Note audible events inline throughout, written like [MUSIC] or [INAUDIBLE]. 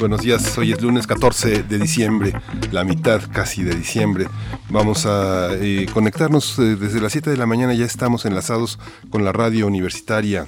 buenos días. Hoy es lunes 14 de diciembre, la mitad casi de diciembre. Vamos a eh, conectarnos eh, desde las 7 de la mañana, ya estamos enlazados con la radio universitaria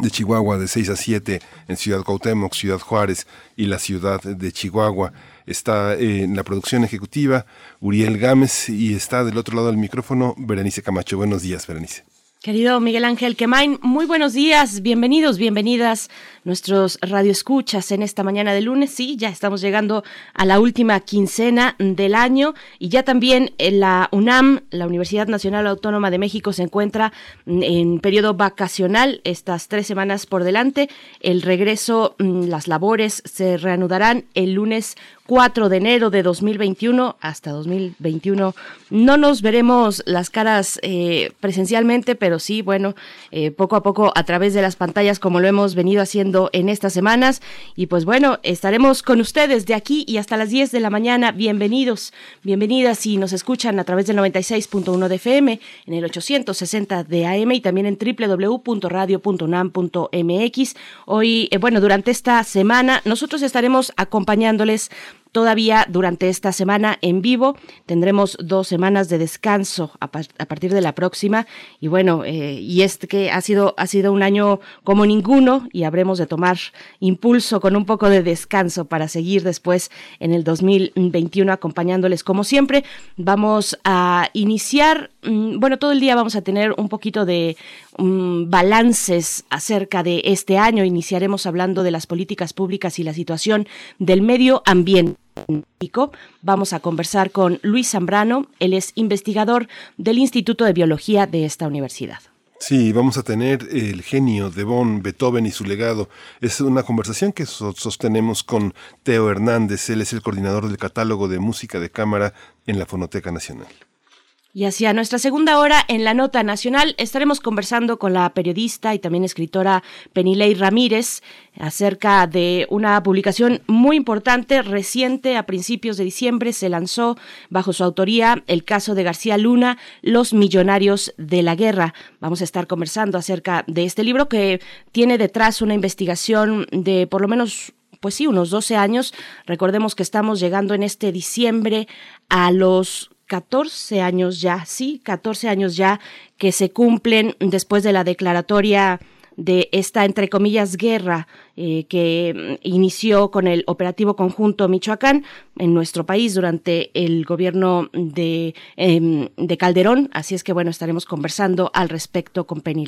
de Chihuahua de 6 a 7 en Ciudad Cuauhtémoc, Ciudad Juárez y la ciudad de Chihuahua. Está eh, en la producción ejecutiva Uriel Gámez y está del otro lado del micrófono Berenice Camacho. Buenos días, Berenice. Querido Miguel Ángel Quemain, muy buenos días, bienvenidos, bienvenidas nuestros radioescuchas en esta mañana de lunes. Sí, ya estamos llegando a la última quincena del año y ya también en la UNAM, la Universidad Nacional Autónoma de México, se encuentra en periodo vacacional, estas tres semanas por delante. El regreso, mm, las labores se reanudarán el lunes 4 de enero de 2021 hasta 2021. No nos veremos las caras eh, presencialmente, pero sí, bueno, eh, poco a poco a través de las pantallas como lo hemos venido haciendo en estas semanas. Y pues bueno, estaremos con ustedes de aquí y hasta las 10 de la mañana. Bienvenidos, bienvenidas si nos escuchan a través del 96.1 de FM, en el 860 de AM y también en www.radio.unam.mx. Hoy, eh, bueno, durante esta semana nosotros estaremos acompañándoles todavía durante esta semana en vivo. Tendremos dos semanas de descanso a, partir de la próxima. Y bueno, eh, y este que ha sido, ha sido un año como ninguno y habremos de tomar impulso con un poco de descanso para seguir después en el 2021 acompañándoles como siempre. Vamos a iniciar, mm, bueno, todo el día vamos a tener un poquito de mm, balances acerca de este año. Iniciaremos hablando de las políticas públicas y la situación del medio ambiente. Vamos a conversar con Luis Zambrano, él es investigador del Instituto de Biología de esta universidad. Sí, vamos a tener el genio de Bon, Beethoven y su legado. Es una conversación que sostenemos con Teo Hernández, él es el coordinador del catálogo de música de cámara en la Fonoteca Nacional. Y hacia nuestra segunda hora en la Nota Nacional estaremos conversando con la periodista y también escritora Penilei Ramírez acerca de una publicación muy importante, reciente, a principios de diciembre se lanzó bajo su autoría el caso de García Luna, Los Millonarios de la Guerra. Vamos a estar conversando acerca de este libro que tiene detrás una investigación de por lo menos pues sí, unos 12 años. Recordemos que estamos llegando en este diciembre a los 14 años ya, sí, 14 años ya que se cumplen después de la declaratoria de esta, entre comillas, guerra eh, que inició con el operativo conjunto Michoacán en nuestro país durante el gobierno de, em, de Calderón. Así es que, bueno, estaremos conversando al respecto con Penny.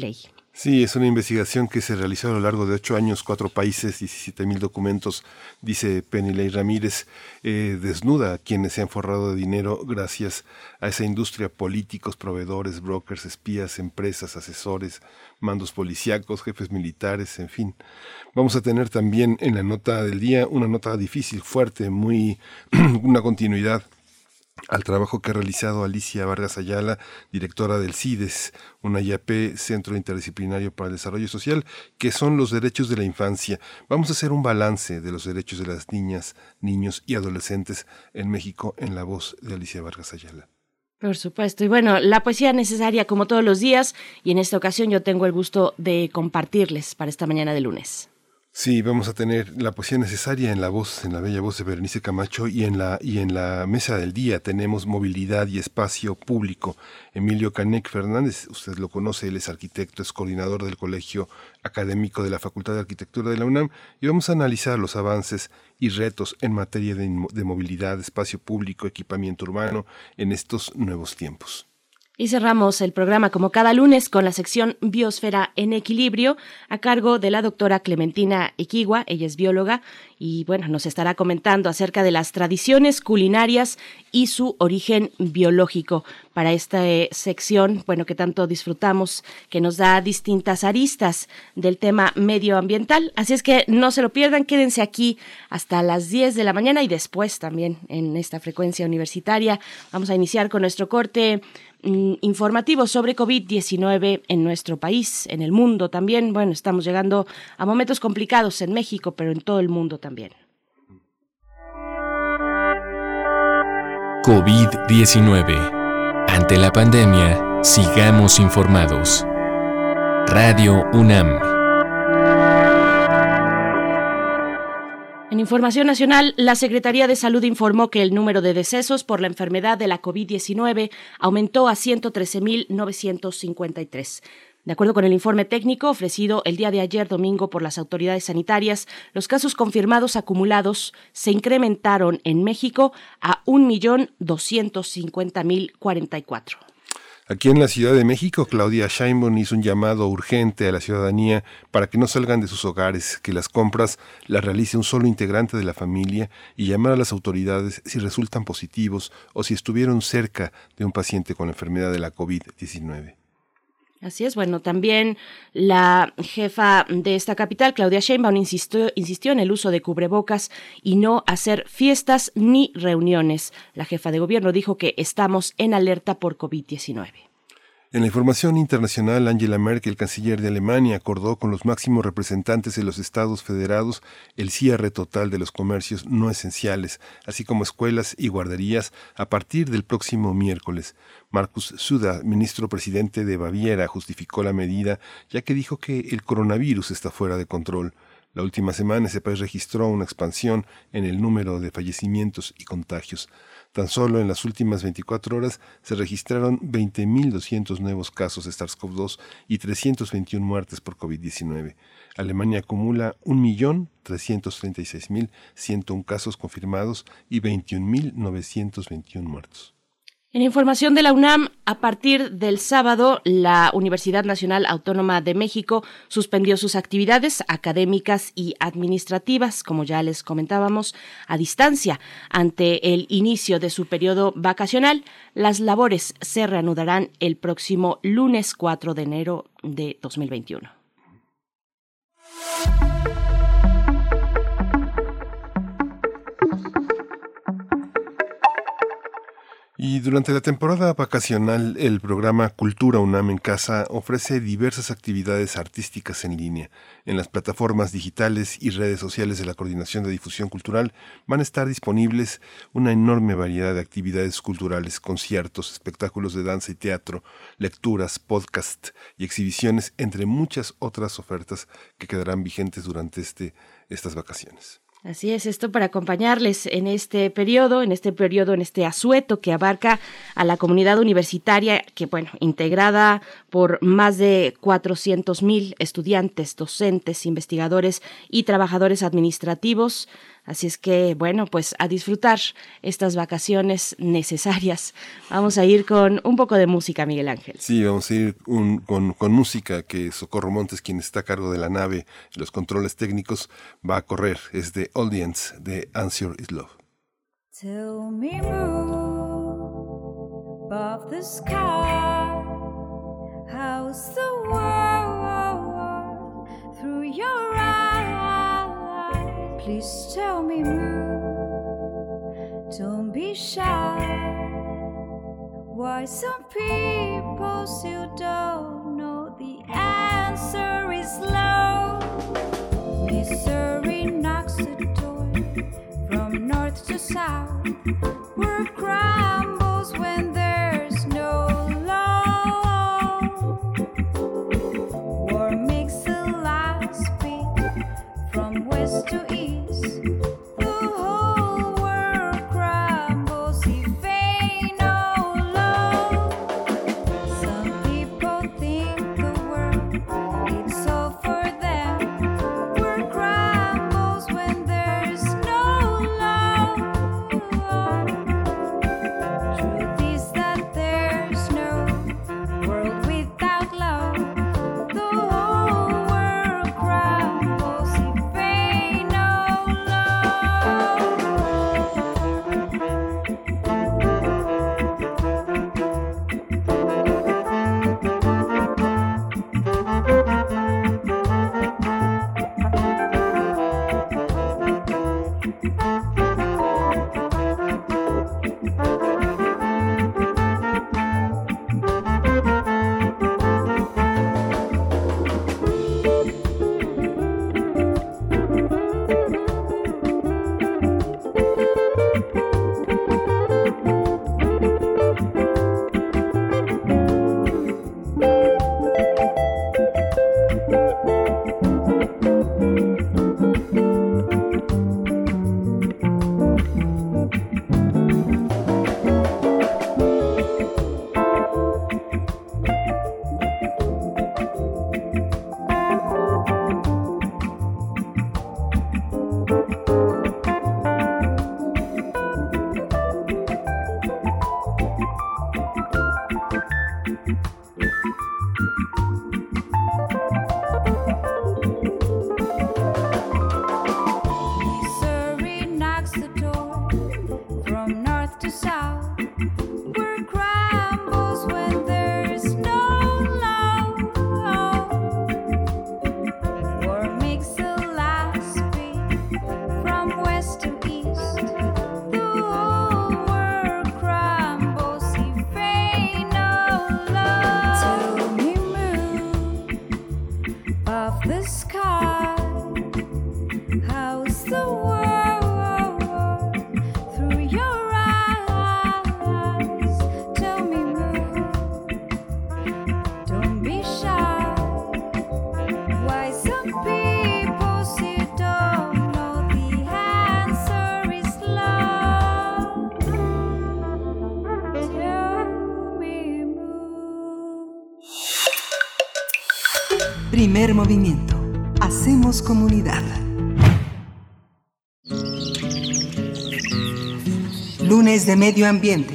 Sí, es una investigación que se realizó a lo largo de ocho años, cuatro países, 17 mil documentos, dice Penilei Ramírez, eh, desnuda a quienes se han forrado de dinero gracias a esa industria, políticos, proveedores, brokers, espías, empresas, asesores, mandos policíacos, jefes militares, en fin. Vamos a tener también en la nota del día una nota difícil, fuerte, muy [CLEARS THROAT] una continuidad al trabajo que ha realizado Alicia Vargas Ayala, directora del CIDES, una IAP, Centro Interdisciplinario para el Desarrollo Social, que son los derechos de la infancia. Vamos a hacer un balance de los derechos de las niñas, niños y adolescentes en México en la voz de Alicia Vargas Ayala. Por supuesto. Y bueno, la poesía necesaria como todos los días y en esta ocasión yo tengo el gusto de compartirles para esta mañana de lunes. Sí, vamos a tener la poesía necesaria en la voz, en la bella voz de Berenice Camacho y en la y en la mesa del día tenemos movilidad y espacio público. Emilio Canec Fernández, usted lo conoce, él es arquitecto, es coordinador del Colegio Académico de la Facultad de Arquitectura de la UNAM y vamos a analizar los avances y retos en materia de, de movilidad, espacio público, equipamiento urbano en estos nuevos tiempos. Y cerramos el programa como cada lunes con la sección Biosfera en Equilibrio a cargo de la doctora Clementina Equigua, ella es bióloga y bueno, nos estará comentando acerca de las tradiciones culinarias y su origen biológico para esta eh, sección, bueno, que tanto disfrutamos, que nos da distintas aristas del tema medioambiental. Así es que no se lo pierdan, quédense aquí hasta las 10 de la mañana y después también en esta frecuencia universitaria. Vamos a iniciar con nuestro corte mm, informativo sobre COVID-19 en nuestro país, en el mundo también. Bueno, estamos llegando a momentos complicados en México, pero en todo el mundo también. COVID-19. Ante la pandemia, sigamos informados. Radio UNAM. En información nacional, la Secretaría de Salud informó que el número de decesos por la enfermedad de la COVID-19 aumentó a 113.953. De acuerdo con el informe técnico ofrecido el día de ayer domingo por las autoridades sanitarias, los casos confirmados acumulados se incrementaron en México a 1.250.044. Aquí en la Ciudad de México, Claudia Sheinbaum hizo un llamado urgente a la ciudadanía para que no salgan de sus hogares, que las compras las realice un solo integrante de la familia y llamar a las autoridades si resultan positivos o si estuvieron cerca de un paciente con la enfermedad de la COVID-19. Así es, bueno, también la jefa de esta capital, Claudia Sheinbaum, insistió, insistió en el uso de cubrebocas y no hacer fiestas ni reuniones. La jefa de gobierno dijo que estamos en alerta por COVID-19. En la información internacional, Angela Merkel, canciller de Alemania, acordó con los máximos representantes de los estados federados el cierre total de los comercios no esenciales, así como escuelas y guarderías, a partir del próximo miércoles. Markus Suda, ministro presidente de Baviera, justificó la medida, ya que dijo que el coronavirus está fuera de control. La última semana ese país registró una expansión en el número de fallecimientos y contagios. Tan solo en las últimas 24 horas se registraron 20.200 nuevos casos de SARS-CoV-2 y 321 muertes por COVID-19. Alemania acumula 1.336.101 casos confirmados y 21.921 muertos. En información de la UNAM, a partir del sábado, la Universidad Nacional Autónoma de México suspendió sus actividades académicas y administrativas, como ya les comentábamos, a distancia. Ante el inicio de su periodo vacacional, las labores se reanudarán el próximo lunes 4 de enero de 2021. Y durante la temporada vacacional, el programa Cultura UNAM en Casa ofrece diversas actividades artísticas en línea. En las plataformas digitales y redes sociales de la Coordinación de Difusión Cultural van a estar disponibles una enorme variedad de actividades culturales, conciertos, espectáculos de danza y teatro, lecturas, podcasts y exhibiciones, entre muchas otras ofertas que quedarán vigentes durante este, estas vacaciones. Así es, esto para acompañarles en este periodo, en este periodo, en este asueto que abarca a la comunidad universitaria, que bueno, integrada por más de 400 mil estudiantes, docentes, investigadores y trabajadores administrativos. Así es que, bueno, pues a disfrutar estas vacaciones necesarias. Vamos a ir con un poco de música, Miguel Ángel. Sí, vamos a ir con, con, música que Socorro Montes, quien está a cargo de la nave y los controles técnicos, va a correr. Es de Audience, de Answer is Love. Tell me above the sky, how's the world through your Please tell me, Moo, don't be shy. Why some people still don't know the answer is low. Misery knocks the door from north to south. Work crumbles when there's Medio Ambiente.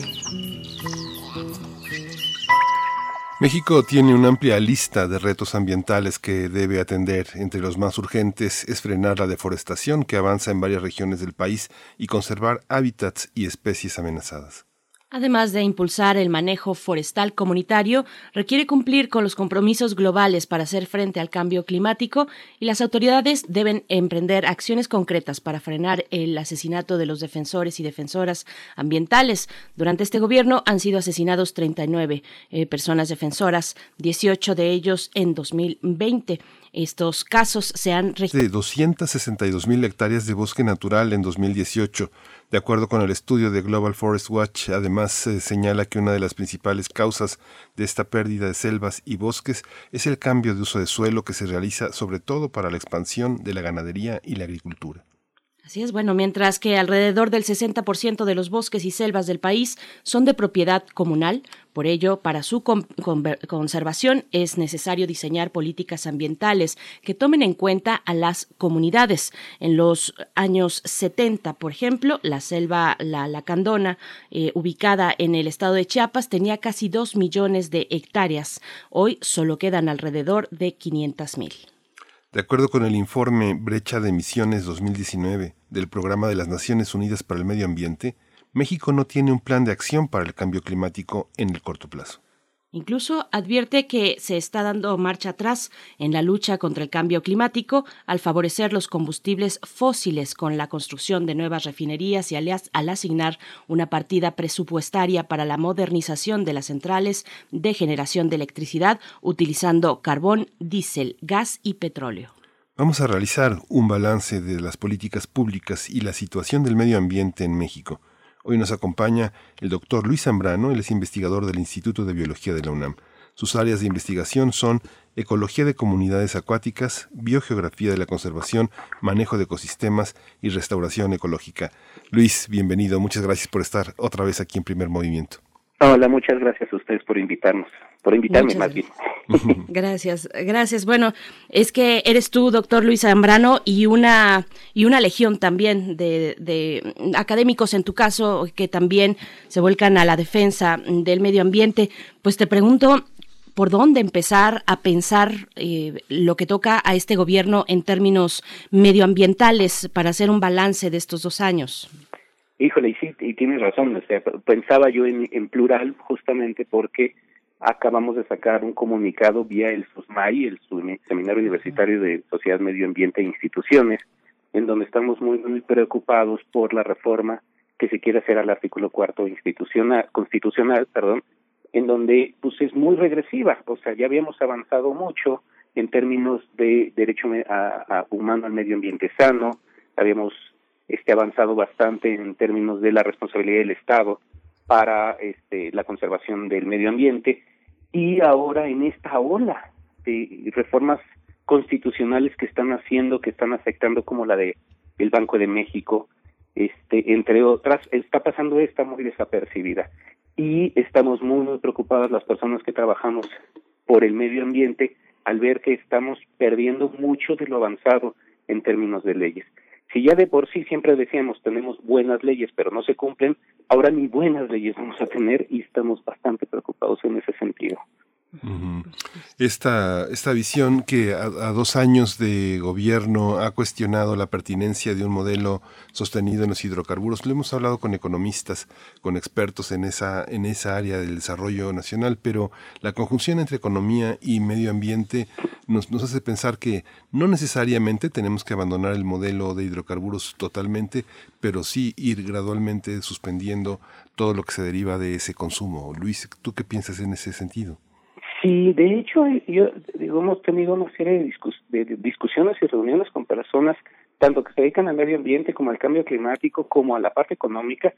México tiene una amplia lista de retos ambientales que debe atender. Entre los más urgentes es frenar la deforestación que avanza en varias regiones del país y conservar hábitats y especies amenazadas. Además de impulsar el manejo forestal comunitario, requiere cumplir con los compromisos globales para hacer frente al cambio climático y las autoridades deben emprender acciones concretas para frenar el asesinato de los defensores y defensoras ambientales. Durante este gobierno han sido asesinados 39 eh, personas defensoras, 18 de ellos en 2020. Estos casos se han registrado. De 262 mil hectáreas de bosque natural en 2018. De acuerdo con el estudio de Global Forest Watch, además se señala que una de las principales causas de esta pérdida de selvas y bosques es el cambio de uso de suelo que se realiza sobre todo para la expansión de la ganadería y la agricultura. Así es, bueno, mientras que alrededor del 60% de los bosques y selvas del país son de propiedad comunal, por ello, para su conservación es necesario diseñar políticas ambientales que tomen en cuenta a las comunidades. En los años 70, por ejemplo, la selva La Lacandona, eh, ubicada en el estado de Chiapas, tenía casi 2 millones de hectáreas. Hoy solo quedan alrededor de 500 mil. De acuerdo con el informe Brecha de Emisiones 2019 del Programa de las Naciones Unidas para el Medio Ambiente, México no tiene un plan de acción para el cambio climático en el corto plazo. Incluso advierte que se está dando marcha atrás en la lucha contra el cambio climático al favorecer los combustibles fósiles con la construcción de nuevas refinerías y al asignar una partida presupuestaria para la modernización de las centrales de generación de electricidad utilizando carbón, diésel, gas y petróleo. Vamos a realizar un balance de las políticas públicas y la situación del medio ambiente en México. Hoy nos acompaña el doctor Luis Zambrano, él es investigador del Instituto de Biología de la UNAM. Sus áreas de investigación son ecología de comunidades acuáticas, biogeografía de la conservación, manejo de ecosistemas y restauración ecológica. Luis, bienvenido. Muchas gracias por estar otra vez aquí en Primer Movimiento. Hola, muchas gracias a ustedes por invitarnos, por invitarme más bien. [LAUGHS] Gracias, gracias. Bueno, es que eres tú, doctor Luis Zambrano, y una, y una legión también de, de, académicos en tu caso que también se vuelcan a la defensa del medio ambiente. Pues te pregunto, ¿por dónde empezar a pensar eh, lo que toca a este gobierno en términos medioambientales para hacer un balance de estos dos años? Híjole, y sí, y tienes razón, o sea, pensaba yo en, en plural justamente porque acabamos de sacar un comunicado vía el SUSMAI, el Seminario Universitario de Sociedad, Medio Ambiente e Instituciones, en donde estamos muy, muy preocupados por la reforma que se quiere hacer al artículo cuarto institucional, constitucional, perdón, en donde pues es muy regresiva, o sea, ya habíamos avanzado mucho en términos de derecho a humano al medio ambiente sano, habíamos este avanzado bastante en términos de la responsabilidad del Estado para este, la conservación del medio ambiente y ahora en esta ola de reformas constitucionales que están haciendo, que están afectando como la de el Banco de México, este, entre otras, está pasando esta muy desapercibida y estamos muy muy preocupadas las personas que trabajamos por el medio ambiente al ver que estamos perdiendo mucho de lo avanzado en términos de leyes. Si ya de por sí siempre decíamos tenemos buenas leyes pero no se cumplen, ahora ni buenas leyes vamos a tener y estamos bastante preocupados en ese sentido. Esta, esta visión que a, dos años de gobierno ha cuestionado la pertinencia de un modelo sostenido en los hidrocarburos. Lo hemos hablado con economistas, con expertos en esa, en esa área del desarrollo nacional, pero la conjunción entre economía y medio ambiente nos, nos hace pensar que no necesariamente tenemos que abandonar el modelo de hidrocarburos totalmente, pero sí ir gradualmente suspendiendo todo lo que se deriva de ese consumo. Luis, ¿tú qué piensas en ese sentido? Sí, de hecho, yo digo, hemos tenido una serie de, discusiones y reuniones con personas, tanto que se dedican al medio ambiente como al cambio climático, como a la parte económica,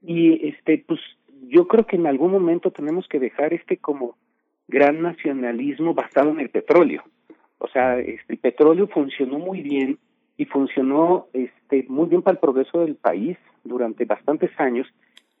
y este, pues, yo creo que en algún momento tenemos que dejar este como gran nacionalismo basado en el petróleo. O sea, este, el petróleo funcionó muy bien y funcionó este muy bien para el progreso del país durante bastantes años,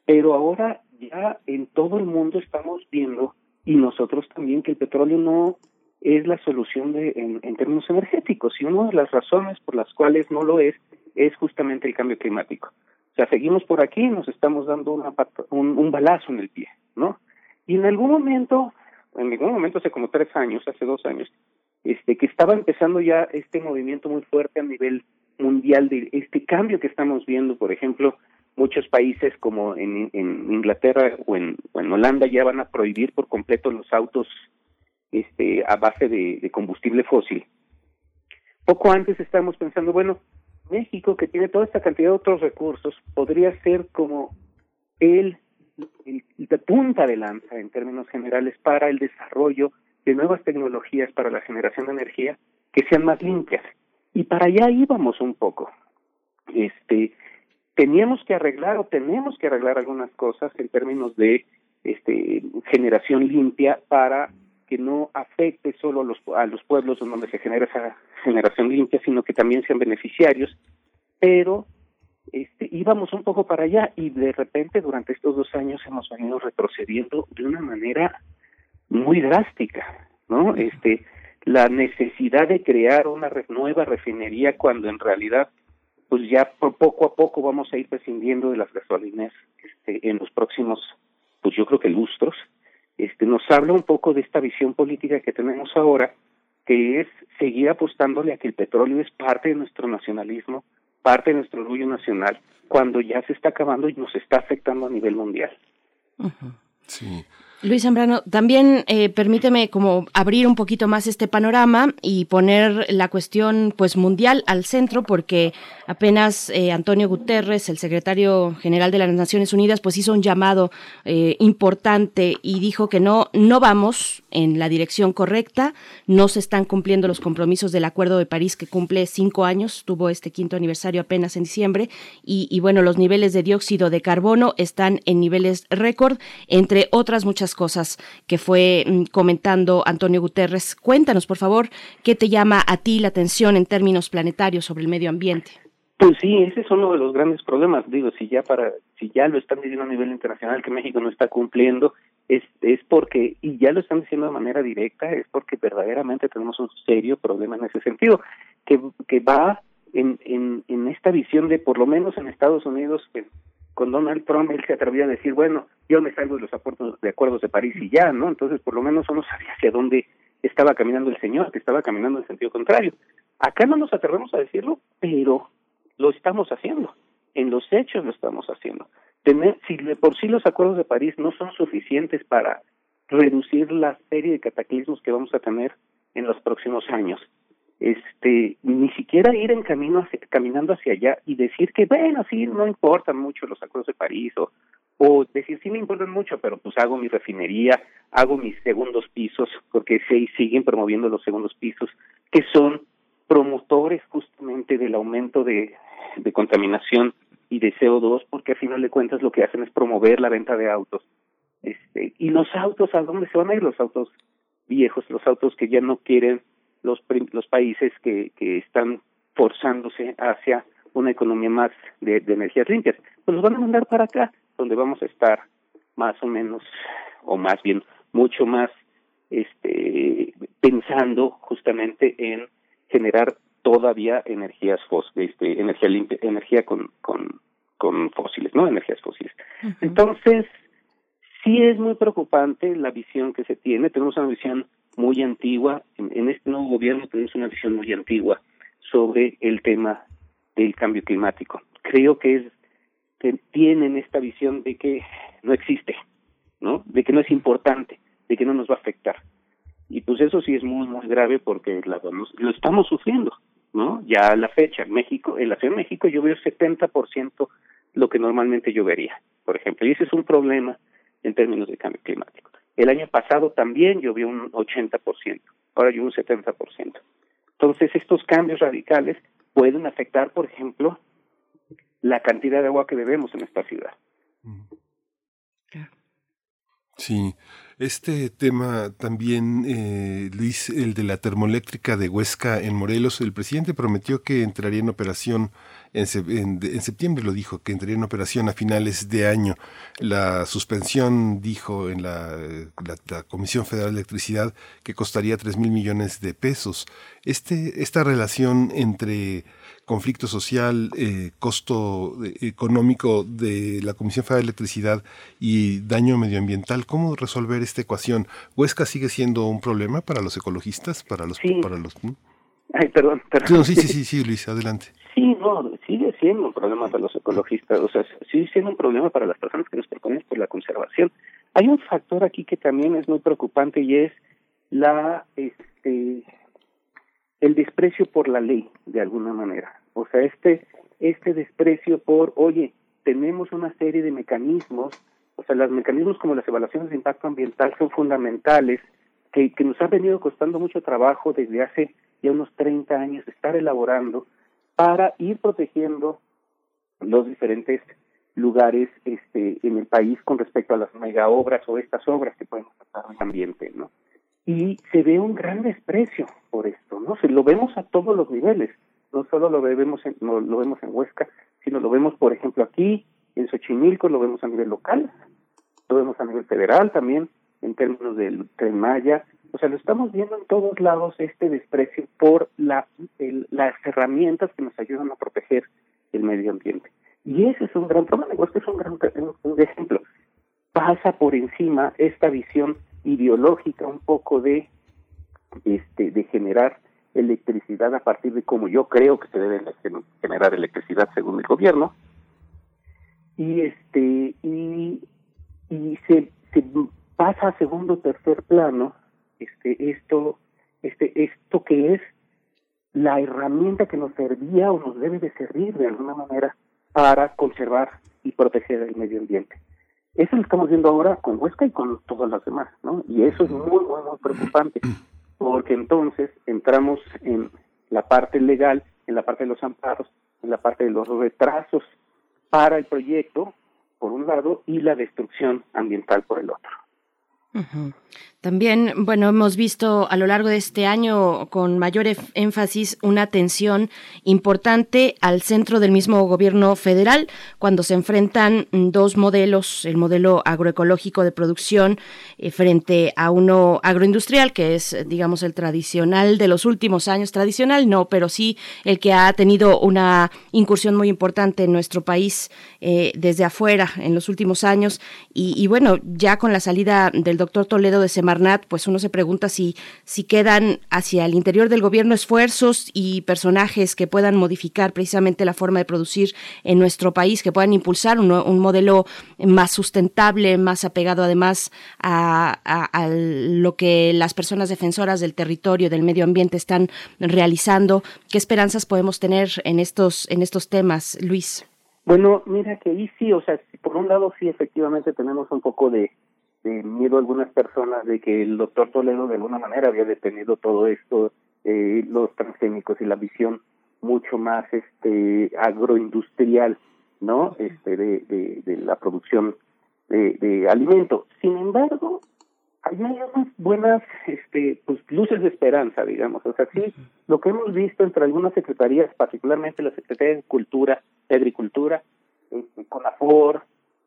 pero ahora ya en todo el mundo estamos viendo y nosotros también que el petróleo no es la solución de, en, términos energéticos y una de las razones por las cuales no lo es es justamente el cambio climático. O sea, seguimos por aquí y nos estamos dando una, un, un balazo en el pie, ¿no? Y en algún momento, en algún momento hace como tres años, hace dos años, este que estaba empezando ya este movimiento muy fuerte a nivel mundial de este cambio que estamos viendo, por ejemplo, muchos países como en, en Inglaterra o en, Holanda ya van a prohibir por completo los autos este, a base de, combustible fósil. Poco antes estábamos pensando, bueno, México, que tiene toda esta cantidad de otros recursos, podría ser como el, el, la punta de lanza en términos generales para el desarrollo de nuevas tecnologías para la generación de energía que sean más limpias. Y para allá íbamos un poco. Este, teníamos que arreglar o tenemos que arreglar algunas cosas en términos de este, generación limpia para que no afecte solo a los, a los pueblos donde se genera esa generación limpia, sino que también sean beneficiarios, pero este, íbamos un poco para allá y de repente durante estos dos años hemos venido retrocediendo de una manera muy drástica, ¿no? Este, la necesidad de crear una nueva refinería cuando en realidad pues ya por poco a poco vamos a ir prescindiendo de las gasolinas este, en los próximos, pues yo creo que lustros. Este, nos habla un poco de esta visión política que tenemos ahora, que es seguir apostándole a que el petróleo es parte de nuestro nacionalismo, parte de nuestro orgullo nacional, cuando ya se está acabando y nos está afectando a nivel mundial. Sí. Luis Zambrano, también eh, permíteme como abrir un poquito más este panorama y poner la cuestión pues mundial al centro porque apenas eh, Antonio Guterres, el secretario general de las Naciones Unidas, pues hizo un llamado eh, importante y dijo que no no vamos en la dirección correcta, no se están cumpliendo los compromisos del Acuerdo de París que cumple cinco años, tuvo este quinto aniversario apenas en diciembre y, y bueno los niveles de dióxido de carbono están en niveles récord entre otras muchas cosas que fue mm, comentando Antonio Guterres. Cuéntanos, por favor, qué te llama a ti la atención en términos planetarios sobre el medio ambiente. Pues sí, ese es uno de los grandes problemas. Digo, si ya para, si ya lo están diciendo a nivel internacional que México no está cumpliendo, es, es porque, y ya lo están diciendo de manera directa, es porque verdaderamente tenemos un serio problema en ese sentido, que, que va en, en, en esta visión de, por lo menos en Estados Unidos, con Donald Trump él se atrevía a decir, bueno, yo me salgo de los acuerdos de acuerdos de París y ya, ¿no? Entonces, por lo menos uno sabía hacia dónde estaba caminando el señor, que estaba caminando en sentido contrario. Acá no nos atrevemos a decirlo, pero lo estamos haciendo. En los hechos lo estamos haciendo. Tener, si de por sí los acuerdos de París no son suficientes para reducir la serie de cataclismos que vamos a tener en los próximos años, este ni siquiera ir en camino caminando hacia allá y decir que bueno sí no importan mucho los acuerdos de París o o decir sí me importan mucho pero pues hago mi refinería hago mis segundos pisos porque se siguen promoviendo los segundos pisos que son promotores justamente del aumento de, de contaminación y de CO2 porque al final de cuentas lo que hacen es promover la venta de autos este y los autos a dónde se van a ir los autos viejos los autos que ya no quieren los, los países que, que están forzándose hacia una economía más de, de energías limpias. Pues los van a mandar para acá, donde vamos a estar más o menos, o más bien mucho más este pensando justamente en generar todavía energías fósiles, este, energía limpia, energía con, con, con fósiles, ¿no? Energías fósiles. Entonces, Sí es muy preocupante la visión que se tiene, tenemos una visión muy antigua, en, este nuevo gobierno tenemos una visión muy antigua sobre el tema del cambio climático. Creo que es que tienen esta visión de que no existe, ¿no? De que no es importante, de que no nos va a afectar. Y pues eso sí es muy, muy grave porque la, lo estamos sufriendo, ¿no? Ya a la fecha, México, en la Ciudad de México veo 70% lo que normalmente llovería, por ejemplo, y ese es un problema en términos de cambio climático. El año pasado también llovió un 80%, ahora llovió un 70%. Entonces, estos cambios radicales pueden afectar, por ejemplo, la cantidad de agua que bebemos en esta ciudad. Sí, este tema también, eh, Luis, el de la termoeléctrica de Huesca en Morelos, el presidente prometió que entraría en operación en, septiembre, lo dijo, que entraría en operación a finales de año. La suspensión, dijo en la, la, Comisión Federal de Electricidad, que costaría tres mil millones de pesos. Este, esta relación entre conflicto social, eh, costo eh, económico de la Comisión Federal de Electricidad y daño medioambiental. ¿Cómo resolver esta ecuación? ¿Huesca sigue siendo un problema para los ecologistas? Para los, para los Ay, perdón, perdón. sí, sí, [LAUGHS] sí, sí, Luis, adelante. Sí, no, sigue siendo un problema para los ecologistas, o sea, sigue siendo un problema para las personas que nos proponen por la conservación. Hay un factor aquí que también es muy preocupante y es la, este, el desprecio por la ley, de alguna manera. O sea, este, este desprecio por, oye, tenemos una serie de mecanismos, o sea, los mecanismos como las evaluaciones de impacto ambiental son fundamentales, que, que nos ha venido costando mucho trabajo desde hace ya unos 30 años estar elaborando para ir protegiendo los diferentes lugares este, en el país con respecto a las mega obras o estas obras que pueden afectar al ambiente, ¿no? y se ve un gran desprecio por esto, ¿no? Se lo vemos a todos los niveles, no solo lo vemos en, no, lo vemos en Huesca, sino lo vemos, por ejemplo, aquí en Xochimilco, lo vemos a nivel local, lo vemos a nivel federal también, en términos del Tren Maya, o sea, lo estamos viendo en todos lados este desprecio por la, las herramientas que nos ayudan a proteger el medio ambiente. Y ese es un gran problema, Huesca es un gran ejemplo. Pasa por encima esta visión ideológica un poco de este de generar electricidad a partir de cómo yo creo que se debe generar electricidad según el gobierno y este y, y se, se pasa a segundo tercer plano este esto este esto que es la herramienta que nos servía o nos debe de servir de alguna manera para conservar y proteger el medio ambiente. Eso lo estamos viendo ahora con Huesca y con todas las demás, ¿no? Y eso es muy, muy, muy preocupante, porque entonces entramos en la parte legal, en la parte de los amparos, en la parte de los retrasos para el proyecto, por un lado, y la destrucción ambiental por el otro. También, bueno, hemos visto a lo largo de este año con mayor énfasis una atención importante al centro del mismo gobierno federal cuando se enfrentan dos modelos, el modelo agroecológico de producción eh, frente a uno agroindustrial, que es, digamos, el tradicional de los últimos años, tradicional no, pero sí el que ha tenido una incursión muy importante en nuestro país eh, desde afuera en los últimos años. Y, y, bueno, ya con la salida del doctor Toledo de Semana pues uno se pregunta si, si quedan hacia el interior del gobierno esfuerzos y personajes que puedan modificar precisamente la forma de producir en nuestro país, que puedan impulsar un, un modelo más sustentable, más apegado además a, a, lo que las personas defensoras del territorio, del medio ambiente están realizando. ¿Qué esperanzas podemos tener en estos, en estos temas, Luis? Bueno, mira que ahí sí, o sea, por un lado sí efectivamente tenemos un poco de, de miedo a algunas personas de que el doctor Toledo de alguna manera había detenido todo esto, eh, los transgénicos y la visión mucho más este agroindustrial, ¿no? Este de, de, de la producción de, de alimento. Sin embargo, hay unas buenas este pues luces de esperanza, digamos. O sea, sí, lo que hemos visto entre algunas secretarías, particularmente la Secretaría de Cultura, de Agricultura, este, CONAFOR,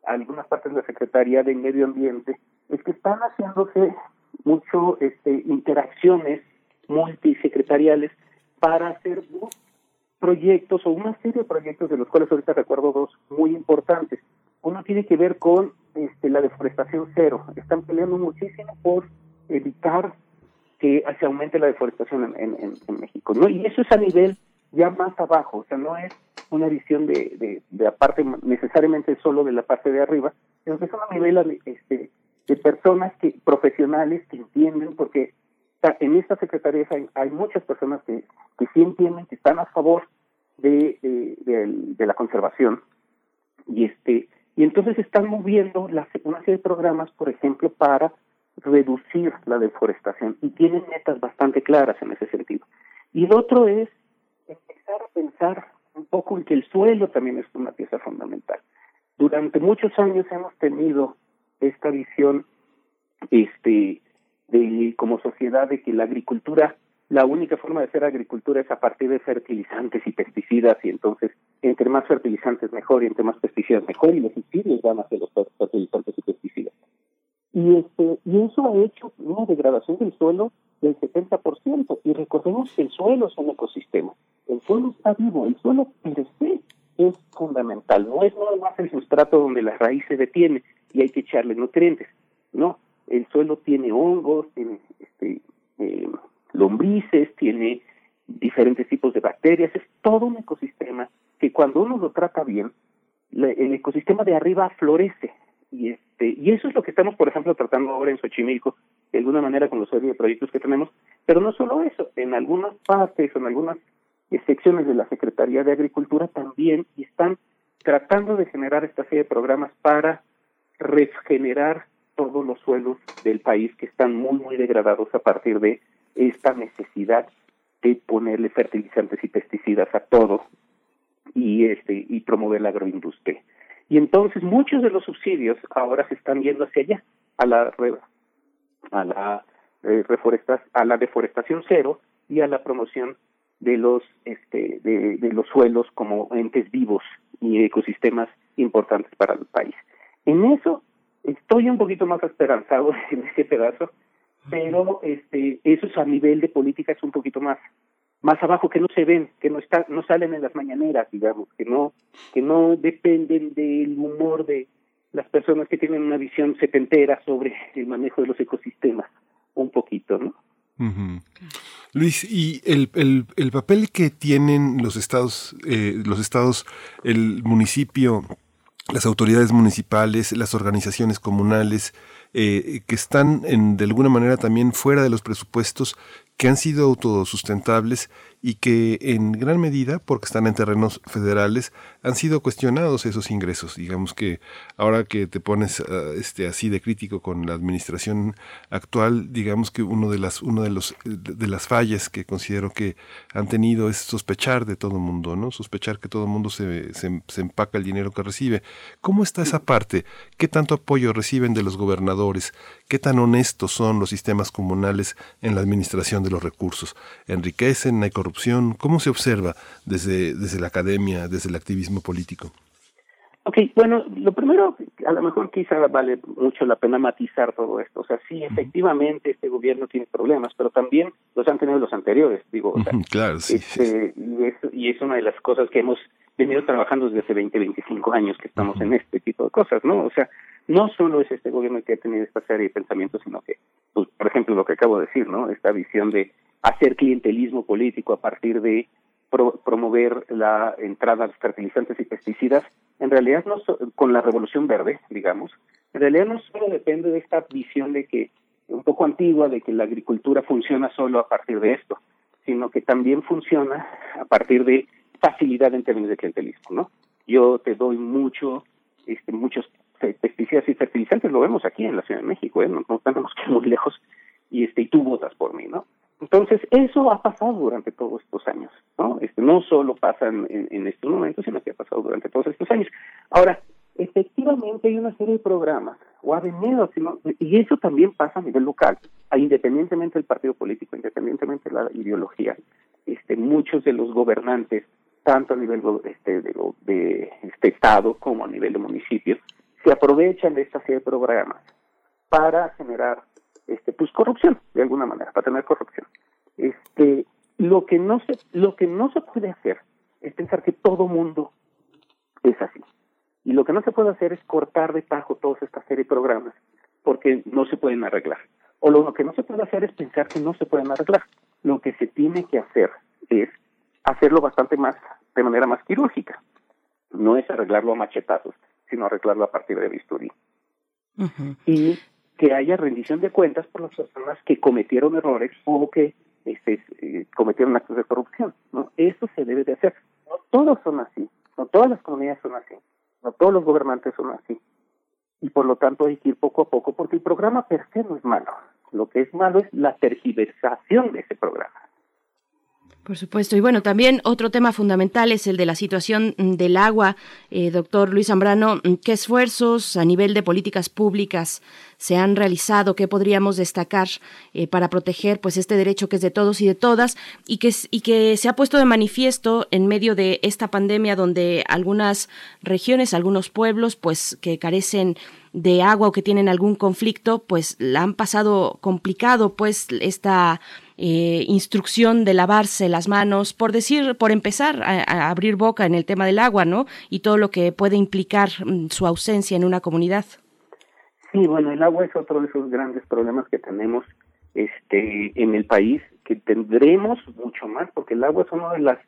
algunas partes de la Secretaría de Medio Ambiente, es que están haciéndose mucho este, interacciones multisecretariales para hacer proyectos o una serie de proyectos de los cuales ahorita recuerdo dos muy importantes. uno tiene que ver con este, la deforestación cero. Están peleando muchísimo por evitar que se aumente la deforestación en, en, México. ¿no? Y eso es a nivel ya más abajo, o sea, no es una visión de, de, de aparte necesariamente solo de la parte de arriba, sino que es una nivel este, de personas que profesionales que entienden, porque en esta secretaría hay, muchas personas que, que sí entienden, que están a favor de, de, la conservación y este y entonces están moviendo la, una serie de programas, por ejemplo, para reducir la deforestación y tienen metas bastante claras en ese sentido. Y el otro es empezar a pensar un poco en que el suelo también es una pieza fundamental. Durante muchos años hemos tenido esta visión este de como sociedad de que la agricultura la única forma de hacer agricultura es a partir de fertilizantes y pesticidas y entonces entre más fertilizantes mejor y entre más pesticidas mejor y los subsidios van hacia los fertilizantes y pesticidas. Y, este, y eso ha hecho una degradación del suelo del 70%. Y recordemos que el suelo es un ecosistema. El suelo está vivo, el suelo per se es fundamental. No es nada más el sustrato donde la raíz se detiene y hay que echarle nutrientes. No, el suelo tiene hongos, tiene este, eh, lombrices, tiene diferentes tipos de bacterias, es todo un ecosistema que cuando uno lo trata bien, el ecosistema de arriba florece. Y, este, y eso es lo que estamos, por ejemplo, tratando ahora en Xochimilco, de alguna manera con los proyectos que tenemos, pero no solo eso, en algunas partes, en algunas secciones de la Secretaría de Agricultura también están tratando de generar esta serie de programas para regenerar todos los suelos del país que están muy, muy degradados a partir de esta necesidad de ponerle fertilizantes y pesticidas a todo y este y promover la agroindustria. Y entonces muchos de los subsidios ahora se están yendo hacia allá, a la a la eh, a la deforestación cero y a la promoción de los este de, los suelos como entes vivos y ecosistemas importantes para el país. En eso estoy un poquito más esperanzado [LAUGHS] en ese pedazo pero este eso es a nivel de política es un poquito más más abajo que no se ven, que no está, no salen en las mañaneras, digamos, que no que no dependen del humor de las personas que tienen una visión setentera sobre el manejo de los ecosistemas, un poquito, ¿no? Luis, y el, el, el, papel que tienen los estados, eh, los estados, el municipio, las autoridades municipales, las organizaciones comunales, eh, que están en, de alguna manera también fuera de los presupuestos que han sido autosustentables y que en gran medida, porque están en terrenos federales, han sido cuestionados esos ingresos. Digamos que ahora que te pones ah, este, así de crítico con la administración actual, digamos que uno de las, uno de los de las fallas que considero que han tenido es sospechar de todo mundo, ¿no? Sospechar que todo el mundo se, se empaca el dinero que recibe. ¿Cómo está esa parte? ¿Qué tanto apoyo reciben de los gobernadores? ¿Qué tan honestos son los sistemas comunales en la administración de los recursos? ¿Enriquecen? ¿Hay corrupción? ¿Cómo se observa desde, desde la academia, desde el activismo político? Ok, bueno, lo primero, a lo mejor quizá vale mucho la pena matizar todo esto. O sea, sí, efectivamente este gobierno tiene problemas, pero también los han tenido los anteriores, digo. O sea, claro, sí, este, Y, es, y es una de las cosas que hemos venido trabajando desde hace 20, 25 años que estamos en este tipo de cosas, ¿no? O sea, no solo es este gobierno que ha tenido esta serie de pensamientos, sino que, pues, por ejemplo, lo que acabo de decir, ¿no? Esta visión de hacer clientelismo político a partir de promover la entrada de fertilizantes y pesticidas, en realidad no con la revolución verde, digamos, en realidad no solo depende de esta visión de que un poco antigua de que la agricultura funciona solo a partir de esto, sino que también funciona a partir de facilidad en términos de clientelismo, ¿no? Yo te doy mucho, este, muchos pesticidas y fertilizantes, lo vemos aquí en la Ciudad de México, ¿eh? no, tenemos que ir muy lejos, y este, y tú votas por mí, ¿no? Entonces, eso ha pasado durante todos estos años, ¿no? Este, no solo pasa en, en, estos momentos, sino que ha pasado durante todos estos años. Ahora, efectivamente hay una serie de programas, o ha venido, sino, y eso también pasa a nivel local, independientemente del partido político, independientemente de la ideología, este, muchos de los gobernantes tanto a nivel este, de, de este estado como a nivel de municipio, se aprovechan de esta serie de programas para generar este pues corrupción de alguna manera para tener corrupción este lo que no se lo que no se puede hacer es pensar que todo mundo es así Y lo que no se puede hacer es cortar de tajo toda esta serie de programas porque no se pueden arreglar. O lo que no se puede hacer es pensar que no se pueden arreglar. Lo que se tiene que hacer es hacerlo bastante más, de manera más quirúrgica. No es arreglarlo a machetazos, sino arreglarlo a partir de bisturí. Y que haya rendición de cuentas por las personas que cometieron errores o que este, eh, cometieron actos de corrupción. ¿no? Eso se debe de hacer. No todos son así, no todas las comunidades son así, no todos los gobernantes son así. Y por lo tanto hay que ir poco a poco, porque el programa per se no es malo. Lo que es malo es la tergiversación de ese programa. Por supuesto. Y bueno, también otro tema fundamental es el de la situación del agua. Eh, doctor Luis Zambrano, ¿qué esfuerzos a nivel de políticas públicas se han realizado? ¿Qué podríamos destacar eh, para proteger pues este derecho que es de todos y de todas y que, y que se ha puesto de manifiesto en medio de esta pandemia donde algunas regiones, algunos pueblos pues que carecen de agua o que tienen algún conflicto, pues la han pasado complicado, pues esta eh, instrucción de lavarse las manos, por decir, por empezar a, abrir boca en el tema del agua, ¿no? Y todo lo que puede implicar mm, su ausencia en una comunidad. Sí, bueno, el agua es otro de esos grandes problemas que tenemos este en el país, que tendremos mucho más, porque el agua es una de las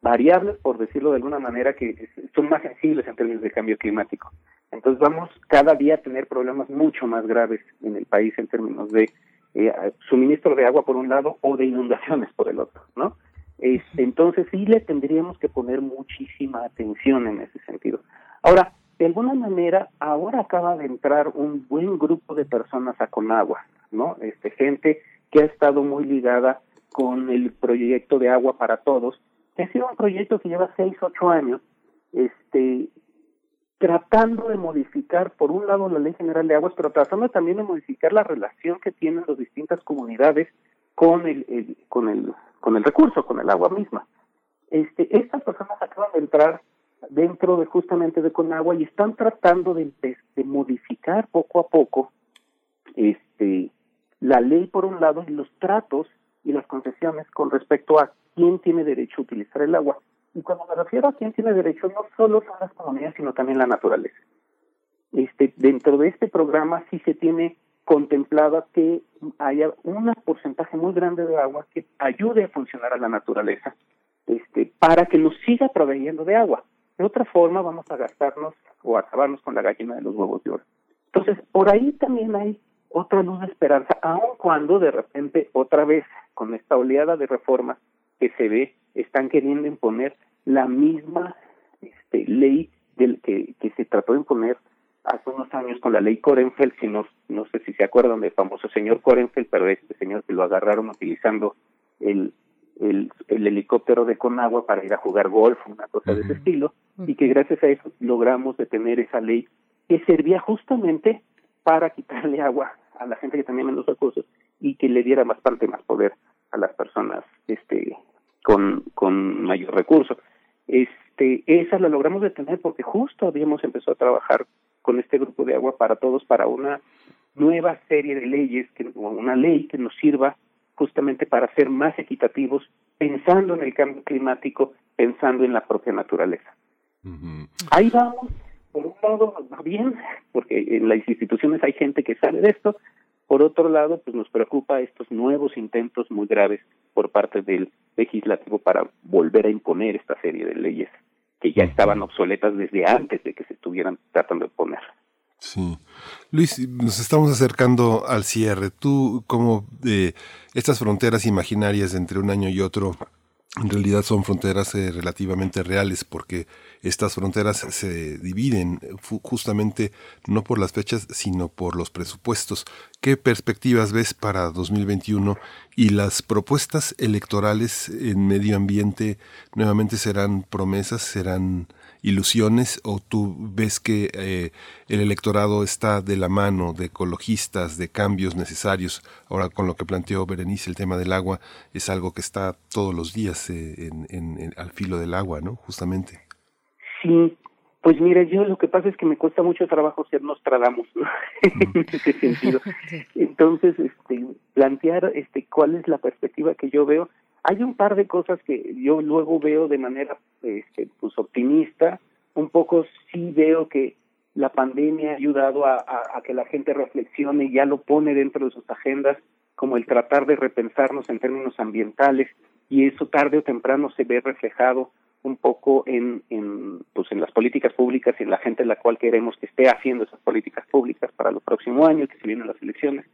variables, por decirlo de alguna manera, que son más sensibles en términos de cambio climático. Entonces vamos cada día a tener problemas mucho más graves en el país en términos de eh, suministro de agua por un lado o de inundaciones por el otro, ¿no? Este, entonces sí le tendríamos que poner muchísima atención en ese sentido. Ahora, de alguna manera, ahora acaba de entrar un buen grupo de personas a Conagua, ¿no? Este, gente que ha estado muy ligada con el proyecto de agua para todos, que ha sido un proyecto que lleva seis, ocho años, este, tratando de modificar, por un lado, la Ley General de Aguas, pero tratando también de modificar la relación que tienen las distintas comunidades con el, con el con el recurso, con el agua misma. Este, estas personas acaban de entrar dentro de justamente de Conagua y están tratando de, de, modificar poco a poco este la ley por un lado y los tratos y las concesiones con respecto a quién tiene derecho a utilizar el agua. Y cuando me refiero a quién tiene derecho, no solo son las comunidades, sino también la naturaleza. Este, dentro de este programa sí se tiene contemplado que haya un porcentaje muy grande de agua que ayude a funcionar a la naturaleza, este, para que nos siga proveyendo de agua. De otra forma, vamos a gastarnos o acabarnos con la gallina de los huevos de oro. Entonces, por ahí también hay otra luz de esperanza, aun cuando de repente, otra vez, con esta oleada de reformas que se ve, están queriendo imponer la misma este, ley del que, que se trató de imponer hace unos años con la ley Korenfeld, si no, no sé si se acuerdan del famoso señor Korenfeld, pero este señor que lo agarraron utilizando el, el, el helicóptero de Conagua para ir a jugar golf, una cosa de ese estilo, y que gracias a eso logramos detener esa ley que servía justamente para quitarle agua a la gente que tenía menos recursos y que le diera bastante más poder a las personas este con, con mayor recurso. Este, esa la logramos detener porque justo habíamos empezado a trabajar con este grupo de agua para todos para una nueva serie de leyes, que, una ley que nos sirva justamente para ser más equitativos, pensando en el cambio climático, pensando en la propia naturaleza. Ahí vamos, por un lado va bien, porque en las instituciones hay gente que sabe de esto, por otro lado, pues nos preocupa estos nuevos intentos muy graves por parte del legislativo para volver a imponer esta serie de leyes que ya estaban obsoletas desde antes de que se estuvieran tratando de poner. Sí. Luis, nos estamos acercando al cierre. Tú, como de estas fronteras imaginarias entre un año y otro, en realidad son fronteras eh, relativamente reales porque estas fronteras se dividen eh, justamente no por las fechas sino por los presupuestos. ¿Qué perspectivas ves para 2021 y las propuestas electorales en medio ambiente nuevamente serán promesas, serán ilusiones o tú ves que eh, el electorado está de la mano de ecologistas, de cambios necesarios? Ahora con lo que planteó Berenice, el tema del agua es algo que está todos los días eh, en, al filo del agua, ¿no? Justamente. Sí, pues mire, yo lo que pasa es que me cuesta mucho trabajo ser Nostradamus, ¿no? [LAUGHS] en ese sentido. [LAUGHS] Entonces, este, plantear este, cuál es la perspectiva que yo veo, hay un par de cosas que yo luego veo de manera este, pues optimista un poco sí veo que la pandemia ha ayudado a, que la gente reflexione y ya lo pone dentro de sus agendas, como el tratar de repensarnos en términos ambientales, y eso tarde o temprano se ve reflejado un poco en, en, pues en las políticas públicas y en la gente en la cual queremos que esté haciendo esas políticas públicas para el próximo año, que se vienen las elecciones.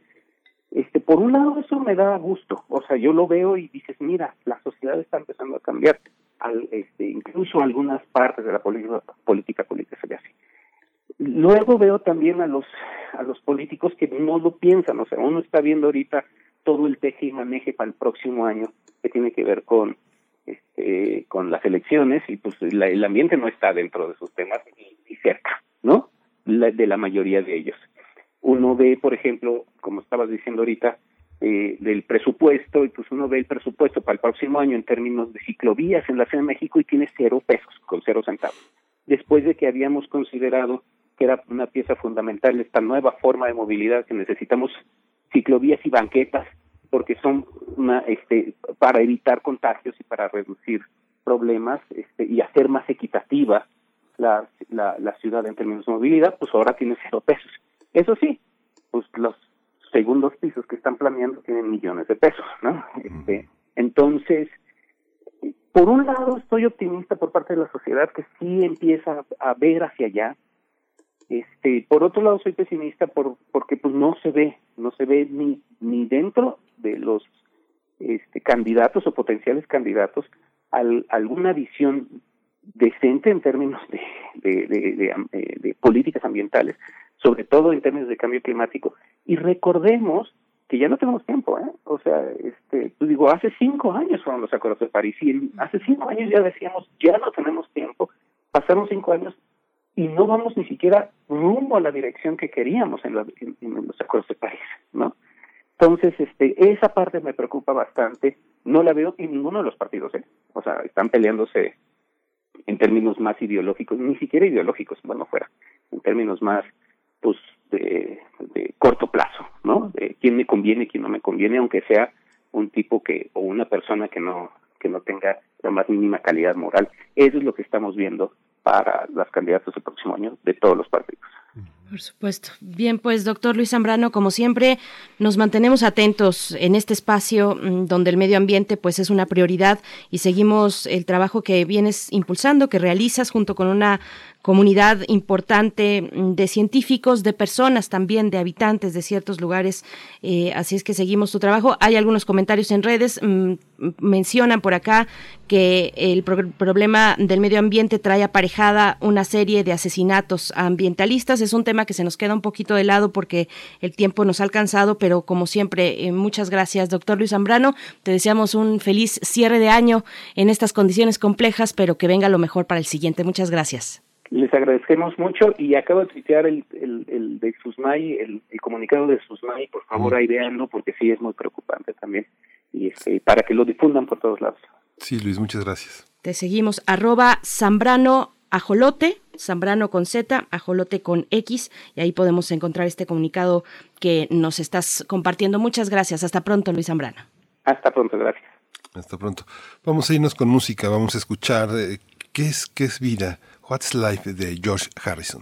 Este, por un lado eso me da gusto, o sea, yo lo veo y dices, mira, la sociedad está empezando a cambiar, al, este, incluso algunas partes de la política, política pública se ve así. Luego veo también a los a los políticos que no lo piensan, o sea, uno está viendo ahorita todo el teje y maneje para el próximo año que tiene que ver con este, con las elecciones y pues el ambiente no está dentro de sus temas ni, cerca, ¿no? de la mayoría de ellos. Uno ve, por ejemplo, como estabas diciendo ahorita, eh, del presupuesto, y pues uno ve el presupuesto para el próximo año en términos de ciclovías en la Ciudad de México y tiene cero pesos, con cero centavos. Después de que habíamos considerado que era una pieza fundamental esta nueva forma de movilidad que necesitamos ciclovías y banquetas porque son una, este, para evitar contagios y para reducir problemas este, y hacer más equitativa la, la, ciudad en términos de movilidad, pues ahora tiene cero pesos. Eso sí, pues los segundos pisos que están planeando tienen millones de pesos, ¿no? Este, entonces, por un lado estoy optimista por parte de la sociedad que sí empieza a ver hacia allá, este, por otro lado soy pesimista por, porque pues no se ve, no se ve ni, ni dentro de los este, candidatos o potenciales candidatos al, alguna visión decente en términos de, de, de, de, políticas ambientales, sobre todo en términos de cambio climático. Y recordemos que ya no tenemos tiempo, ¿eh? O sea, este, pues digo, hace cinco años fueron los acuerdos de París y hace cinco años ya decíamos, ya no tenemos tiempo. Pasaron cinco años y no vamos ni siquiera rumbo a la dirección que queríamos en, los acuerdos de París, ¿no? Entonces, este, esa parte me preocupa bastante. No la veo en ninguno de los partidos, ¿eh? O sea, están peleándose en términos más ideológicos, ni siquiera ideológicos, bueno, fuera, en términos más, pues, de, de corto plazo, ¿no? De quién me conviene, quién no me conviene, aunque sea un tipo que, o una persona que no, que no tenga la más mínima calidad moral. Eso es lo que estamos viendo para las candidatas del próximo año de todos los partidos. Por supuesto. Bien, pues doctor Luis Zambrano, como siempre, nos mantenemos atentos en este espacio mm, donde el medio ambiente pues es una prioridad y seguimos el trabajo que vienes impulsando, que realizas junto con una comunidad importante mm, de científicos, de personas también, de habitantes de ciertos lugares. Eh, así es que seguimos tu trabajo. Hay algunos comentarios en redes. Mm, mencionan por acá que el problema del medio ambiente trae aparejada una serie de asesinatos ambientalistas. Es un tema que se nos queda un poquito de lado porque el tiempo nos ha alcanzado, pero como siempre, eh, muchas gracias, doctor Luis Zambrano. Te deseamos un feliz cierre de año en estas condiciones complejas, pero que venga lo mejor para el siguiente. Muchas gracias. Les agradecemos mucho y acabo de tuitear el, el, el de SUSMAI, el, el, comunicado de SUSMAI, por favor ahí véanlo porque sí es muy preocupante también y este, para que lo difundan por todos lados. Sí, Luis, muchas gracias. Te seguimos, arroba Zambrano Ajolote, Zambrano con Z, Ajolote con X, y ahí podemos encontrar este comunicado que nos estás compartiendo. Muchas gracias. Hasta pronto, Luis Zambrano. Hasta pronto, gracias. Hasta pronto. Vamos a irnos con música, vamos a escuchar eh, qué es, qué es vida What's Life de uh, George Harrison.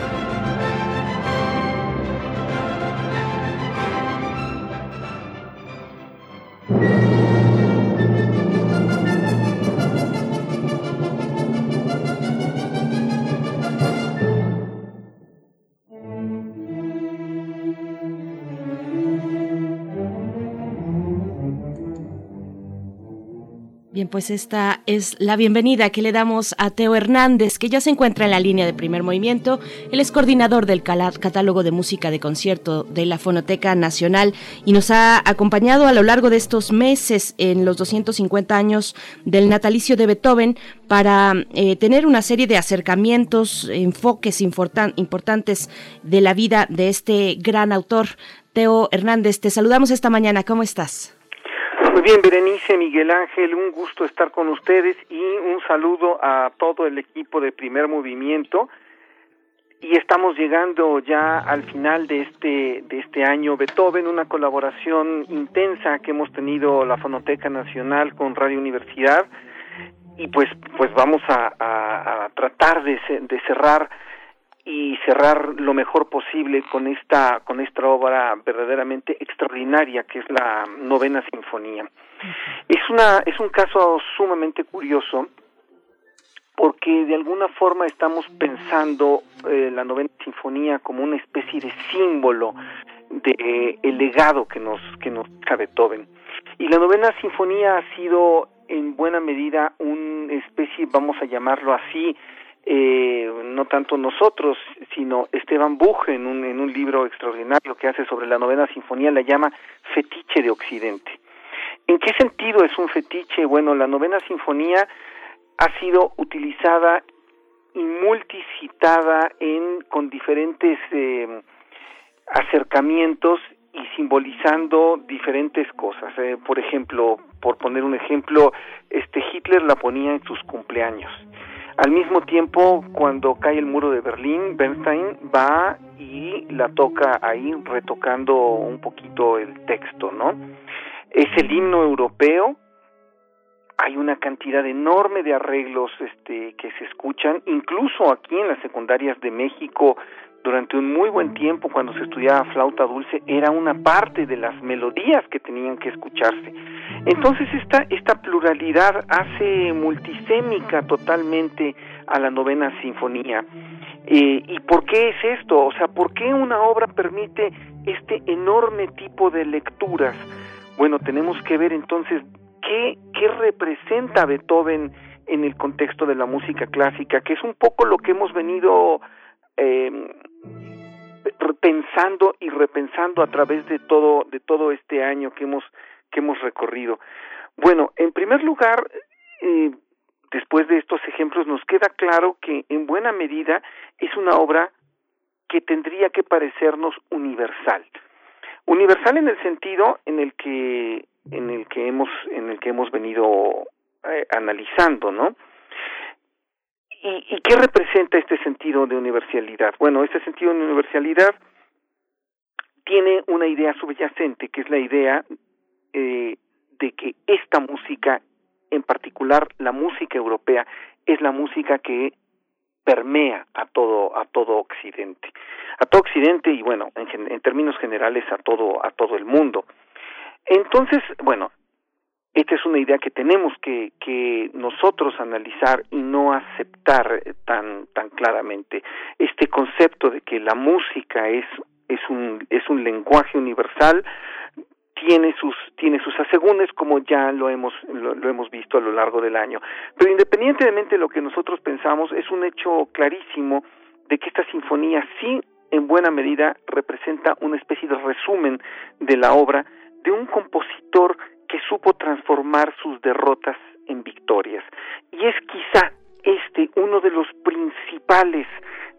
Pues esta es la bienvenida que le damos a Teo Hernández, que ya se encuentra en la línea de primer movimiento. Él es coordinador del catálogo de música de concierto de la Fonoteca Nacional y nos ha acompañado a lo largo de estos meses en los 250 años del natalicio de Beethoven para eh, tener una serie de acercamientos, enfoques importantes de la vida de este gran autor. Teo Hernández, te saludamos esta mañana. ¿Cómo estás? Muy bien, Berenice, Miguel Ángel, un gusto estar con ustedes y un saludo a todo el equipo de Primer Movimiento. Y estamos llegando ya al final de este de este año Beethoven, una colaboración intensa que hemos tenido la Fonoteca Nacional con Radio Universidad y pues pues vamos a, tratar de cerrar y cerrar lo mejor posible con esta con esta obra verdaderamente extraordinaria que es la novena sinfonía. Es una es un caso sumamente curioso porque de alguna forma estamos pensando eh, la novena sinfonía como una especie de símbolo de eh, el legado que nos que nos deja Beethoven. Y la novena sinfonía ha sido en buena medida una especie vamos a llamarlo así eh, no tanto nosotros, sino Esteban Buch en un, en un libro extraordinario que hace sobre la novena sinfonía, la llama fetiche de Occidente. ¿En qué sentido es un fetiche? Bueno, la novena sinfonía ha sido utilizada y multicitada en, con diferentes eh, acercamientos y simbolizando diferentes cosas. Eh, por ejemplo, por poner un ejemplo, este Hitler la ponía en sus cumpleaños. Al mismo tiempo, cuando cae el muro de Berlín, Bernstein va y la toca ahí, retocando un poquito el texto, ¿no? Es el himno europeo, hay una cantidad enorme de arreglos este, que se escuchan, incluso aquí en las secundarias de México durante un muy buen tiempo cuando se estudiaba flauta dulce era una parte de las melodías que tenían que escucharse. Entonces esta, esta pluralidad hace multisémica totalmente a la novena sinfonía. Eh, ¿Y por qué es esto? O sea, ¿por qué una obra permite este enorme tipo de lecturas? Bueno, tenemos que ver entonces qué, qué representa Beethoven en el contexto de la música clásica, que es un poco lo que hemos venido eh, pensando y repensando a través de todo de todo este año que hemos que hemos recorrido. Bueno, en primer lugar, eh, después de estos ejemplos nos queda claro que en buena medida es una obra que tendría que parecernos universal. Universal en el sentido en el que en el que hemos en el que hemos venido eh, analizando, ¿no? ¿Y, ¿Y qué representa este sentido de universalidad? Bueno, este sentido de universalidad tiene una idea subyacente, que es la idea eh, de que esta música, en particular la música europea, es la música que permea a todo a todo Occidente, a todo Occidente y bueno, en, en términos generales a todo a todo el mundo. Entonces, bueno, esta es una idea que tenemos que, que nosotros analizar y no aceptar tan, tan claramente. Este concepto de que la música es, es, un, es un lenguaje universal tiene sus tiene sus asegúnes como ya lo hemos lo, hemos visto a lo largo del año pero independientemente de lo que nosotros pensamos es un hecho clarísimo de que esta sinfonía sí en buena medida representa una especie de resumen de la obra de un compositor que supo transformar sus derrotas en victorias. Y es quizá este uno de los principales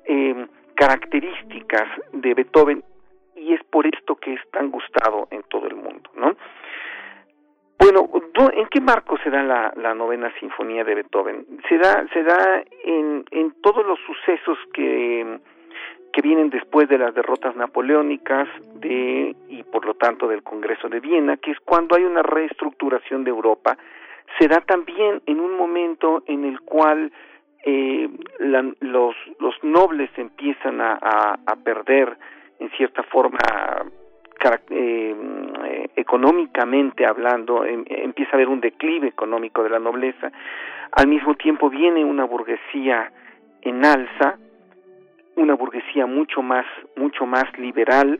eh, características de Beethoven y es por esto que es tan gustado en todo el mundo, ¿no? Bueno, ¿en qué marco se da la, la novena sinfonía de Beethoven? Se da, se da en, en todos los sucesos que que vienen después de las derrotas napoleónicas de y por lo tanto del Congreso de Viena, que es cuando hay una reestructuración de Europa, se da también en un momento en el cual eh, los, los nobles empiezan a, a, perder en cierta forma eh, económicamente hablando, em, empieza a haber un declive económico de la nobleza, al mismo tiempo viene una burguesía en alza, una burguesía mucho más, mucho más liberal,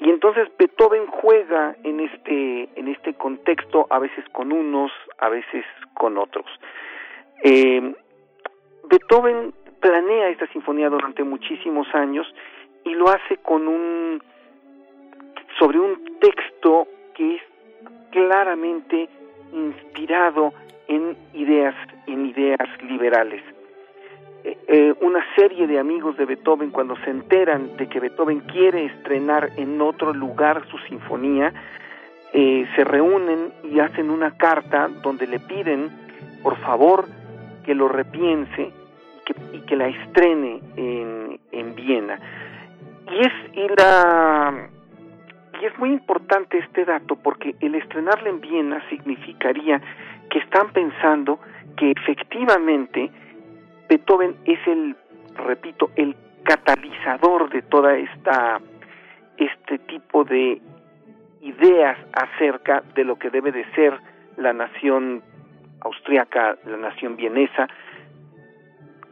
y entonces Beethoven juega en este, en este contexto, a veces con unos, a veces con otros. Eh, Beethoven planea esta sinfonía durante muchísimos años y lo hace con un sobre un texto que es claramente inspirado en ideas en ideas liberales eh, eh, una serie de amigos de Beethoven cuando se enteran de que Beethoven quiere estrenar en otro lugar su sinfonía, eh, se reúnen y hacen una carta donde le piden, por favor, que lo repiense y que, y que la estrene en, en Viena. Y es, y, la, y es muy importante este dato porque el estrenarla en Viena significaría que están pensando que efectivamente Beethoven es el, repito, el catalizador de toda esta este tipo de ideas acerca de lo que debe de ser la nación austriaca, la nación vienesa,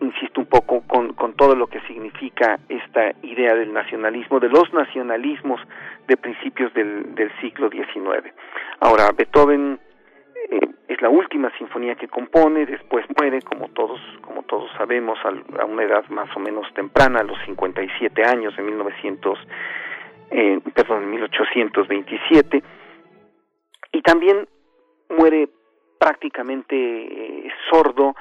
insisto un poco con, con todo lo que significa esta idea del nacionalismo, de los nacionalismos de principios del, del siglo XIX. Ahora, Beethoven eh, es la última sinfonía que compone, después muere, como todos, como todos sabemos, a, una edad más o menos temprana, a los 57 años, en 1900, eh, perdón, en 1827, y también muere prácticamente eh, sordo,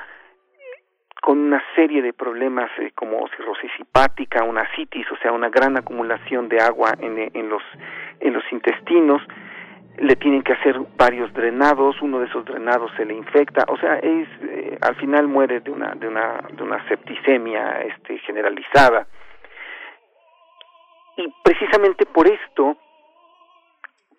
con una serie de problemas eh, como cirrosis hepática, una citis, o sea, una gran acumulación de agua en, en los en los intestinos, le tienen que hacer varios drenados, uno de esos drenados se le infecta, o sea, es eh, al final muere de una de una de una septicemia este generalizada. Y precisamente por esto,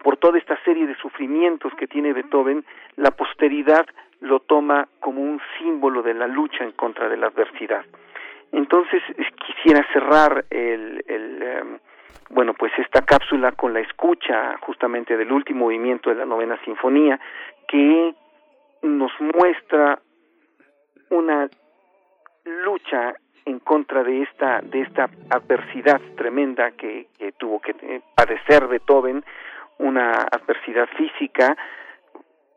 por toda esta serie de sufrimientos que tiene Beethoven, la posteridad lo toma como un símbolo de la lucha en contra de la adversidad. Entonces quisiera cerrar el, el em, bueno, pues esta cápsula con la escucha justamente del último movimiento de la novena sinfonía que nos muestra una lucha en contra de esta de esta adversidad tremenda que, que tuvo que eh, padecer Beethoven, una adversidad física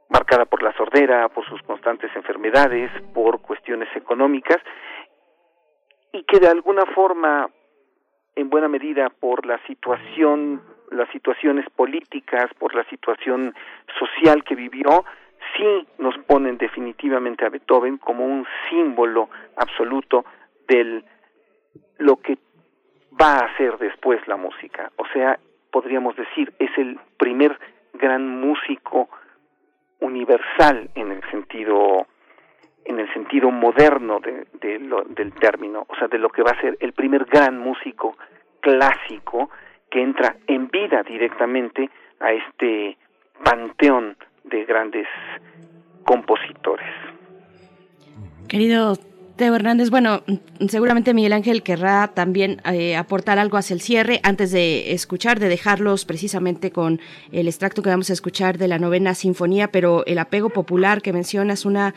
marcada por la sordera, por sus constantes enfermedades, por cuestiones económicas y que de alguna forma en buena medida por la situación, las situaciones políticas, por la situación social que vivió, sí nos ponen definitivamente a Beethoven como un símbolo absoluto del lo que va a ser después la música. O sea, podríamos decir, es el primer gran músico universal en el sentido en el sentido moderno de, del término, o sea, de lo que va a ser el primer gran músico clásico que entra en vida directamente a este panteón de grandes compositores. Querido Teo Hernández, bueno, seguramente Miguel Ángel querrá también eh, aportar algo hacia el cierre antes de escuchar, de dejarlos precisamente con el extracto que vamos a escuchar de la novena sinfonía, pero el apego popular que mencionas, una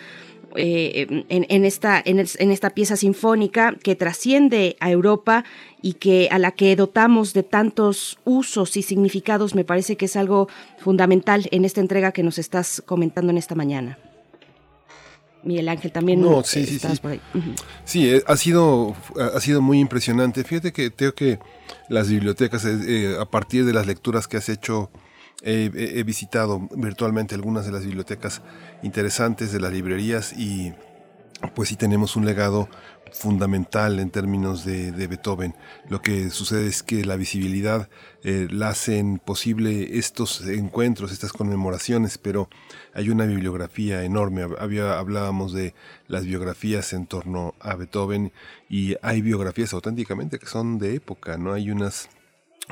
eh, en, esta, en, esta pieza sinfónica que trasciende a Europa y que a la que dotamos de tantos usos y significados, me parece que es algo fundamental en esta entrega que nos estás comentando en esta mañana. Miguel Ángel también no, sí, sí, sí. por ahí. Sí, eh, ha sido, ha sido muy impresionante. Fíjate que creo que las bibliotecas, eh, a partir de las lecturas que has hecho he, visitado virtualmente algunas de las bibliotecas interesantes de las librerías y pues sí tenemos un legado fundamental en términos de, Beethoven. Lo que sucede es que la visibilidad eh, la hacen posible estos encuentros, estas conmemoraciones, pero hay una bibliografía enorme. Había, hablábamos de las biografías en torno a Beethoven y hay biografías auténticamente que son de época, ¿no? Hay unas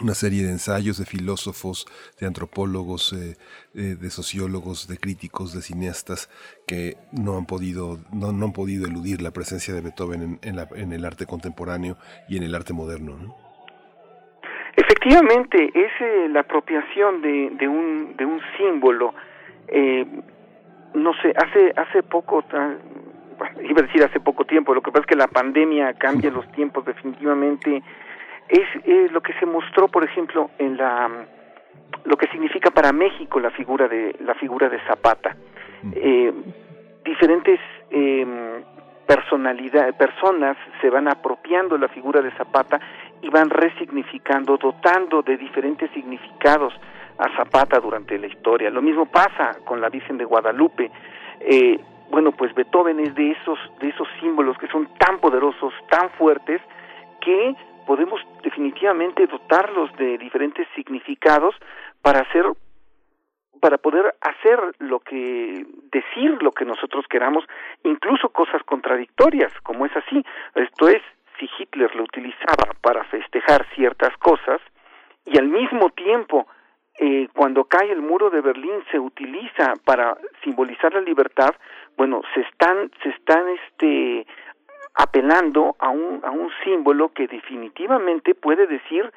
una serie de ensayos de filósofos, de antropólogos, eh, eh, de sociólogos, de críticos, de cineastas que no han podido, no, han podido eludir la presencia de Beethoven en, el arte contemporáneo y en el arte moderno. Efectivamente, es eh, la apropiación de, un, de un símbolo. no sé, hace, hace poco, iba a decir hace poco tiempo, lo que pasa es que la pandemia cambia [LAUGHS] los tiempos definitivamente es eh, lo que se mostró, por ejemplo, en la lo que significa para México la figura de la figura de Zapata. Eh, diferentes eh, personalidades, personas se van apropiando la figura de Zapata y van resignificando, dotando de diferentes significados a Zapata durante la historia. Lo mismo pasa con la Virgen de Guadalupe. Eh, bueno, pues Beethoven es de esos de esos símbolos que son tan poderosos, tan fuertes que podemos definitivamente dotarlos de diferentes significados para hacer para poder hacer lo que decir lo que nosotros queramos, incluso cosas contradictorias, como es así. Esto es, si Hitler lo utilizaba para festejar ciertas cosas y al mismo tiempo eh, cuando cae el muro de Berlín se utiliza para simbolizar la libertad, bueno, se están se están este apelando a un, a un símbolo que definitivamente puede decir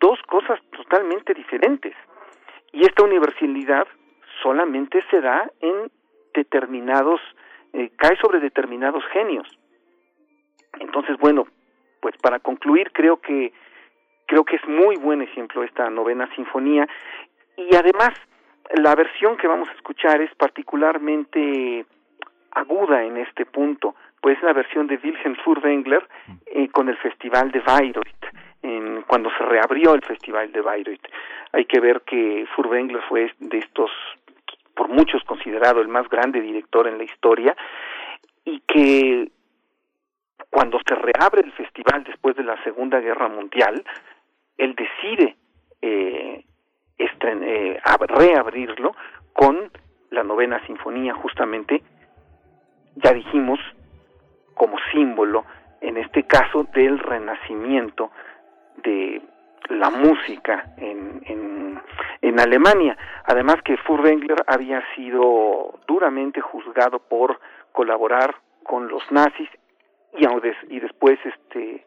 dos cosas totalmente diferentes. Y esta universalidad solamente se da en determinados, eh, cae sobre determinados genios. Entonces, bueno, pues para concluir, creo que creo que es muy buen ejemplo esta novena sinfonía y además la versión que vamos a escuchar es particularmente aguda en este punto pues la versión de Wilhelm Furtwängler eh, con el Festival de Bayreuth, en, cuando se reabrió el Festival de Bayreuth. Hay que ver que Furtwängler fue de estos, por muchos considerado el más grande director en la historia, y que cuando se reabre el festival después de la Segunda Guerra Mundial, él decide eh, eh, reabrirlo con la novena sinfonía justamente, ya dijimos, como símbolo, en este caso, del renacimiento de la música en, en, en Alemania. Además que Furtwängler había sido duramente juzgado por colaborar con los nazis y, y después este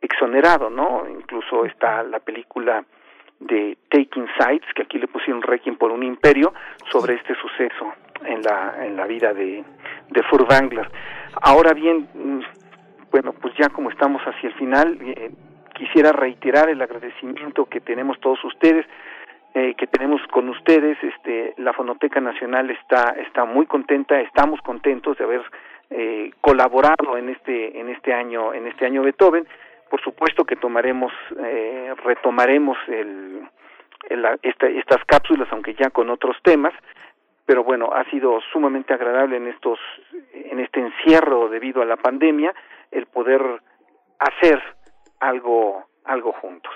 exonerado, ¿no? Incluso está la película de Taking Sides, que aquí le pusieron Requiem por un imperio, sobre este suceso en la, en la vida de, de Furtwängler. Ahora bien, mm, bueno, pues ya como estamos hacia el final, eh, quisiera reiterar el agradecimiento que tenemos todos ustedes, eh, que tenemos con ustedes. Este, la Fonoteca Nacional está está muy contenta, estamos contentos de haber eh, colaborado en este en este año en este año Beethoven. Por supuesto que tomaremos retomaremos el, estas cápsulas, aunque ya con otros temas pero bueno, ha sido sumamente agradable en estos en este encierro debido a la pandemia el poder hacer algo algo juntos.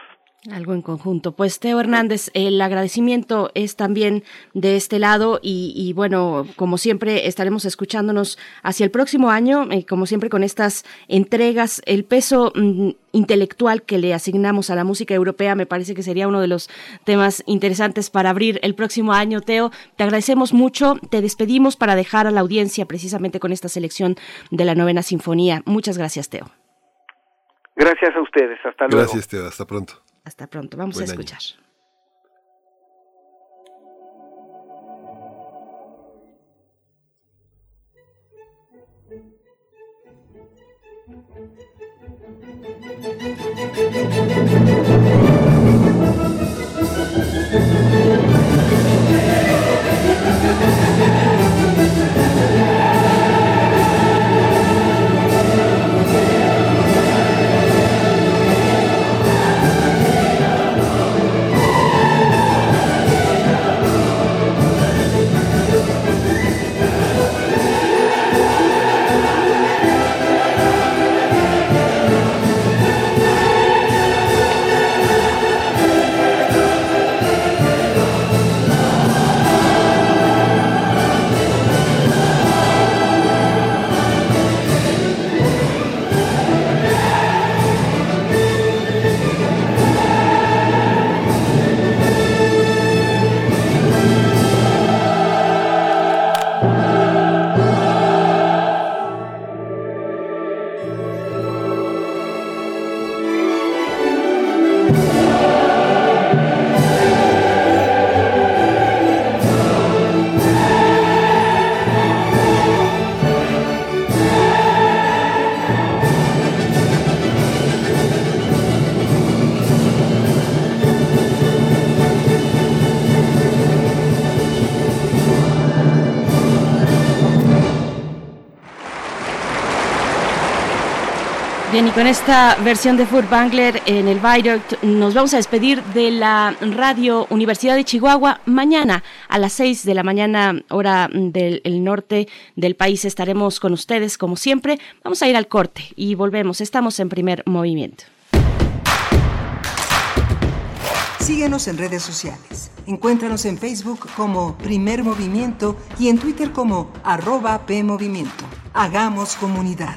Algo en conjunto. Pues Teo Hernández, el agradecimiento es también de este lado y, bueno, como siempre estaremos escuchándonos hacia el próximo año, y como siempre con estas entregas, el peso mm, intelectual que le asignamos a la música europea me parece que sería uno de los temas interesantes para abrir el próximo año. Teo, te agradecemos mucho, te despedimos para dejar a la audiencia precisamente con esta selección de la novena sinfonía. Muchas gracias, Teo. Gracias a ustedes, hasta luego. Gracias, Teo, hasta pronto. Hasta pronto, vamos a escuchar. Y con esta versión de Furt Bangler en el Viaduct nos vamos a despedir de la Radio Universidad de Chihuahua. Mañana a las 6 de la mañana, hora del norte del país, estaremos con ustedes como siempre. Vamos a ir al corte y volvemos. Estamos en primer movimiento. Síguenos en redes sociales. Encuéntranos en Facebook como Primer Movimiento y en Twitter como arroba PMovimiento. Hagamos comunidad.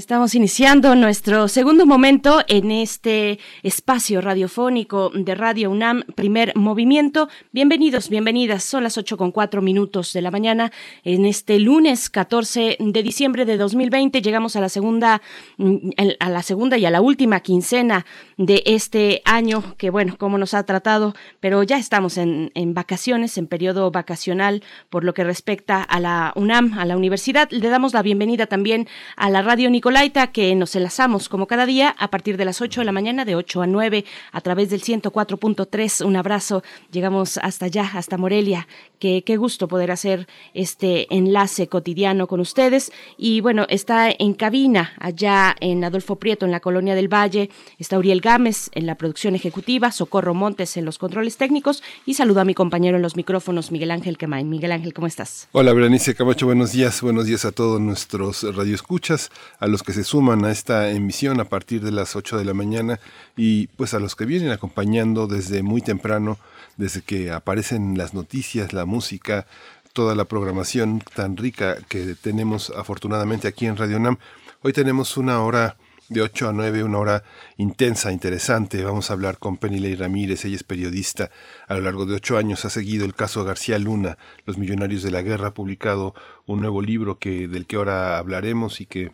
Estamos iniciando nuestro segundo momento en este espacio radiofónico de Radio UNAM, primer movimiento. Bienvenidos, bienvenidas. Son las ocho con cuatro minutos de la mañana. En este lunes 14 de diciembre de 2020 llegamos a la segunda, mm, a la segunda y a la última quincena de este año, que bueno, cómo nos ha tratado, pero ya estamos en, en vacaciones, en periodo vacacional, por lo que respecta a la UNAM, a la universidad. Le damos la bienvenida también a la radio Nicolaita, que nos enlazamos como cada día a partir de las 8 de la mañana, de 8 a 9, a través del 104.3. Un abrazo. Llegamos hasta allá, hasta Morelia. Qué, qué gusto poder hacer este enlace cotidiano con ustedes. Y bueno, está en cabina allá en Adolfo Prieto, en la Colonia del Valle. Está Uriel Gámez en la producción ejecutiva, Socorro Montes en los controles técnicos. Y saludo a mi compañero en los micrófonos, Miguel Ángel Quemain. Miguel Ángel, ¿cómo estás? Hola, Berenice Camacho, buenos días. Buenos días a todos nuestros radioescuchas, a los que se suman a esta emisión a partir de las 8 de la mañana y pues a los que vienen acompañando desde muy temprano, desde que aparecen las noticias, la música, toda la programación tan rica que tenemos afortunadamente aquí en Radio Nam. Hoy tenemos una hora de 8 a 9, una hora intensa, interesante. Vamos a hablar con Penilei Ramírez, ella es periodista. A lo largo de ocho años ha seguido el caso García Luna, Los Millonarios de la Guerra, ha publicado un nuevo libro que, del que ahora hablaremos y que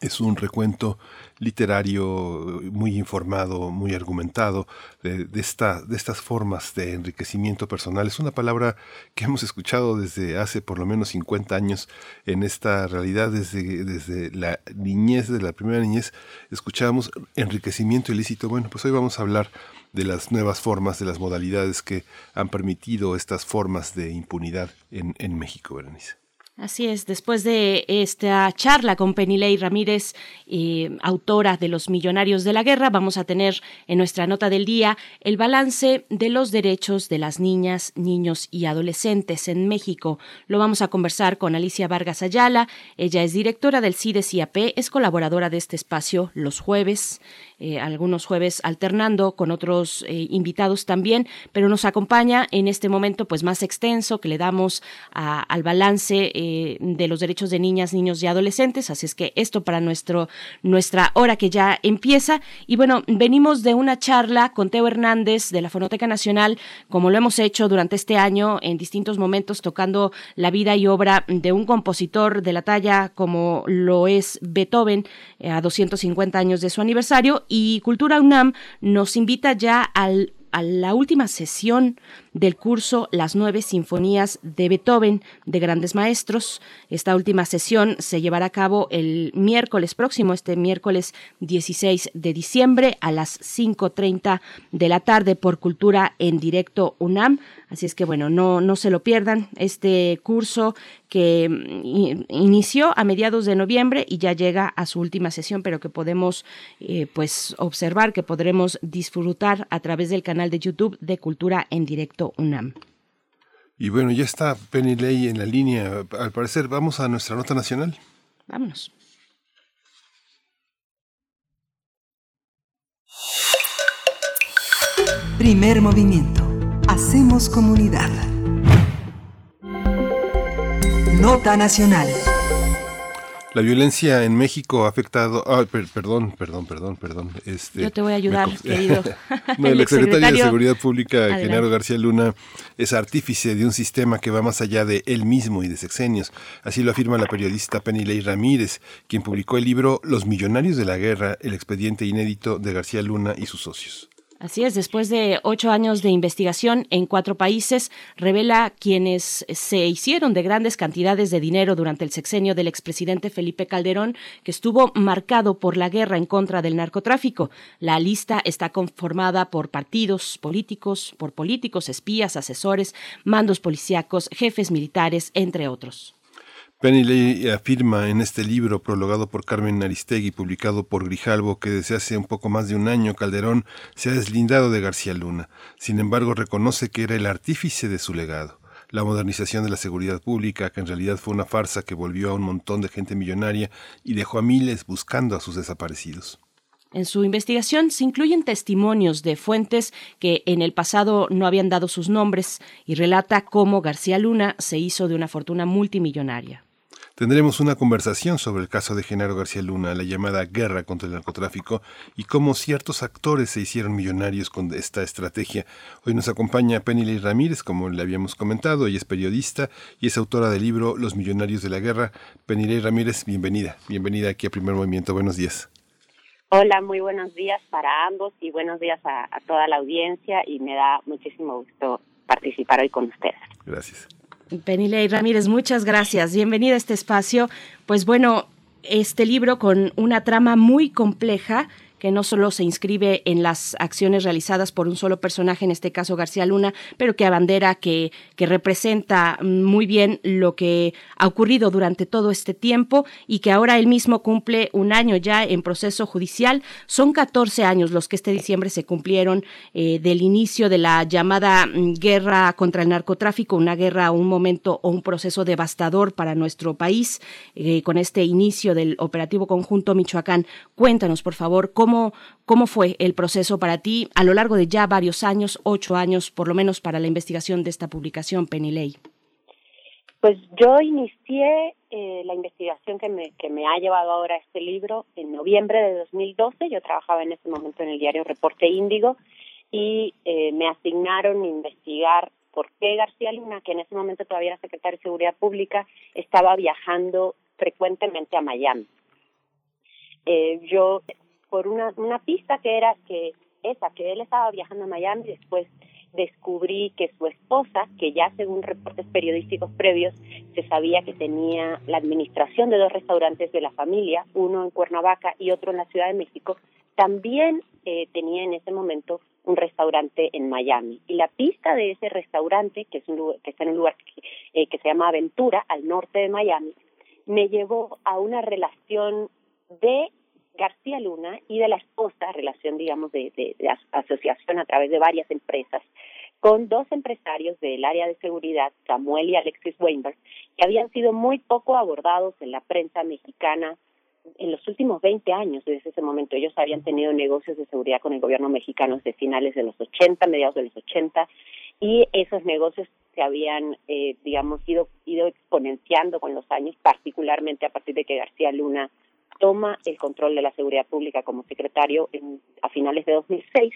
es un recuento literario muy informado, muy argumentado de, de, esta, de estas formas de enriquecimiento personal. Es una palabra que hemos escuchado desde hace por lo menos 50 años en esta realidad, desde, desde la niñez, de la primera niñez, escuchábamos enriquecimiento ilícito. Bueno, pues hoy vamos a hablar de las nuevas formas, de las modalidades que han permitido estas formas de impunidad en, en México, Berenice. Así es, después de esta charla con Penilei Ramírez, eh, autora de Los Millonarios de la Guerra, vamos a tener en nuestra nota del día el balance de los derechos de las niñas, niños y adolescentes en México. Lo vamos a conversar con Alicia Vargas Ayala. Ella es directora del CIDES IAP, es colaboradora de este espacio los jueves. Eh, algunos jueves alternando con otros eh, invitados también, pero nos acompaña en este momento pues más extenso que le damos al balance eh, de los derechos de niñas, niños y adolescentes. Así es que esto para nuestro, nuestra hora que ya empieza. Y bueno, venimos de una charla con Teo Hernández de la Fonoteca Nacional, como lo hemos hecho durante este año en distintos momentos, tocando la vida y obra de un compositor de la talla como lo es Beethoven a 250 años de su aniversario y Cultura UNAM nos invita ya al, a la última sesión del curso Las nueve sinfonías de Beethoven de grandes maestros. Esta última sesión se llevará a cabo el miércoles próximo, este miércoles 16 de diciembre a las 5.30 de la tarde por Cultura en Directo UNAM. Así es que bueno, no, no se lo pierdan. Este curso que mm, inició a mediados de noviembre y ya llega a su última sesión, pero que podemos eh, pues observar, que podremos disfrutar a través del canal de YouTube de Cultura en Directo UNAM. Y bueno, ya está Penny Ley en la línea. Al parecer, vamos a nuestra nota nacional. Vámonos. Primer movimiento Hacemos comunidad. Nota Nacional. La violencia en México ha afectado. perdón, perdón, perdón, perdón. Este, Yo te voy a ayudar, querido. [LAUGHS] [LAUGHS] el, el exsecretario de Seguridad Pública, Genaro García Luna, es artífice de un sistema que va más allá de él mismo y de sexenios. Así lo afirma la periodista Penilei Ramírez, quien publicó el libro Los Millonarios de la Guerra, el expediente inédito de García Luna y sus socios. Así es, después de ocho años de investigación en cuatro países, revela quienes se hicieron de grandes cantidades de dinero durante el sexenio del expresidente Felipe Calderón, que estuvo marcado por la guerra en contra del narcotráfico. La lista está conformada por partidos políticos, por políticos, espías, asesores, mandos policíacos, jefes militares, entre otros. Penny afirma en este libro, prologado por Carmen Aristegui, publicado por Grijalvo, que desde hace un poco más de un año Calderón se ha deslindado de García Luna. Sin embargo, reconoce que era el artífice de su legado. La modernización de la seguridad pública, que en realidad fue una farsa que volvió a un montón de gente millonaria y dejó a miles buscando a sus desaparecidos. En su investigación se incluyen testimonios de fuentes que en el pasado no habían dado sus nombres y relata cómo García Luna se hizo de una fortuna multimillonaria. Tendremos una conversación sobre el caso de Genaro García Luna, la llamada guerra contra el narcotráfico y cómo ciertos actores se hicieron millonarios con esta estrategia. Hoy nos acompaña Penny Ramírez, como le habíamos comentado, ella es periodista y es autora del libro Los Millonarios de la Guerra. Penny Ramírez, bienvenida, bienvenida aquí a Primer Movimiento. Buenos días. Hola, muy buenos días para ambos y buenos días a, a toda la audiencia y me da muchísimo gusto participar hoy con ustedes. Gracias. Penilei Ramírez, muchas gracias. Bienvenida a este espacio. Pues bueno, este libro con una trama muy compleja que no solo se inscribe en las acciones realizadas por un solo personaje, en este caso García Luna, pero que abandera, que, que representa muy bien lo que ha ocurrido durante todo este tiempo y que ahora él mismo cumple un año ya en proceso judicial. Son 14 años los que este diciembre se cumplieron eh, del inicio de la llamada mm, guerra contra el narcotráfico, una guerra, un momento o un proceso devastador para nuestro país, eh, con este inicio del operativo conjunto Michoacán. Cuéntanos, por favor, cómo ¿Cómo, fue el proceso para ti a lo largo de ya varios años, ocho años por lo menos para la investigación de esta publicación, Penilei? Pues yo inicié eh, la investigación que me, que me ha llevado ahora este libro en noviembre de 2012. Yo trabajaba en ese momento en el diario Reporte Índigo y eh, me asignaron investigar por qué García Luna, que en ese momento todavía era secretario de Seguridad Pública, estaba viajando frecuentemente a Miami. Eh, yo por una, una pista que era que esa, que él estaba viajando a Miami, después descubrí que su esposa, que ya según reportes periodísticos previos se sabía que tenía la administración de dos restaurantes de la familia, uno en Cuernavaca y otro en la Ciudad de México, también eh, tenía en ese momento un restaurante en Miami. Y la pista de ese restaurante, que, es un que está en un lugar que, que se llama Aventura, al norte de Miami, me llevó a una relación de García Luna y de la esposa, relación, digamos, de, de, asociación a través de varias empresas, con dos empresarios del área de seguridad, Samuel y Alexis Weinberg, que habían sido muy poco abordados en la prensa mexicana en los últimos 20 años, desde ese momento. Ellos habían tenido negocios de seguridad con el gobierno mexicano desde finales de los 80, mediados de los 80, y esos negocios se habían, eh, digamos, ido, ido exponenciando con los años, particularmente a partir de que García Luna toma el control de la seguridad pública como secretario en, a finales de 2006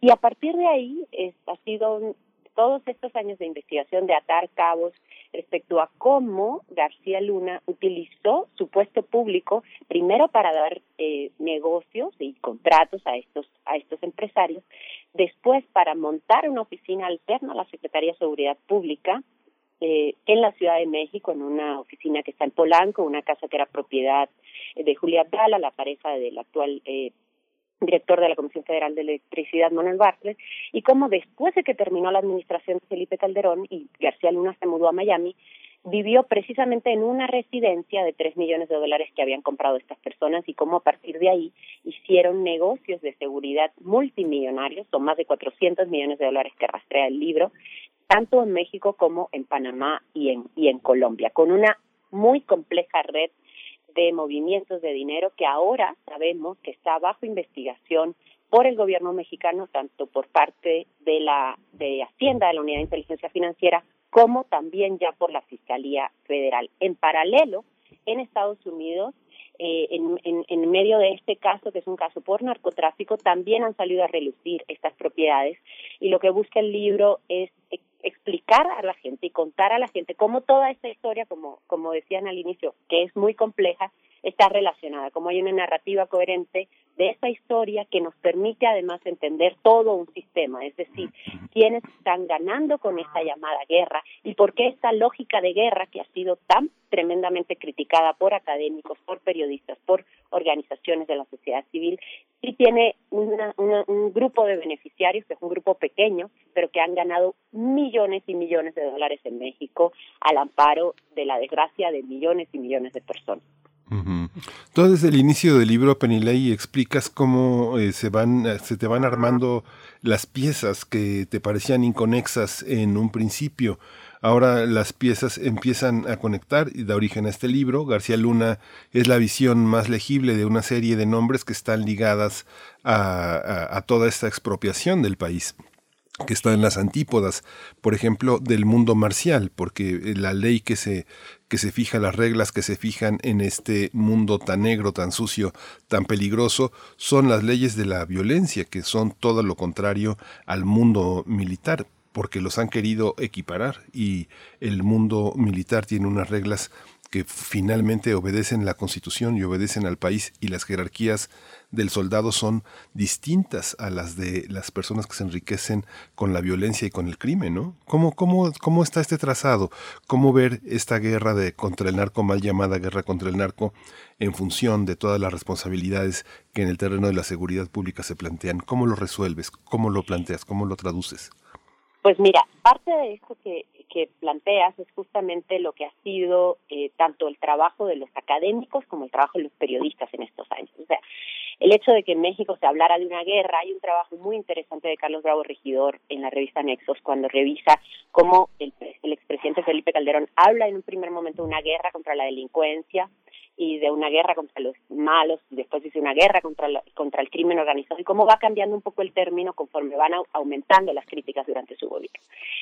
y a partir de ahí es, ha sido todos estos años de investigación de atar cabos respecto a cómo García Luna utilizó su puesto público primero para dar eh, negocios y contratos a estos a estos empresarios, después para montar una oficina alterna a la Secretaría de Seguridad Pública eh, en la Ciudad de México, en una oficina que está en Polanco, una casa que era propiedad de Julia Abdala, la pareja del actual eh, director de la Comisión Federal de Electricidad, Manuel Bartlett, y cómo después de que terminó la administración de Felipe Calderón y García Luna se mudó a Miami, vivió precisamente en una residencia de tres millones de dólares que habían comprado estas personas y cómo a partir de ahí hicieron negocios de seguridad multimillonarios, son más de 400 millones de dólares que rastrea el libro, tanto en México como en Panamá y en, y en Colombia, con una muy compleja red de movimientos de dinero que ahora sabemos que está bajo investigación por el gobierno mexicano, tanto por parte de la de Hacienda, de la Unidad de Inteligencia Financiera, como también ya por la Fiscalía Federal. En paralelo, en Estados Unidos, eh, en, en, en, medio de este caso, que es un caso por narcotráfico, también han salido a relucir estas propiedades y lo que busca el libro es explicar a la gente y contar a la gente cómo toda esta historia, como, como decían al inicio, que es muy compleja, está relacionada, como hay una narrativa coherente de esta historia que nos permite además entender todo un sistema, es decir, quiénes están ganando con esta llamada guerra y por qué esta lógica de guerra que ha sido tan tremendamente criticada por académicos, por periodistas, por organizaciones de la sociedad civil, y tiene un grupo de beneficiarios, que es un grupo pequeño, pero que han ganado millones y millones de dólares en México al amparo de la desgracia de millones y millones de personas. Tú desde el inicio del libro, Penilei, explicas cómo eh, se van, eh, se te van armando las piezas que te parecían inconexas en un principio. Ahora las piezas empiezan a conectar y da origen a este libro. García Luna es la visión más legible de una serie de nombres que están ligadas a toda esta expropiación del país que está en las antípodas, por ejemplo, del mundo marcial, porque eh, la ley que se, que se fija, las reglas que se fijan en este mundo tan negro, tan sucio, tan peligroso, son las leyes de la violencia, que son todo lo contrario al mundo militar, porque los han querido equiparar. Y el mundo militar tiene unas reglas que finalmente obedecen la constitución y obedecen al país y las jerarquías del soldado son distintas a las de las personas que se enriquecen con la violencia y con el crimen, ¿no? ¿Cómo, cómo, cómo está este trazado? ¿Cómo ver esta guerra de contra el narco, mal llamada guerra contra el narco, en función de todas las responsabilidades que en el terreno de la seguridad pública se plantean? ¿Cómo lo resuelves? ¿Cómo lo planteas? ¿Cómo lo traduces? Pues mira, parte de esto que, que planteas es justamente lo que ha sido eh, tanto el trabajo de los académicos como el trabajo de los periodistas en estos años. O sea, el hecho de que en México se hablara de una guerra, hay un trabajo muy interesante de Carlos Bravo Regidor en la revista Nexos cuando revisa cómo el, el expresidente Felipe Calderón habla en un primer momento de una guerra contra la delincuencia, y de una guerra contra los malos, después dice una guerra contra, contra el crimen organizado y cómo va cambiando un poco el término conforme van aumentando las críticas durante su gobierno.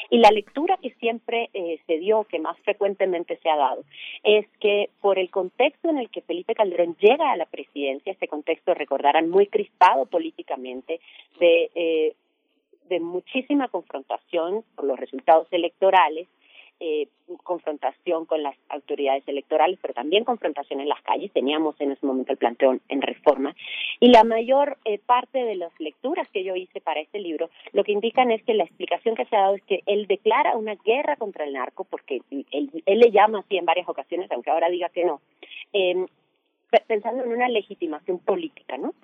Y la lectura que siempre eh, se dio, que más frecuentemente se ha dado, es que por el contexto en el que Felipe Calderón llega a la presidencia, este contexto recordarán muy crispado políticamente, de, eh, de muchísima confrontación por los resultados electorales, eh, confrontación con las autoridades electorales, pero también confrontación en las calles. Teníamos en ese momento el planteo en reforma. Y la mayor eh, parte de las lecturas que yo hice para este libro lo que indican es que la explicación que se ha dado es que él declara una guerra contra el narco, porque él, él le llama así en varias ocasiones, aunque ahora diga que no. Eh, pensando en una legitimación política, ¿no?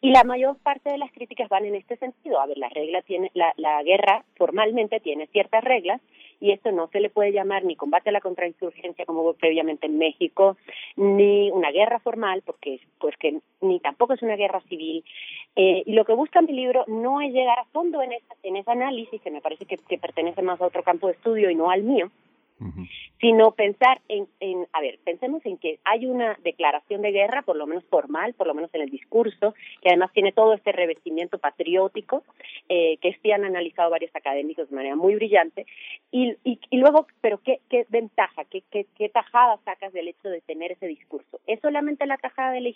Y la mayor parte de las críticas van en este sentido. A ver, la regla tiene, la, la guerra formalmente tiene ciertas reglas y esto no se le puede llamar ni combate a la contrainsurgencia como hubo previamente en México, ni una guerra formal, porque pues que ni tampoco es una guerra civil. Eh, y lo que busca mi libro no es llegar a fondo en, esa, en ese análisis, que me parece que, que pertenece más a otro campo de estudio y no al mío, sino pensar en, en, a ver, pensemos en que hay una declaración de guerra, por lo menos formal, por lo menos en el discurso, que además tiene todo este revestimiento patriótico, eh, que sí han analizado varios académicos de manera muy brillante, y, y, luego, pero ¿qué, qué ventaja, qué, qué, qué tajada sacas del hecho de tener ese discurso? ¿Es solamente la tajada de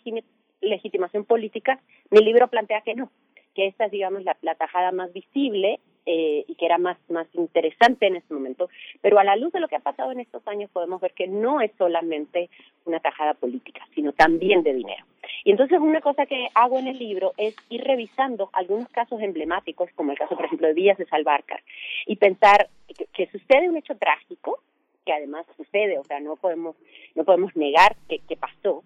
legitimación política? Mi libro plantea que no, que esta es, digamos, la, la tajada más visible eh, y que era más, más interesante en ese momento. Pero a la luz de lo que ha pasado en estos años podemos ver que no es solamente una tajada política, sino también de dinero. Y entonces una cosa que hago en el libro es ir revisando algunos casos emblemáticos, como el caso, por ejemplo, de Villas de Salvarcar, y pensar que, que sucede un hecho trágico, que además sucede, o sea, no podemos, no podemos negar que, que pasó,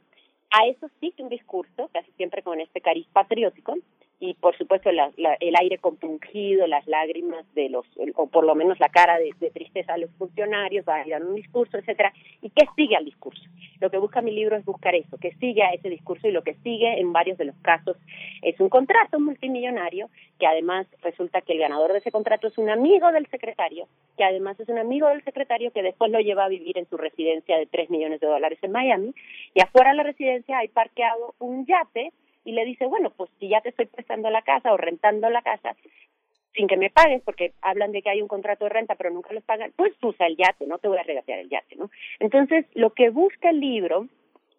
a eso sí que un discurso, casi siempre con este cariz patriótico, y por supuesto la, la, el aire compungido, las lágrimas de los, o por lo menos la cara de, de tristeza de los funcionarios, va a dar un discurso, etcétera, y qué sigue al discurso. Lo que busca mi libro es buscar eso, que sigue a ese discurso y lo que sigue en varios de los casos. Es un contrato multimillonario, que además resulta que el ganador de ese contrato es un amigo del secretario, que además es un amigo del secretario que después lo lleva a vivir en su residencia de 3 millones de dólares en Miami, y afuera de la residencia hay parqueado un yate y le dice, bueno, pues si ya te estoy prestando la casa o rentando la casa, sin que me pagues, porque hablan de que hay un contrato de renta, pero nunca los pagan, pues usa el yate, no te voy a regatear el yate, ¿no? Entonces, lo que busca el libro,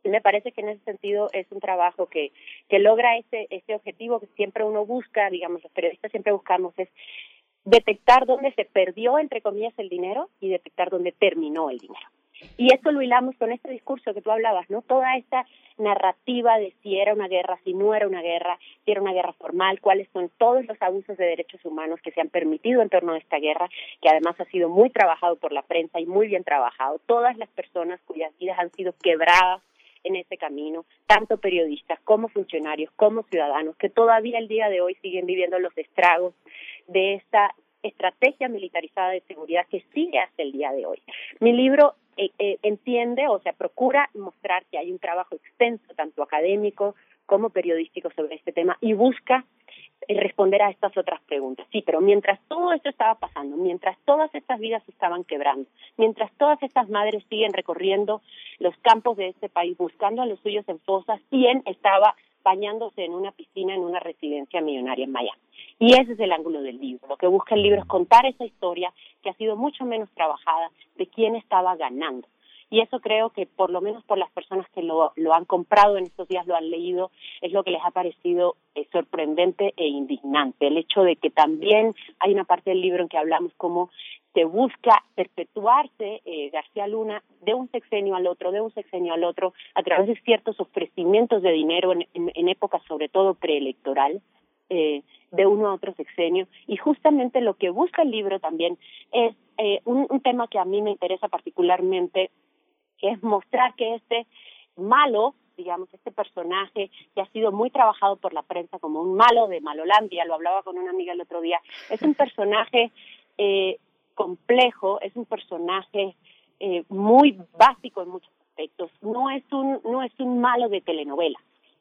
me parece que en ese sentido es un trabajo que, que logra ese, ese objetivo que siempre uno busca, digamos, los periodistas siempre buscamos, es detectar dónde se perdió, entre comillas, el dinero y detectar dónde terminó el dinero. Y eso lo hilamos con este discurso que tú hablabas, ¿no? Toda esta narrativa de si era una guerra, si no era una guerra, si era una guerra formal, cuáles son todos los abusos de derechos humanos que se han permitido en torno a esta guerra, que además ha sido muy trabajado por la prensa y muy bien trabajado. Todas las personas cuyas vidas han sido quebradas en ese camino, tanto periodistas como funcionarios, como ciudadanos, que todavía el día de hoy siguen viviendo los estragos de esta estrategia militarizada de seguridad que sigue hasta el día de hoy. Mi libro eh, eh, entiende, o sea, procura mostrar que hay un trabajo extenso, tanto académico como periodístico sobre este tema y busca eh, responder a estas otras preguntas. Sí, pero mientras todo esto estaba pasando, mientras todas estas vidas estaban quebrando, mientras todas estas madres siguen recorriendo los campos de este país buscando a los suyos en fosas, ¿quién estaba bañándose en una piscina en una residencia millonaria en Miami? Y ese es el ángulo del libro. Lo que busca el libro es contar esa historia que ha sido mucho menos trabajada de quién estaba ganando. Y eso creo que por lo menos por las personas que lo, han comprado en estos días, lo han leído, es lo que les ha parecido eh, sorprendente e indignante. El hecho de que también hay una parte del libro en que hablamos como se busca perpetuarse eh, García Luna de un sexenio al otro, de un sexenio al otro, a través de ciertos ofrecimientos de dinero en, en, épocas sobre todo preelectoral, eh, de uno a otro sexenio. Y justamente lo que busca el libro también es eh, un, un tema que a mí me interesa particularmente, que es mostrar que este malo, digamos, este personaje que ha sido muy trabajado por la prensa como un malo de Malolandia, lo hablaba con una amiga el otro día, es un [LAUGHS] personaje eh, complejo, es un personaje eh, muy básico en muchos aspectos, no es un, no es un malo de telenovela,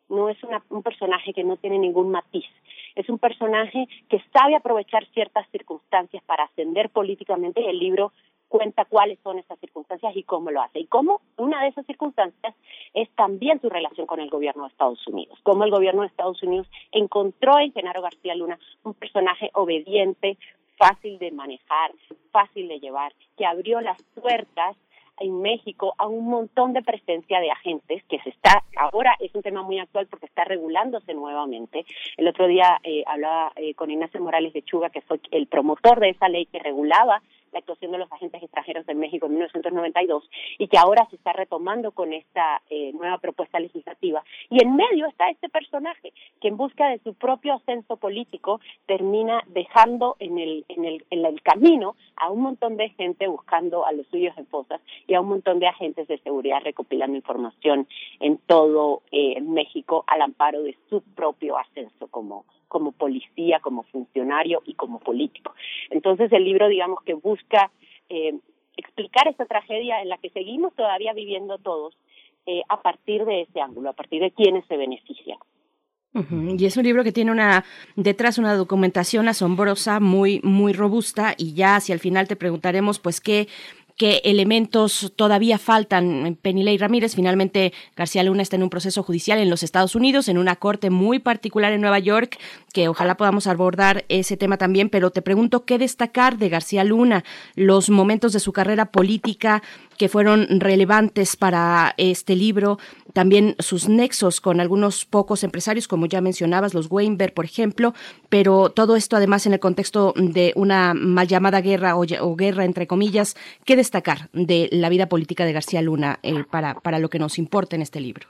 no es una, un personaje que no tiene ningún matiz, es un personaje que sabe aprovechar ciertas circunstancias para ascender políticamente y el libro cuenta cuáles son esas circunstancias y cómo lo hace. Y cómo una de esas circunstancias es también su relación con el gobierno de Estados Unidos. Cómo el gobierno de Estados Unidos encontró en Genaro García Luna un personaje obediente, fácil de manejar, fácil de llevar, que abrió las puertas en México a un montón de presencia de agentes que se está, ahora es un tema muy actual porque está regulándose nuevamente. El otro día eh, hablaba eh, con Ignacio Morales de Chuga, que fue el promotor de esa ley que regulaba la actuación de los agentes extranjeros de México en 1992 y que ahora se está retomando con esta eh, nueva propuesta legislativa. Y en medio está este personaje que en busca de su propio ascenso político termina dejando en el, en el, en el camino a un montón de gente buscando a los suyos en fosas y a un montón de agentes de seguridad recopilando información en todo eh, México al amparo de su propio ascenso como como policía, como funcionario y como político. Entonces el libro, digamos, que busca eh, explicar esta tragedia en la que seguimos todavía viviendo todos eh, a partir de ese ángulo, a partir de quienes se benefician. Y es un libro que tiene una detrás una documentación asombrosa, muy muy robusta y ya hacia el final te preguntaremos pues qué qué elementos todavía faltan. Penilei Ramírez, finalmente García Luna está en un proceso judicial en los Estados Unidos, en una corte muy particular en Nueva York, que ojalá podamos abordar ese tema también, pero te pregunto qué destacar de García Luna, los momentos de su carrera política que fueron relevantes para este libro, también sus nexos con algunos pocos empresarios, como ya mencionabas, los Weinberg, por ejemplo, pero todo esto además en el contexto de una mal llamada guerra o, guerra, entre comillas, ¿qué destacar de la vida política de García Luna eh, para, para lo que nos importa en este libro?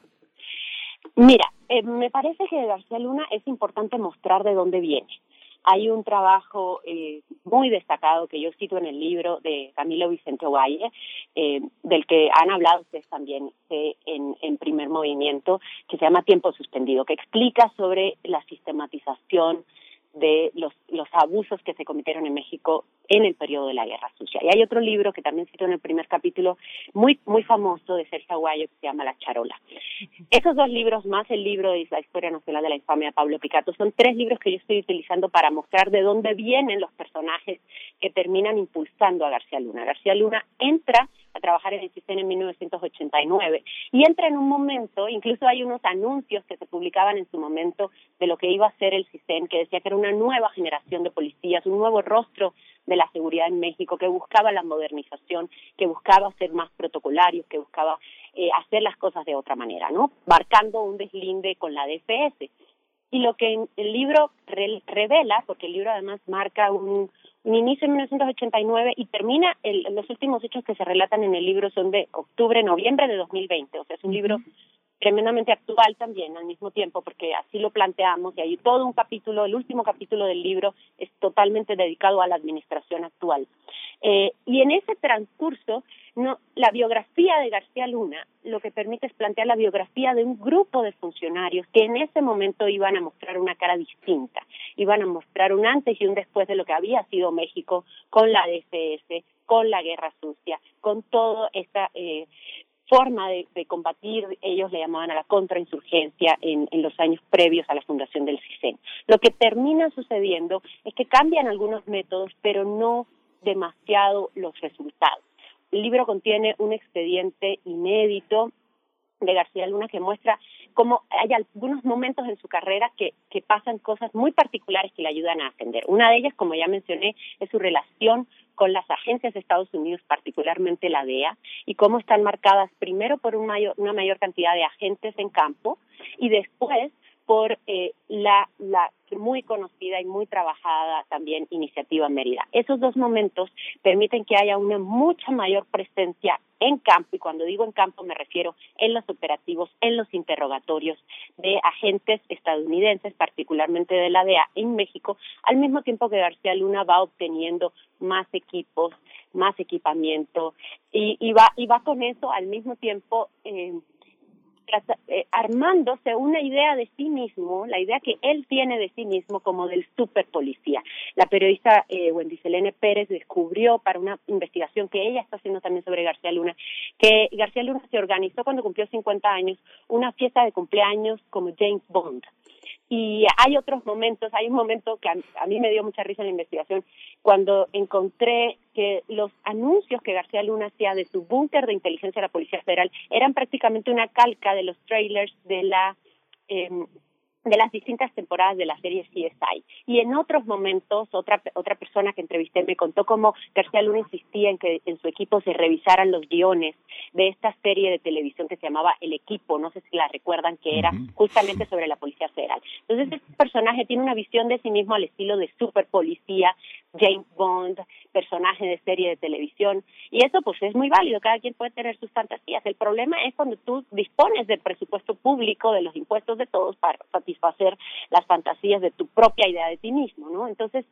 Mira, eh, me parece que de García Luna es importante mostrar de dónde viene. Hay un trabajo eh, muy destacado que yo cito en el libro de Camilo Vicente Ovalle, eh, del que han hablado ustedes también eh, en, en primer movimiento, que se llama Tiempo Suspendido, que explica sobre la sistematización de los, los abusos que se cometieron en México en el periodo de la Guerra Sucia. Y hay otro libro que también cito en el primer capítulo, muy, muy famoso de Sergio Aguayo, que se llama La Charola. Esos dos libros, más el libro de la Historia Nacional de la Infamia de Pablo Picato, son tres libros que yo estoy utilizando para mostrar de dónde vienen los personajes que terminan impulsando a García Luna. García Luna entra a trabajar en el CISEN en 1989 y entra en un momento, incluso hay unos anuncios que se publicaban en su momento de lo que iba a ser el CISEN, que decía que era una nueva generación de policías, un nuevo rostro de la seguridad en México, que buscaba la modernización, que buscaba ser más protocolarios, que buscaba eh, hacer las cosas de otra manera, ¿no? Marcando un deslinde con la DFS. Y lo que el libro revela, porque el libro además marca un, inicio en 1989 y termina, el, los últimos hechos que se relatan en el libro son de octubre, noviembre de 2020, o sea, es un libro tremendamente actual también al mismo tiempo, porque así lo planteamos y hay todo un capítulo, el último capítulo del libro es totalmente dedicado a la administración actual. Eh, y en ese transcurso, no, la biografía de García Luna lo que permite es plantear la biografía de un grupo de funcionarios que en ese momento iban a mostrar una cara distinta, iban a mostrar un antes y un después de lo que había sido México con la DFS, con la guerra sucia, con toda esta eh, forma de, combatir, ellos le llamaban a la contrainsurgencia en, en los años previos a la fundación del CISEN. Lo que termina sucediendo es que cambian algunos métodos, pero no demasiado los resultados. El libro contiene un expediente inédito de García Luna que muestra cómo hay algunos momentos en su carrera que, que pasan cosas muy particulares que le ayudan a ascender. Una de ellas, como ya mencioné, es su relación con las agencias de Estados Unidos, particularmente la DEA, y cómo están marcadas primero por un mayor, una mayor cantidad de agentes en campo y después por eh, la, la muy conocida y muy trabajada también iniciativa Mérida. Esos dos momentos permiten que haya una mucha mayor presencia en campo, y cuando digo en campo me refiero en los operativos, en los interrogatorios de agentes estadounidenses, particularmente de la DEA en México, al mismo tiempo que García Luna va obteniendo más equipos, más equipamiento, y, y, va, y va con eso al mismo tiempo eh, eh, armándose una idea de sí mismo, la idea que él tiene de sí mismo como del super policía. La periodista eh, Wendy Selene Pérez descubrió para una investigación que ella está haciendo también sobre García Luna, que García Luna se organizó cuando cumplió 50 años una fiesta de cumpleaños como James Bond. Y hay otros momentos, hay un momento que a, mí me dio mucha risa en la investigación, cuando encontré que los anuncios que García Luna hacía de su búnker de inteligencia de la Policía Federal eran prácticamente una calca de los trailers de la eh, de las distintas temporadas de la serie CSI. Y en otros momentos, otra, otra persona que entrevisté me contó cómo García Luna insistía en que en su equipo se revisaran los guiones de esta serie de televisión que se llamaba El Equipo, no sé si la recuerdan, que era justamente sobre la Policía Federal. Entonces, este personaje tiene una visión de sí mismo al estilo de super policía, James Bond, personaje de serie de televisión, y eso pues es muy válido, cada quien puede tener sus fantasías. El problema es cuando tú dispones del presupuesto público, de los impuestos de todos para satisfacer las fantasías de tu propia idea de ti mismo, ¿no? Entonces,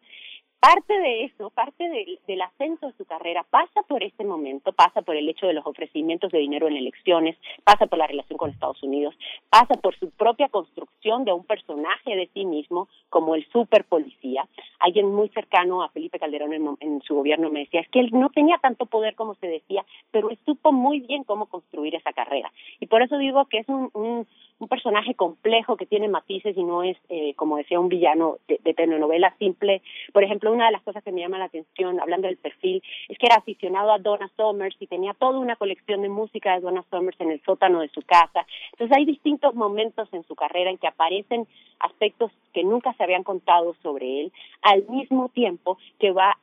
parte de eso, parte del ascenso de su carrera pasa por este momento, pasa por el hecho de los ofrecimientos de dinero en elecciones, pasa por la relación con Estados Unidos, pasa por su propia construcción de un personaje de sí mismo como el super policía. Alguien muy cercano a Felipe Calderón en, su gobierno me decía, es que él no tenía tanto poder como se decía, pero él supo muy bien cómo construir esa carrera. Y por eso digo que es un, un, personaje complejo que tiene matices y no es, eh, como decía, un villano de, de telenovela simple. Por ejemplo, una de las cosas que me llama la atención, hablando del perfil, es que era aficionado a Donna Summers y tenía toda una colección de música de Donna Summers en el sótano de su casa. Entonces hay distintos momentos en su carrera en que aparecen aspectos que nunca se habían contado sobre él, al mismo tiempo que va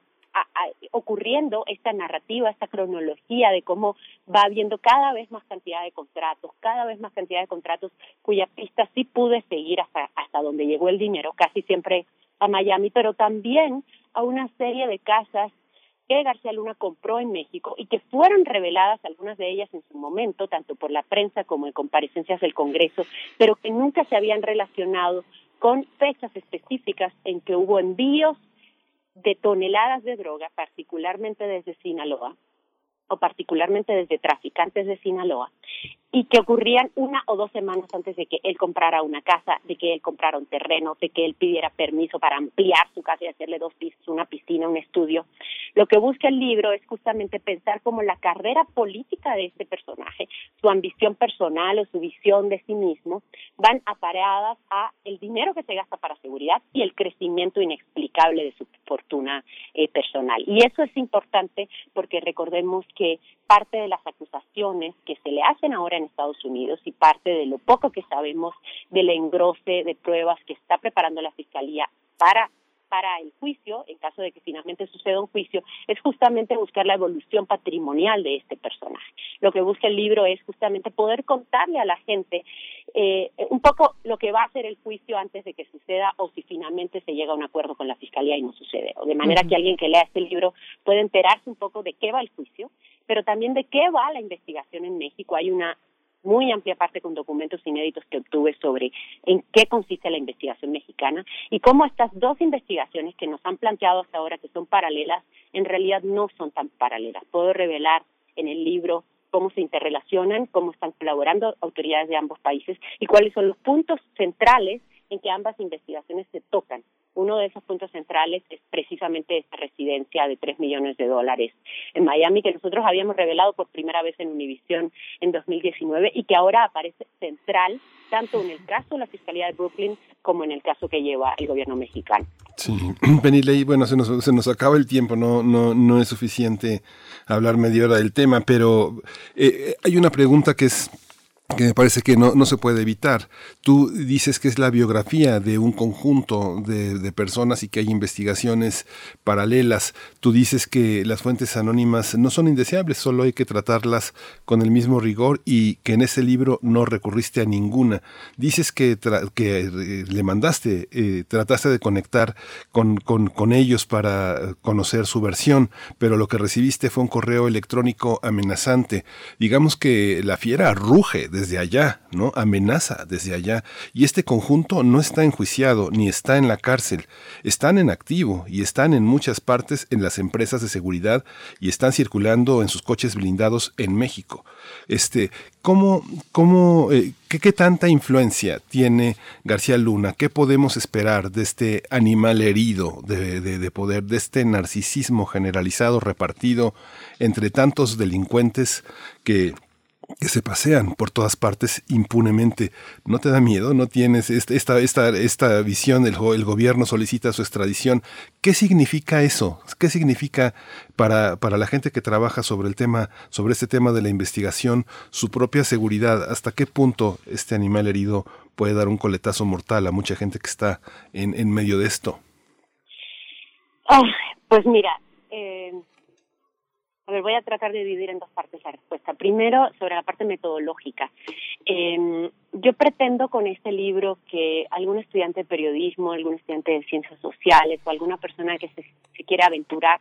ocurriendo esta narrativa, esta cronología de cómo va habiendo cada vez más cantidad de contratos, cada vez más cantidad de contratos cuya pista sí pude seguir hasta, hasta donde llegó el dinero, casi siempre a Miami, pero también a una serie de casas que García Luna compró en México y que fueron reveladas algunas de ellas en su momento, tanto por la prensa como en comparecencias del Congreso, pero que nunca se habían relacionado con fechas específicas en que hubo envíos de toneladas de droga, particularmente desde Sinaloa, o particularmente desde traficantes de Sinaloa, y que ocurrían una o dos semanas antes de que él comprara una casa, de que él comprara un terreno, de que él pidiera permiso para ampliar su casa y hacerle dos pisos, una piscina, un estudio. Lo que busca el libro es justamente pensar cómo la carrera política de este personaje, su ambición personal o su visión de sí mismo, van apareadas a el dinero que se gasta para seguridad y el crecimiento inexplicable de su fortuna eh, personal. Y eso es importante porque recordemos que parte de las acusaciones que se le hacen ahora en Estados Unidos y parte de lo poco que sabemos del engrose de pruebas que está preparando la Fiscalía para para el juicio, en caso de que finalmente suceda un juicio, es justamente buscar la evolución patrimonial de este personaje. Lo que busca el libro es justamente poder contarle a la gente eh, un poco lo que va a ser el juicio antes de que suceda o si finalmente se llega a un acuerdo con la fiscalía y no sucede. O de manera que alguien que lea este libro pueda enterarse un poco de qué va el juicio, pero también de qué va la investigación en México. Hay una muy amplia parte con documentos inéditos que obtuve sobre en qué consiste la investigación mexicana y cómo estas dos investigaciones que nos han planteado hasta ahora que son paralelas, en realidad no son tan paralelas. Puedo revelar en el libro cómo se interrelacionan, cómo están colaborando autoridades de ambos países y cuáles son los puntos centrales en que ambas investigaciones se tocan. Uno de esos puntos centrales es precisamente esta residencia de 3 millones de dólares en Miami que nosotros habíamos revelado por primera vez en Univisión en 2019 y que ahora aparece central tanto en el caso de la Fiscalía de Brooklyn como en el caso que lleva el gobierno mexicano. Sí, [CLEARS THROAT] Penny bueno, se nos, se nos acaba el tiempo, no, no, no es suficiente hablar media hora del tema, pero eh, hay una pregunta que es que me parece que no, no, se puede evitar. Tú dices que es la biografía de un conjunto de, de, personas y que hay investigaciones paralelas. Tú dices que las fuentes anónimas no son indeseables, solo hay que tratarlas con el mismo rigor y que en ese libro no recurriste a ninguna. Dices que, que eh, le mandaste, eh, trataste de conectar con, con, con ellos para conocer su versión, pero lo que recibiste fue un correo electrónico amenazante. Digamos que la fiera ruge desde allá, ¿no? Amenaza desde allá. Y este conjunto no está enjuiciado ni está en la cárcel. Están en activo y están en muchas partes en las empresas de seguridad y están circulando en sus coches blindados en México. Este, ¿cómo, cómo, eh, qué, tanta influencia tiene García Luna? ¿Qué podemos esperar de este animal herido de poder, de este narcisismo generalizado repartido entre tantos delincuentes que que se pasean por todas partes impunemente. ¿No te da miedo? ¿No tienes esta, esta, esta visión? El, gobierno solicita su extradición. ¿Qué significa eso? ¿Qué significa para, para la gente que trabaja sobre el tema, sobre este tema de la investigación, su propia seguridad? ¿Hasta qué punto este animal herido puede dar un coletazo mortal a mucha gente que está en, en medio de esto. Pues mira, eh, voy a tratar de dividir en dos partes la respuesta. Primero, sobre la parte metodológica. Eh, yo pretendo con este libro que algún estudiante de periodismo, algún estudiante de ciencias sociales o alguna persona que se, se quiera aventurar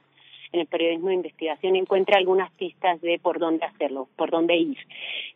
en el periodismo de investigación encuentre algunas pistas de por dónde hacerlo, por dónde ir.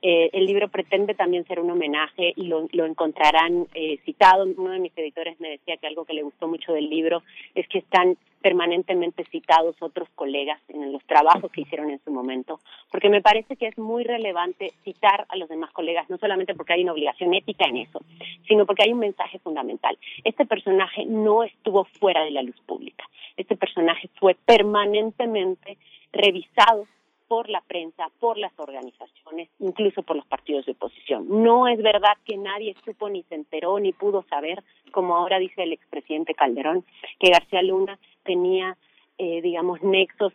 Eh, el libro pretende también ser un homenaje y lo, lo encontrarán eh, citado. Uno de mis editores me decía que algo que le gustó mucho del libro es que están permanentemente citados otros colegas en los trabajos que hicieron en su momento, porque me parece que es muy relevante citar a los demás colegas, no solamente porque hay una obligación ética en eso, sino porque hay un mensaje fundamental. Este personaje no estuvo fuera de la luz pública, este personaje fue permanentemente revisado por la prensa, por las organizaciones, incluso por los partidos de oposición. No es verdad que nadie supo ni se enteró ni pudo saber, como ahora dice el expresidente Calderón, que García Luna tenía, eh, digamos, nexos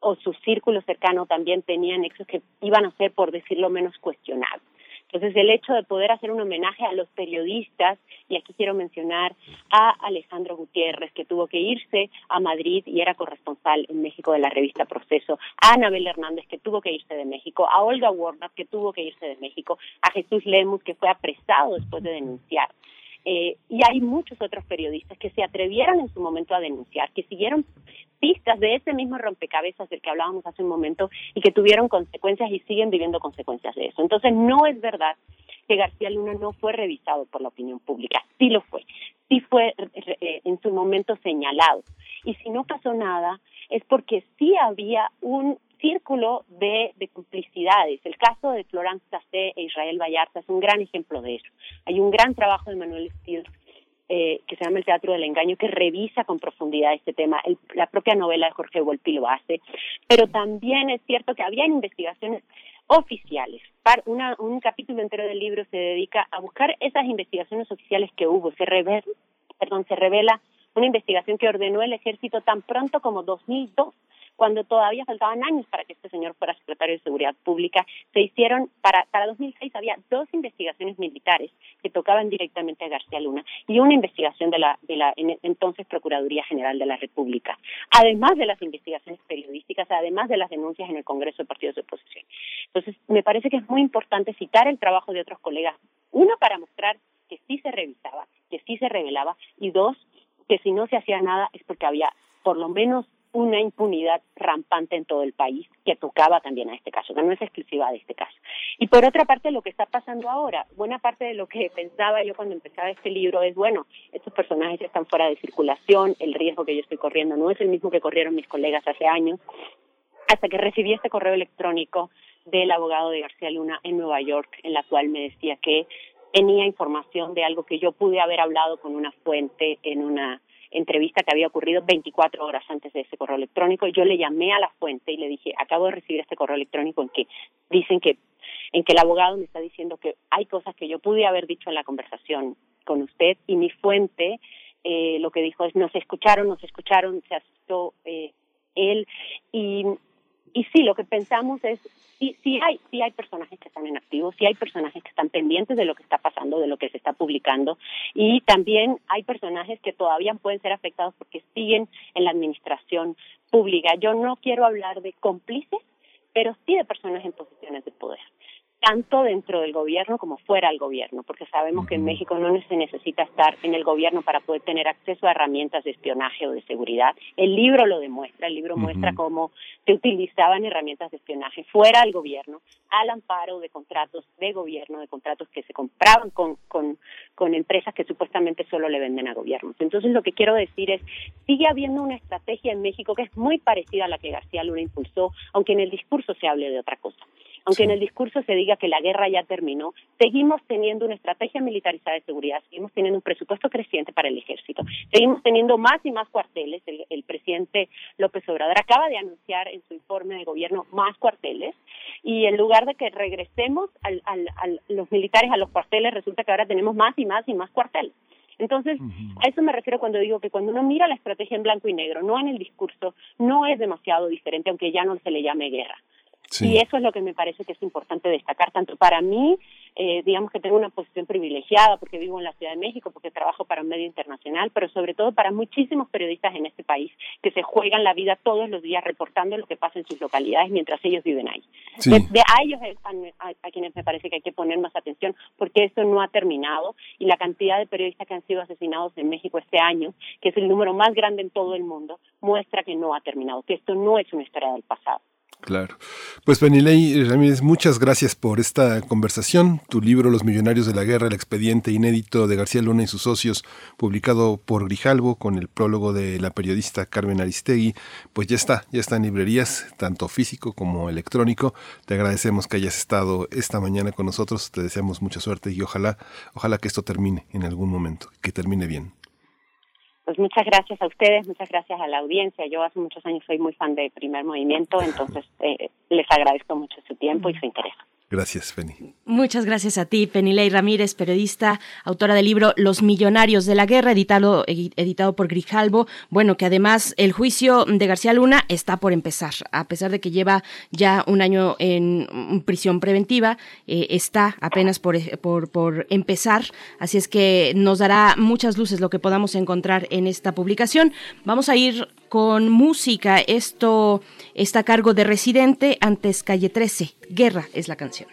o su círculo cercano también tenía nexos que iban a ser, por decirlo menos, cuestionables. Entonces, el hecho de poder hacer un homenaje a los periodistas, y aquí quiero mencionar a Alejandro Gutiérrez, que tuvo que irse a Madrid y era corresponsal en México de la revista Proceso, a Anabel Hernández, que tuvo que irse de México, a Olga Warnock, que tuvo que irse de México, a Jesús Lemus, que fue apresado después de denunciar. Eh, y hay muchos otros periodistas que se atrevieron en su momento a denunciar, que siguieron pistas de ese mismo rompecabezas del que hablábamos hace un momento y que tuvieron consecuencias y siguen viviendo consecuencias de eso. Entonces, no es verdad que García Luna no fue revisado por la opinión pública, sí lo fue, sí fue eh, en su momento señalado. Y si no pasó nada, es porque sí había un círculo de, de complicidades. El caso de Florence Tassé e Israel Vallarta es un gran ejemplo de eso. Hay un gran trabajo de Manuel Stills eh, que se llama El Teatro del Engaño, que revisa con profundidad este tema. El, la propia novela de Jorge Volpi lo hace. Pero también es cierto que había investigaciones oficiales. Una, un capítulo entero del libro se dedica a buscar esas investigaciones oficiales que hubo. Se revela, perdón, se revela una investigación que ordenó el ejército tan pronto como 2002 cuando todavía faltaban años para que este señor fuera secretario de Seguridad Pública, se hicieron, para, para 2006 había dos investigaciones militares que tocaban directamente a García Luna y una investigación de la, de la entonces Procuraduría General de la República, además de las investigaciones periodísticas, además de las denuncias en el Congreso de Partidos de Oposición. Entonces, me parece que es muy importante citar el trabajo de otros colegas, uno para mostrar que sí se revisaba, que sí se revelaba, y dos, que si no se hacía nada es porque había por lo menos una impunidad rampante en todo el país que tocaba también a este caso, que no es exclusiva de este caso. Y por otra parte, lo que está pasando ahora, buena parte de lo que pensaba yo cuando empezaba este libro es, bueno, estos personajes están fuera de circulación, el riesgo que yo estoy corriendo no es el mismo que corrieron mis colegas hace años, hasta que recibí este correo electrónico del abogado de García Luna en Nueva York, en la cual me decía que tenía información de algo que yo pude haber hablado con una fuente en una entrevista que había ocurrido 24 horas antes de ese correo electrónico. Yo le llamé a la fuente y le dije, acabo de recibir este correo electrónico en que dicen que, en que el abogado me está diciendo que hay cosas que yo pude haber dicho en la conversación con usted y mi fuente eh, lo que dijo es, nos escucharon, nos escucharon, se asustó eh, él y y sí, lo que pensamos es, sí, sí, hay, sí hay personajes que están en activo, sí hay personajes que están pendientes de lo que está pasando, de lo que se está publicando, y también hay personajes que todavía pueden ser afectados porque siguen en la administración pública. Yo no quiero hablar de cómplices, pero sí de personas en posiciones de poder tanto dentro del gobierno como fuera del gobierno, porque sabemos que en México no se necesita estar en el gobierno para poder tener acceso a herramientas de espionaje o de seguridad. El libro lo demuestra, el libro muestra cómo se utilizaban herramientas de espionaje fuera del gobierno, al amparo de contratos de gobierno, de contratos que se compraban con, con, con empresas que supuestamente solo le venden a gobiernos. Entonces lo que quiero decir es, sigue habiendo una estrategia en México que es muy parecida a la que García Luna impulsó, aunque en el discurso se hable de otra cosa. Aunque en el discurso se diga que la guerra ya terminó, seguimos teniendo una estrategia militarizada de seguridad, seguimos teniendo un presupuesto creciente para el ejército, seguimos teniendo más y más cuarteles. El, presidente López Obrador acaba de anunciar en su informe de gobierno más cuarteles y en lugar de que regresemos al, al, a los militares a los cuarteles, resulta que ahora tenemos más y más y más cuarteles. Entonces, a eso me refiero cuando digo que cuando uno mira la estrategia en blanco y negro, no en el discurso, no es demasiado diferente, aunque ya no se le llame guerra. Y eso es lo que me parece que es importante destacar, tanto para mí eh, digamos que tengo una posición privilegiada porque vivo en la Ciudad de México, porque trabajo para un medio internacional, pero sobre todo para muchísimos periodistas en este país que se juegan la vida todos los días reportando lo que pasa en sus localidades mientras ellos viven ahí. De, a ellos a, a, quienes me parece que hay que poner más atención porque esto no ha terminado y la cantidad de periodistas que han sido asesinados en México este año, que es el número más grande en todo el mundo, muestra que no ha terminado, que esto no es una historia del pasado. Claro. Pues Penilei Ramírez, muchas gracias por esta conversación. Tu libro Los Millonarios de la Guerra, el expediente inédito de García Luna y sus socios, publicado por Grijalvo con el prólogo de la periodista Carmen Aristegui, pues ya está, ya está en librerías, tanto físico como electrónico. Te agradecemos que hayas estado esta mañana con nosotros, te deseamos mucha suerte y ojalá, ojalá que esto termine en algún momento, que termine bien. Pues muchas gracias a ustedes, muchas gracias a la audiencia. Yo hace muchos años soy muy fan de Primer Movimiento, entonces eh, les agradezco mucho su tiempo y su interés. Gracias, Penny. Muchas gracias a ti, Penilei Ramírez, periodista, autora del libro Los Millonarios de la Guerra, editado, por Grijalbo. Bueno, que además el juicio de García Luna está por empezar, a pesar de que lleva ya un año en prisión preventiva, eh, está apenas por, por, por empezar, así es que nos dará muchas luces lo que podamos encontrar en esta publicación. Vamos a ir con música. Esto está a cargo de Residente antes Calle 13. Guerra es la canción.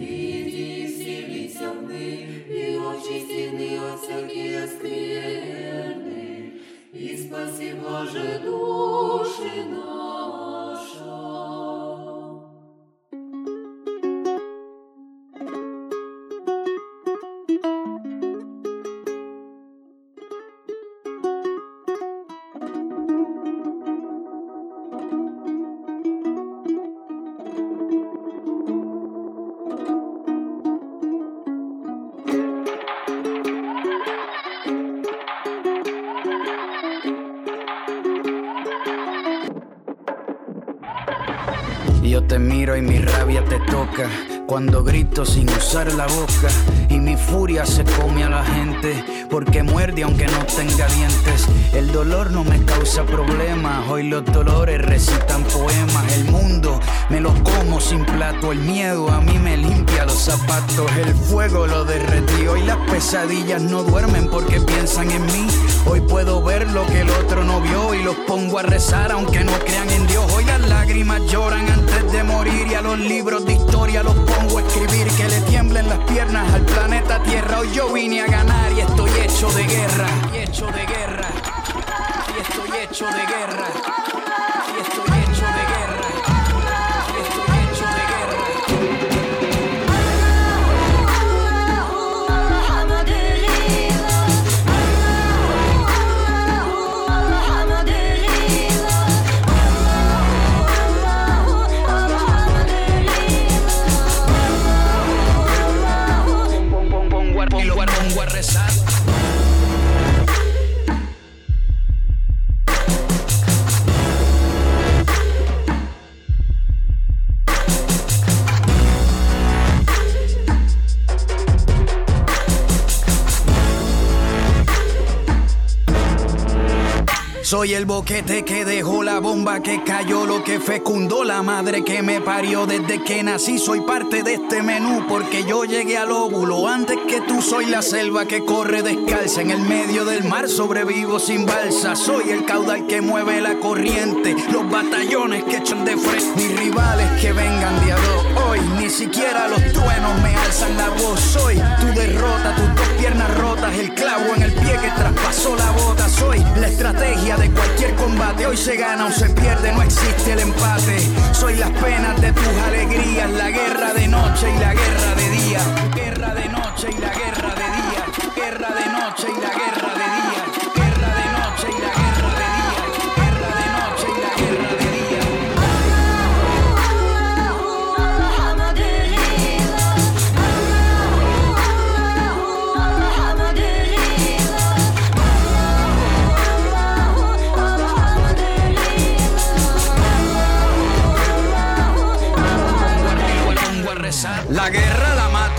Іди всі відсягни, і очистини от всякі скверны и спаси Боже души te toca. Cuando grito sin usar la boca y mi furia se come a la gente porque muerde aunque no tenga dientes. El dolor no me causa problemas, hoy los dolores recitan poemas. El mundo me lo como sin plato, el miedo a mí me limpia los zapatos. El fuego lo derretió y las pesadillas no duermen porque piensan en mí. Hoy puedo ver lo que el otro no vio y los pongo a rezar aunque no crean en Dios. Hoy las lágrimas lloran antes de morir y a los libros de historia los pongo a escribir que le tiemblen las piernas al planeta Tierra. Hoy yo vine a ganar y estoy hecho de guerra, y hecho de guerra, y estoy hecho de guerra. Soy el boquete que dejó la bomba que cayó, lo que fecundó la madre que me parió desde que nací. Soy parte de este menú porque yo llegué al óvulo antes que tú. Soy la selva que corre descalza en el medio del mar, sobrevivo sin balsa. Soy el caudal que mueve la corriente, los batallones que echan de frente. Mis rivales que vengan de a hoy, ni siquiera los truenos me alzan la voz. Soy tu derrota, tus dos piernas rotas, el clavo en el pie que traspasó la bota. Soy la estrategia de cualquier combate. Hoy se gana o se pierde, no existe el empate. Soy las penas de tus alegrías, la guerra de noche y la guerra de día. Guerra de noche y la guerra de día. Guerra de noche y la guerra de día.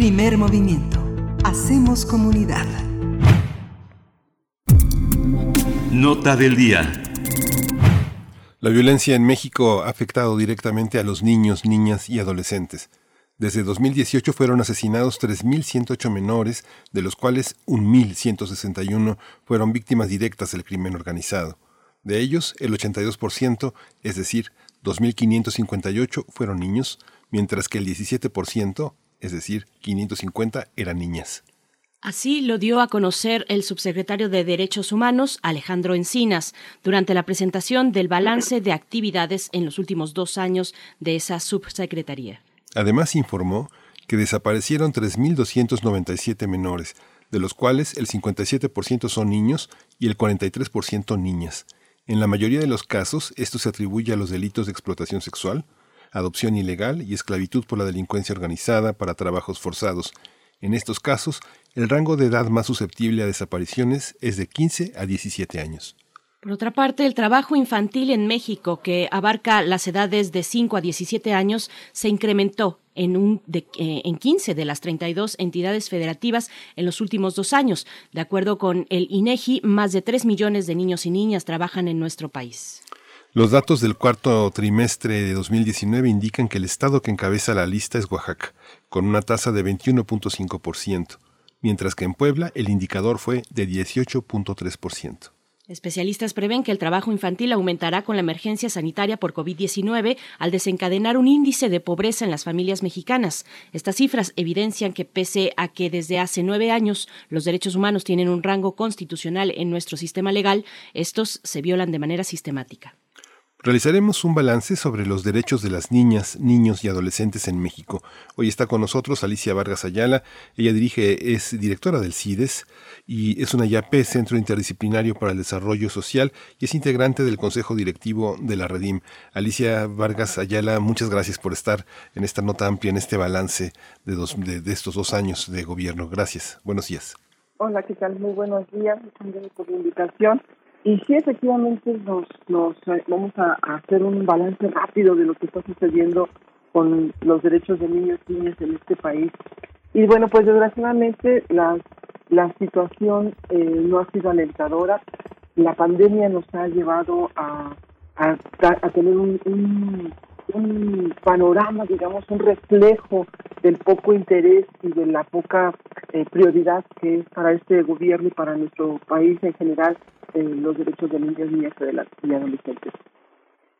Primer movimiento. Hacemos comunidad. Nota del día. La violencia en México ha afectado directamente a los niños, niñas y adolescentes. Desde 2018 fueron asesinados 3.108 menores, de los cuales 1.161 fueron víctimas directas del crimen organizado. De ellos, el 82%, es decir, 2.558 fueron niños, mientras que el 17%, es decir, 550 eran niñas. Así lo dio a conocer el subsecretario de Derechos Humanos, Alejandro Encinas, durante la presentación del balance de actividades en los últimos dos años de esa subsecretaría. Además informó que desaparecieron 3.297 menores, de los cuales el 57% son niños y el 43% niñas. En la mayoría de los casos, esto se atribuye a los delitos de explotación sexual, adopción ilegal y esclavitud por la delincuencia organizada para trabajos forzados. En estos casos, el rango de edad más susceptible a desapariciones es de 15 a 17 años. Por otra parte, el trabajo infantil en México, que abarca las edades de 5 a 17 años, se incrementó en, un de, eh, en 15 de las 32 entidades federativas en los últimos dos años. De acuerdo con el INEGI, más de 3 millones de niños y niñas trabajan en nuestro país. Los datos del cuarto trimestre de 2019 indican que el estado que encabeza la lista es Oaxaca, con una tasa de 21.5%, mientras que en Puebla el indicador fue de 18.3%. Especialistas prevén que el trabajo infantil aumentará con la emergencia sanitaria por COVID-19 al desencadenar un índice de pobreza en las familias mexicanas. Estas cifras evidencian que pese a que desde hace nueve años los derechos humanos tienen un rango constitucional en nuestro sistema legal, estos se violan de manera sistemática. Realizaremos un balance sobre los derechos de las niñas, niños y adolescentes en México. Hoy está con nosotros Alicia Vargas Ayala. Ella dirige, es directora del CIDES y es una IAP, Centro Interdisciplinario para el Desarrollo Social, y es integrante del Consejo Directivo de la Redim. Alicia Vargas Ayala, muchas gracias por estar en esta nota amplia, en este balance de, dos, de, estos dos años de gobierno. Gracias. Buenos días. Hola, ¿qué tal? Muy buenos días. Gracias por la invitación. Y sí, efectivamente, nos, nos vamos a, a, hacer un balance rápido de lo que está sucediendo con los derechos de niños y niñas en este país. Y bueno, pues desgraciadamente la, la situación eh, no ha sido alentadora. La pandemia nos ha llevado a, a, a tener un, un, un panorama, digamos, un reflejo del poco interés y de la poca eh, prioridad que es para este gobierno y para nuestro país en general eh, los derechos de niños, niñas y adolescentes.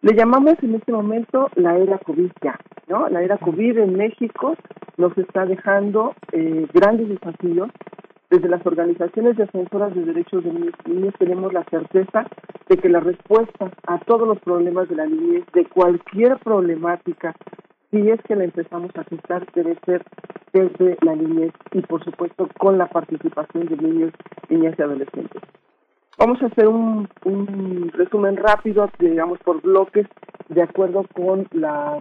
Le llamamos en este momento la era COVID ya, ¿no? La era COVID en México nos está dejando eh, grandes desafíos. Desde las organizaciones defensoras de derechos de niños y niñas tenemos la certeza de que la respuesta a todos los problemas de la niñez, de cualquier problemática, si es que la empezamos a gestar, debe ser desde la niñez y, por supuesto, con la participación de niños, niñas y adolescentes. Vamos a hacer un, un resumen rápido, digamos, por bloques, de acuerdo con la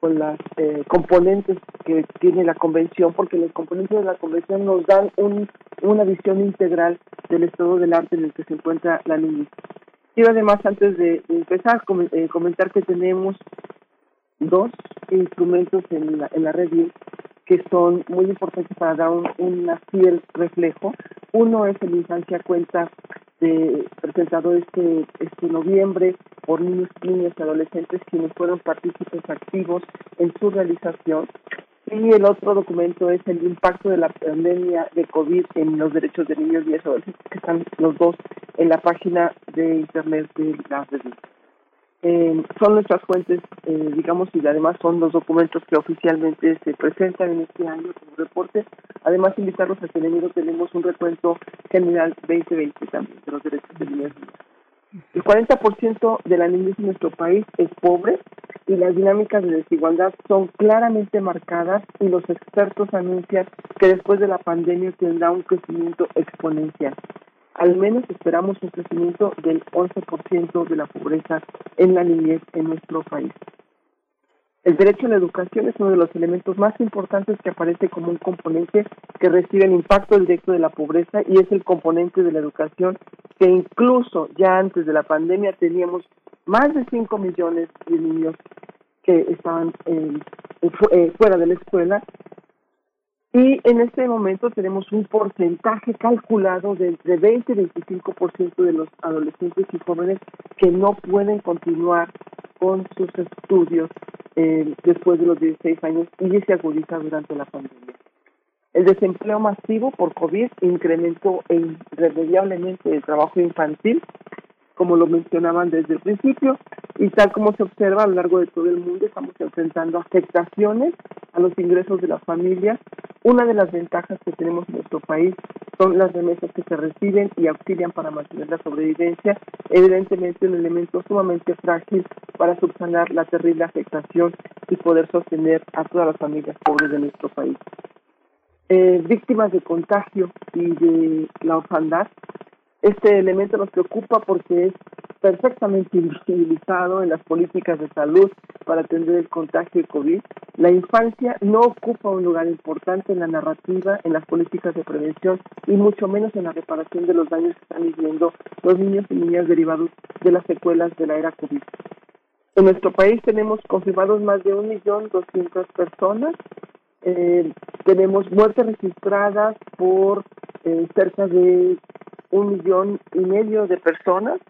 con las eh, componentes que tiene la convención, porque los componentes de la convención nos dan un, una visión integral del estado del arte en el que se encuentra la niñez. Quiero además, antes de, de empezar, com eh, comentar que tenemos dos instrumentos en la, en la red que son muy importantes para dar un, un fiel reflejo. Uno es el Infancia Cuenta, de, presentado este, este noviembre por niños, niñas y adolescentes quienes fueron partícipes activos en su realización. Y el otro documento es el impacto de la pandemia de COVID en los derechos de niños y adolescentes, que están los dos en la página de internet de la revista. Eh, son nuestras fuentes, eh, digamos, y además son los documentos que oficialmente se presentan en este año como reporte. Además, invitarlos a que en enero tenemos un recuento general 2020 también de los derechos de niños El 40% de la niñez en nuestro país es pobre y las dinámicas de desigualdad son claramente marcadas y los expertos anuncian que después de la pandemia tendrá un crecimiento exponencial al menos esperamos un crecimiento del 11% de la pobreza en la niñez en nuestro país. El derecho a la educación es uno de los elementos más importantes que aparece como un componente que recibe el impacto directo de la pobreza y es el componente de la educación que incluso ya antes de la pandemia teníamos más de 5 millones de niños que estaban eh, fuera de la escuela y en este momento tenemos un porcentaje calculado de entre 20 y 25% de los adolescentes y jóvenes que no pueden continuar con sus estudios eh, después de los 16 años y se agudiza durante la pandemia. El desempleo masivo por COVID incrementó irremediablemente el trabajo infantil como lo mencionaban desde el principio, y tal como se observa a lo largo de todo el mundo, estamos enfrentando afectaciones a los ingresos de las familias. Una de las ventajas que tenemos en nuestro país son las remesas que se reciben y auxilian para mantener la sobrevivencia, evidentemente un elemento sumamente frágil para subsanar la terrible afectación y poder sostener a todas las familias pobres de nuestro país. Eh, víctimas de contagio y de la orfandad este elemento nos preocupa porque es perfectamente invisibilizado en las políticas de salud para atender el contagio de COVID. La infancia no ocupa un lugar importante en la narrativa, en las políticas de prevención y mucho menos en la reparación de los daños que están viviendo los niños y niñas derivados de las secuelas de la era COVID. En nuestro país tenemos confirmados más de un millón doscientas personas. Eh, tenemos muertes registradas por eh, cerca de un millón y medio de personas.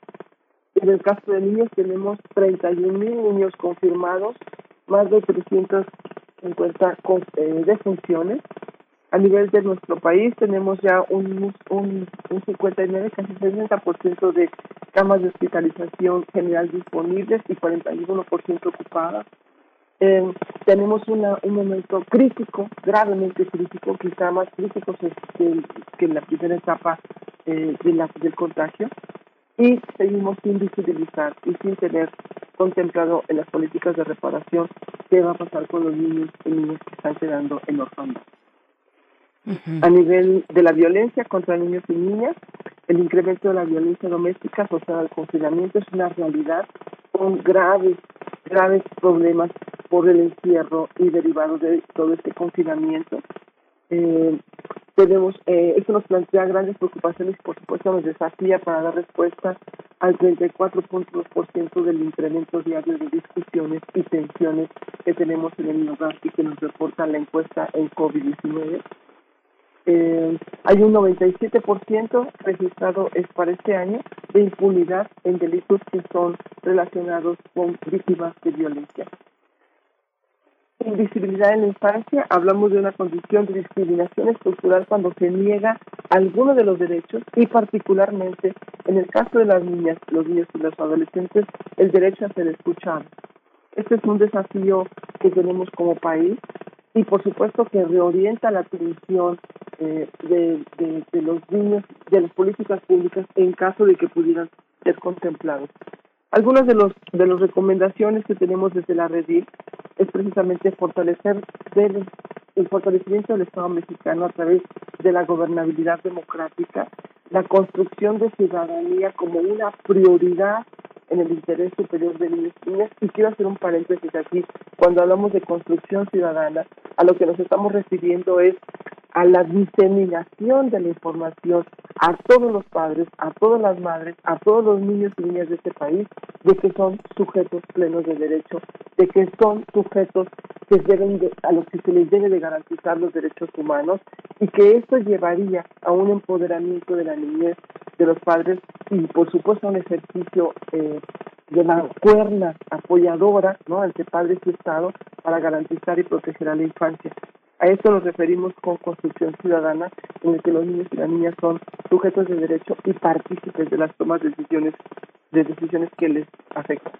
En el caso de niños tenemos 31 mil niños confirmados, más de 350 eh, defunciones. A nivel de nuestro país tenemos ya un, un, un 59, casi 60% de camas de hospitalización general disponibles y 41% ocupadas. Eh, tenemos una, un momento crítico, gravemente crítico, quizá más crítico que, que en la primera etapa eh, de la, del contagio, y seguimos sin visibilizar y sin tener contemplado en las políticas de reparación qué va a pasar con los niños y niñas que están quedando en orfandad. A nivel de la violencia contra niños y niñas, el incremento de la violencia doméstica asociada al confinamiento es una realidad con graves, graves problemas por el encierro y derivados de todo este confinamiento. Eh, tenemos, eh, esto nos plantea grandes preocupaciones, por supuesto nos desafía para dar respuesta al 34.2% del incremento diario de discusiones y tensiones que tenemos en el hogar y que nos reporta la encuesta en COVID-19. Eh, hay un 97% registrado es para este año de impunidad en delitos que son relacionados con víctimas de violencia. Invisibilidad en la infancia, hablamos de una condición de discriminación estructural cuando se niega alguno de los derechos y particularmente en el caso de las niñas, los niños y los adolescentes, el derecho a ser escuchados. Este es un desafío que tenemos como país y por supuesto que reorienta la atención eh, de, de, los niños, de las políticas públicas en caso de que pudieran ser contemplados. Algunas de los de las recomendaciones que tenemos desde la red es precisamente fortalecer el fortalecimiento del Estado mexicano a través de la gobernabilidad democrática, la construcción de ciudadanía como una prioridad en el interés superior de niños y niñas. Y quiero hacer un paréntesis aquí. Cuando hablamos de construcción ciudadana, a lo que nos estamos refiriendo es a la diseminación de la información a todos los padres, a todas las madres, a todos los niños y niñas de este país, de que son sujetos plenos de derecho, de que son sujetos que deben a los que se les debe de garantizar los derechos humanos y que esto llevaría a un empoderamiento de la niñez, de los padres y por supuesto a un ejercicio eh, de cuerna apoyadora ¿no? ante padres y Estado para garantizar y proteger a la infancia. A esto nos referimos con construcción ciudadana, en el que los niños y las niñas son sujetos de derecho y partícipes de las tomas de decisiones, de decisiones que les afectan.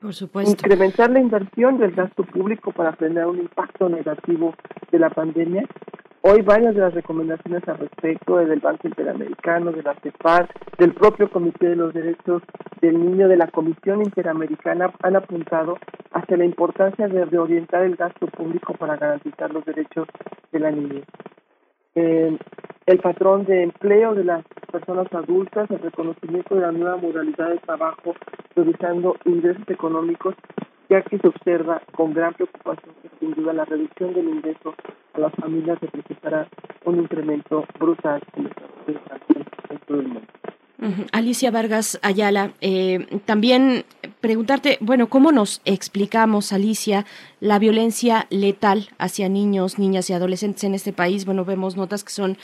Por supuesto. Incrementar la inversión del gasto público para frenar un impacto negativo de la pandemia Hoy varias de las recomendaciones al respecto del Banco Interamericano, de la CEPAR, del propio Comité de los Derechos del Niño, de la Comisión Interamericana han apuntado hacia la importancia de reorientar el gasto público para garantizar los derechos de la niña. Eh, el patrón de empleo de las personas adultas, el reconocimiento de la nueva modalidad de trabajo, priorizando ingresos económicos ya que se observa con gran preocupación que sin duda la reducción del ingreso a las familias representará un incremento brutal en el mundo. Alicia Vargas Ayala, eh, también preguntarte, bueno, ¿cómo nos explicamos, Alicia, la violencia letal hacia niños, niñas y adolescentes en este país? Bueno, vemos notas que son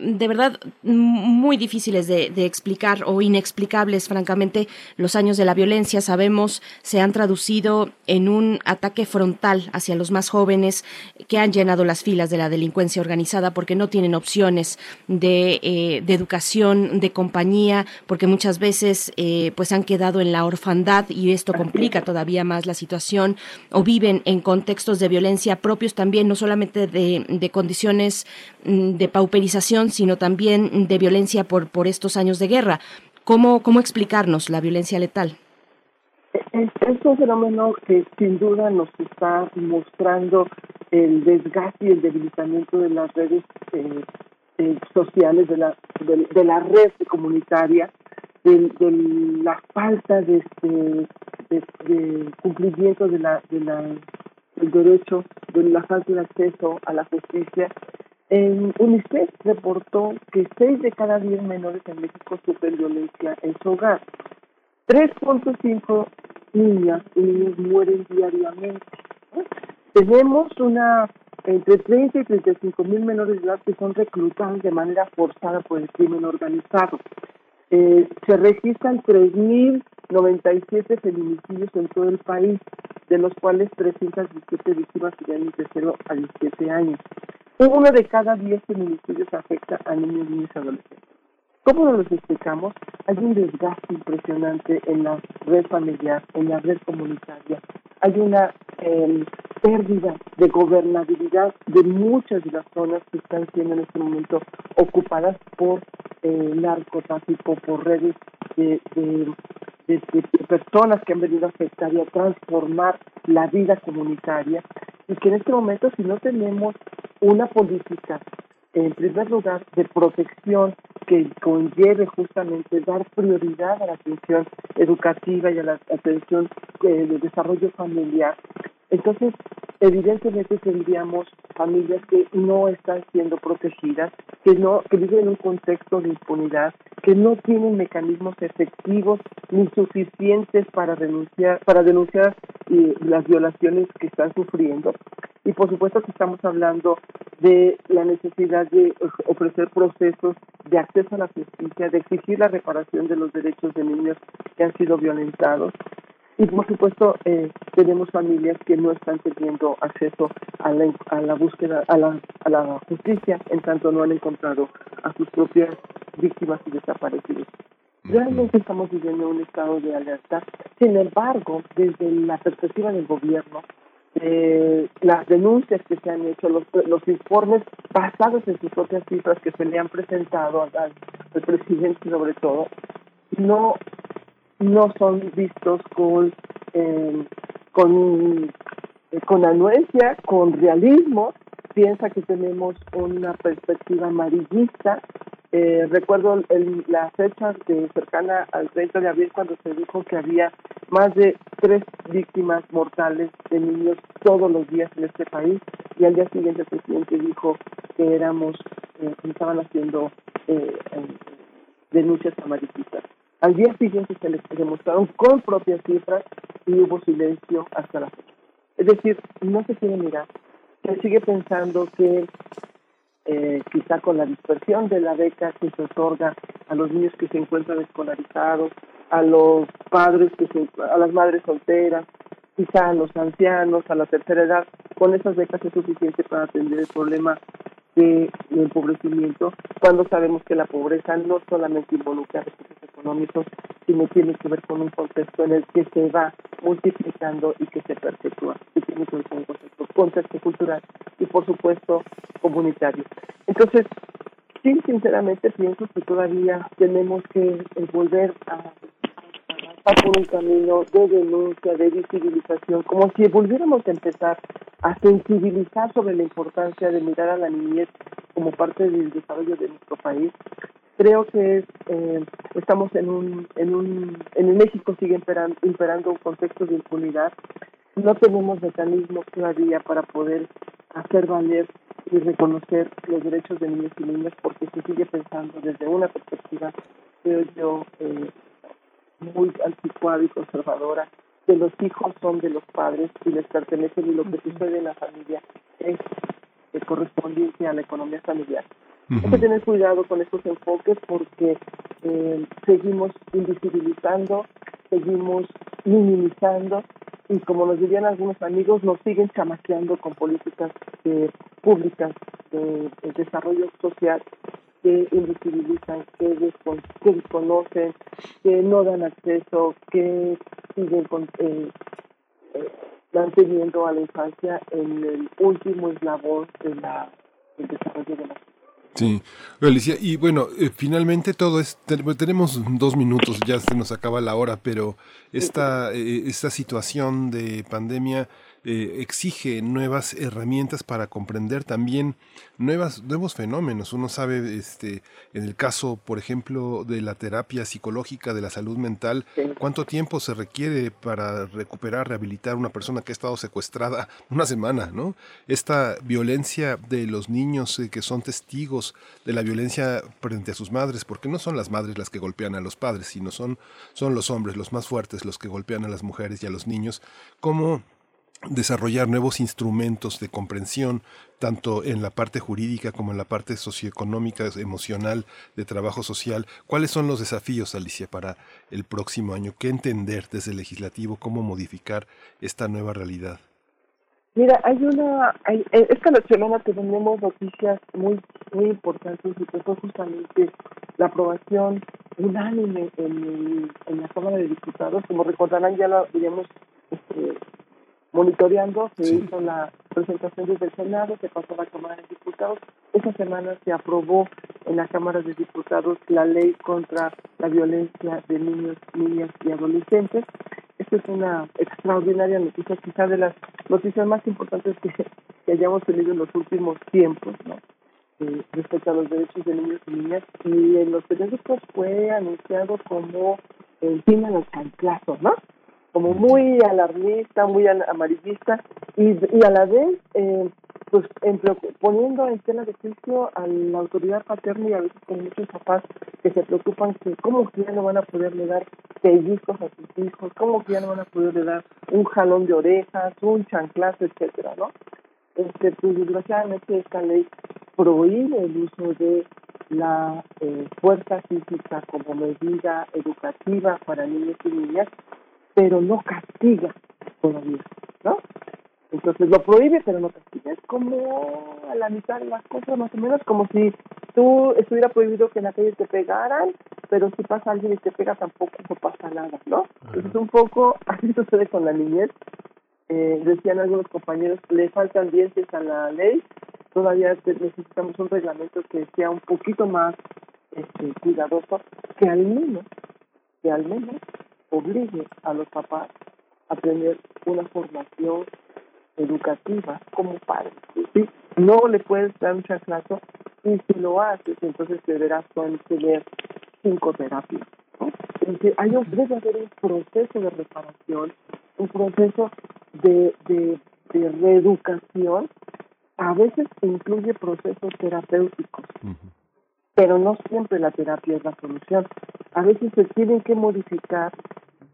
de verdad muy difíciles de, explicar o inexplicables, francamente, los años de la violencia, sabemos, se han traducido en un ataque frontal hacia los más jóvenes que han llenado las filas de la delincuencia organizada porque no tienen opciones de, eh, educación, de compañía, porque muchas veces eh, pues han quedado en la orfandad y esto complica todavía más la situación o viven en contextos de violencia propios también, no solamente de, condiciones mm, de pauperización, sino también de violencia por, por estos años de guerra. ¿Cómo, cómo explicarnos la violencia letal? Es un fenómeno que sin duda nos está mostrando el desgaste y el debilitamiento de las redes eh, eh, sociales, de la, de, la red comunitaria, de, la falta de, este, de, cumplimiento de la, de la, del derecho, de la falta de acceso a la justicia en UNICEF reportó que 6 de cada 10 menores en México sufren violencia en su hogar. 3.5 niñas y niños mueren diariamente. Tenemos una entre 30 y 35 mil menores de edad que son reclutados de manera forzada por el crimen organizado. Eh, se registran 3.097 feminicidios en todo el país, de los cuales 317 víctimas tienen de 0 a 17 años. Uno de cada diez feminicidios afecta a niños, niñas y adolescentes. ¿Cómo nos lo explicamos? Hay un desgaste impresionante en la red familiar, en la red comunitaria. Hay una em, pérdida de gobernabilidad de muchas de las zonas que están siendo en este momento ocupadas por eh, narcotráfico, por redes de, de, personas que han venido a afectar y a transformar la vida comunitaria y que en este momento si no tenemos una política en primer lugar de protección que conlleve justamente dar prioridad a la atención educativa y a la atención eh, de desarrollo familiar entonces, evidentemente tendríamos familias que no están siendo protegidas, que no que viven en un contexto de impunidad, que no tienen mecanismos efectivos ni suficientes para denunciar para denunciar eh, las violaciones que están sufriendo. Y por supuesto que estamos hablando de la necesidad de ofrecer procesos de acceso a la justicia, de exigir la reparación de los derechos de niños que han sido violentados y por supuesto eh, tenemos familias que no están teniendo acceso a la, a la búsqueda, a la, a la justicia, en tanto no han encontrado a sus propias víctimas y desaparecidos. Realmente estamos viviendo un estado de alerta. Sin embargo, desde la perspectiva del gobierno, eh, las denuncias que se han hecho, los, los informes basados en sus propias cifras que se le han presentado al, presidente sobre todo, no no son vistos con eh, con con anuencia, con realismo, piensa que tenemos una perspectiva amarillista. Eh, recuerdo el, la fecha de, cercana al 30 de abril cuando se dijo que había más de tres víctimas mortales de niños todos los días en este país y al día siguiente el presidente dijo que éramos, eh, estaban haciendo eh, denuncias amarillistas. Al día siguiente se les demostraron con propias cifras y hubo silencio hasta la fecha. Es decir, no se quiere mirar. Se sigue pensando que eh, quizá con la dispersión de la beca que se otorga a los niños que se encuentran escolarizados, a los padres que se, a las madres solteras, quizá a los ancianos, a la tercera edad, con esas becas es suficiente para atender el problema de empobrecimiento, cuando sabemos que la pobreza no solamente involucra recursos económicos, sino tiene que ver con un contexto en el que se va multiplicando y que se perpetúa, y tiene que ver con un contexto, contexto cultural y, por supuesto, comunitario. Entonces, sí, sinceramente pienso que todavía tenemos que volver a por un camino de denuncia, de visibilización, como si volviéramos a empezar a sensibilizar sobre la importancia de mirar a la niñez como parte del desarrollo de nuestro país. Creo que eh, estamos en un, en un, en México sigue imperando, imperando un contexto de impunidad. No tenemos mecanismos todavía para poder hacer valer y reconocer los derechos de niños y niñas porque se sigue pensando desde una perspectiva, creo yo, eh, muy anticuada y conservadora, que los hijos son de los padres y les pertenecen y lo que sucede en la familia es correspondiente a la economía familiar. Hay que tener cuidado con estos enfoques porque eh, seguimos invisibilizando, seguimos minimizando y como nos dirían algunos amigos, nos siguen chamaqueando con políticas eh, públicas de, desarrollo social que invisibilizan, que, desconocen, que no dan acceso, que siguen con, eh, eh, manteniendo a la infancia en el último eslabón de la, del desarrollo de la Sí, Alicia, y bueno, eh, finalmente todo es, tenemos dos minutos, ya se nos acaba la hora, pero esta, eh, esta situación de pandemia eh, exige nuevas herramientas para comprender también nuevas, nuevos fenómenos. Uno sabe, este, en el caso, por ejemplo, de la terapia psicológica, de la salud mental, cuánto tiempo se requiere para recuperar, rehabilitar a una persona que ha estado secuestrada [LAUGHS] una semana, ¿no? Esta violencia de los niños eh, que son testigos de la violencia frente a sus madres, porque no son las madres las que golpean a los padres, sino son, son los hombres, los más fuertes, los que golpean a las mujeres y a los niños. ¿Cómo desarrollar nuevos instrumentos de comprensión, tanto en la parte jurídica como en la parte socioeconómica, emocional, de trabajo social. ¿Cuáles son los desafíos, Alicia, para el próximo año? ¿Qué entender desde el legislativo? ¿Cómo modificar esta nueva realidad? Mira, hay una, hay, eh, esta semana tenemos noticias muy muy importantes y que fue justamente la aprobación unánime en, en la Cámara de Diputados. Como recordarán, ya lo habíamos este, monitoreando, se hizo la presentación desde el Senado, se pasó a la Cámara de Diputados. Esta semana se aprobó en la Cámara de Diputados la ley contra la violencia de niños, niñas y adolescentes. Esta es una extraordinaria noticia, quizá de las noticias más importantes que, que hayamos tenido en los últimos tiempos, ¿no? Eh, respecto a los derechos de niños y niñas. Y en los periódicos fue anunciado como el fin del chanclazo, ¿no? Como muy alarmista, muy amarillista y, y a la vez eh, pues poniendo en tela de juicio a la autoridad paterna y a veces con muchos papás que se preocupan que cómo que ya no van a poderle dar pellizcos a sus hijos, cómo que ya no van a poderle dar un jalón de orejas, un chanclazo, etcétera, ¿no? Este, pues desgraciadamente esta ley prohíbe el uso de la eh, fuerza física como medida educativa para niños y niñas pero no castiga todavía, ¿no? Entonces lo prohíbe, pero no castiga. Es como a la mitad de las cosas, más o menos, como si tú estuviera prohibido que en la calle te pegaran, pero si pasa alguien y te pega tampoco no pasa nada, ¿no? Entonces un poco [LAUGHS] así sucede con la niñez. Eh, decían algunos compañeros, le faltan dientes a la ley, todavía necesitamos un reglamento que sea un poquito más este, cuidadoso, que al menos, que al menos obligue a los papás a tener una formación educativa como padres. No le puedes dar un chanclazo y si lo haces, entonces deberás tener cinco terapias. ¿no? hay un, debe haber un proceso de reparación, un proceso de, de, de reeducación. A veces incluye procesos terapéuticos, pero no siempre la terapia es la solución. A veces se tienen que modificar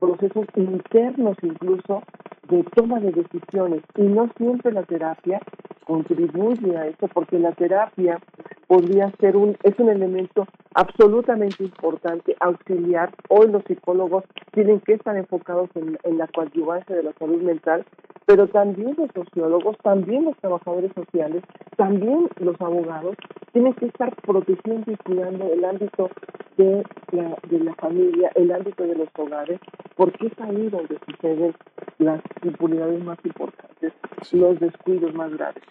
procesos internos incluso de toma de decisiones. Y no siempre la terapia contribuye a eso porque la terapia podría ser un es un elemento absolutamente importante. Auxiliar hoy los psicólogos tienen que estar enfocados en, en la coadyuvancia de la salud mental pero también los sociólogos también los trabajadores sociales también los abogados tienen que estar protegiendo y cuidando el ámbito de la, de la familia el ámbito de los hogares porque es ahí donde suceden las impunidades más importantes, los descuidos más graves.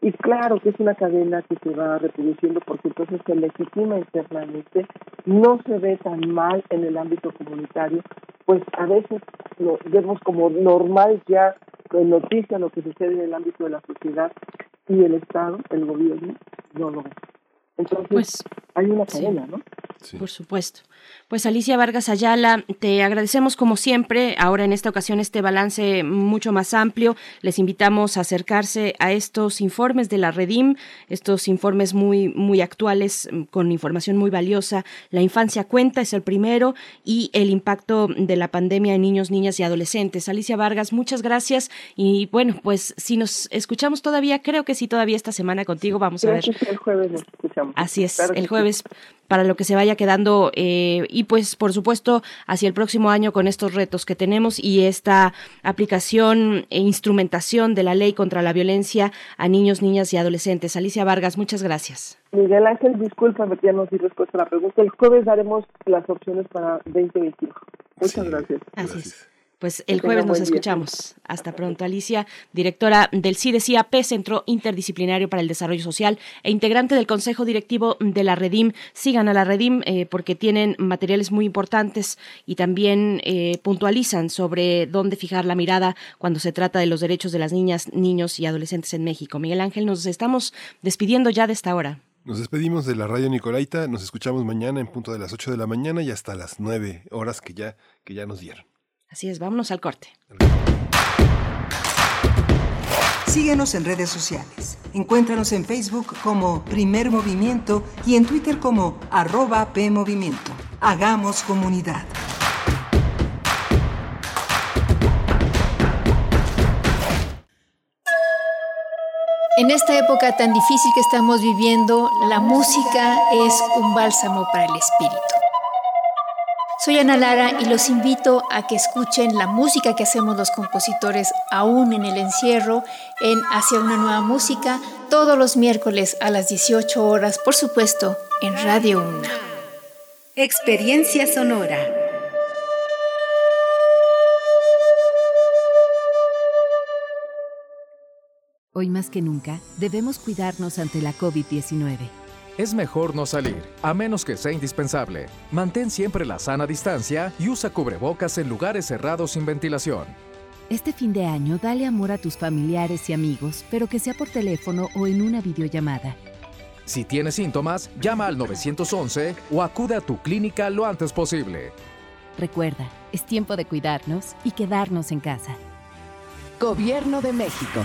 Y claro que es una cadena que se va reproduciendo porque entonces se legitima internamente, no se ve tan mal en el ámbito comunitario, pues a veces lo vemos como normal ya en noticia lo que sucede en el ámbito de la sociedad y el Estado, el gobierno, no lo ve. Entonces, pues, hay una cadena, ¿no? Por supuesto. Pues Alicia Vargas Ayala, te agradecemos como siempre, ahora en esta ocasión este balance mucho más amplio. Les invitamos a acercarse a estos informes de la Redim, estos informes muy, muy actuales, con información muy valiosa. La infancia cuenta es el primero y el impacto de la pandemia en niños, niñas y adolescentes. Alicia Vargas, muchas gracias. Y bueno, pues si nos escuchamos todavía, creo que sí, todavía esta semana contigo vamos a ver. El jueves nos escuchamos. Así es, el jueves para lo que se vaya quedando eh, y pues por supuesto hacia el próximo año con estos retos que tenemos y esta aplicación e instrumentación de la ley contra la violencia a niños, niñas y adolescentes. Alicia Vargas, muchas gracias. Miguel Ángel, discúlpame que ya no di respuesta a la pregunta. El jueves daremos las opciones para 2021. Muchas gracias. Así pues el jueves nos escuchamos. Hasta pronto, Alicia, directora del CIDESIAP, Centro Interdisciplinario para el Desarrollo Social e integrante del Consejo Directivo de la Redim. Sigan a la Redim eh, porque tienen materiales muy importantes y también eh, puntualizan sobre dónde fijar la mirada cuando se trata de los derechos de las niñas, niños y adolescentes en México. Miguel Ángel, nos estamos despidiendo ya de esta hora. Nos despedimos de la radio Nicolaita, nos escuchamos mañana en punto de las 8 de la mañana y hasta las 9 horas que ya, que ya nos dieron. Así es, vámonos al corte. Síguenos en redes sociales. Encuéntranos en Facebook como Primer Movimiento y en Twitter como arroba PMovimiento. Hagamos comunidad. En esta época tan difícil que estamos viviendo, la música es un bálsamo para el espíritu. Soy Ana Lara y los invito a que escuchen la música que hacemos los compositores aún en el encierro en Hacia una nueva música todos los miércoles a las 18 horas, por supuesto, en Radio Una. Experiencia sonora. Hoy más que nunca, debemos cuidarnos ante la COVID-19 es mejor no salir, a menos que sea indispensable. Mantén siempre la sana distancia y usa cubrebocas en lugares cerrados sin ventilación. Este fin de año dale amor a tus familiares y amigos, pero que sea por teléfono o en una videollamada. Si tienes síntomas, llama al 911 o acude a tu clínica lo antes posible. Recuerda, es tiempo de cuidarnos y quedarnos en casa. Gobierno de México.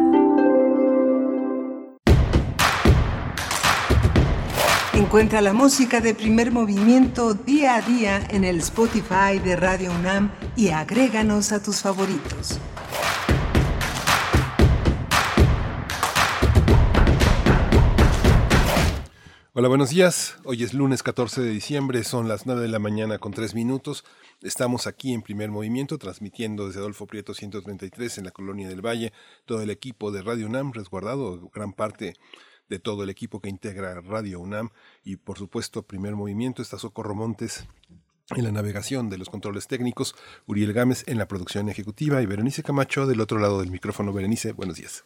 Encuentra la música de primer movimiento día a día en el Spotify de Radio UNAM y agréganos a tus favoritos. Hola, buenos días. Hoy es lunes 14 de diciembre, son las 9 de la mañana con 3 minutos. Estamos aquí en primer movimiento, transmitiendo desde Adolfo Prieto 133 en la Colonia del Valle, todo el equipo de Radio UNAM resguardado, gran parte de todo el equipo que integra Radio UNAM y por supuesto Primer Movimiento, está Socorro Montes en la navegación de los controles técnicos, Uriel Gámez en la producción ejecutiva y Berenice Camacho del otro lado del micrófono. Berenice, buenos días.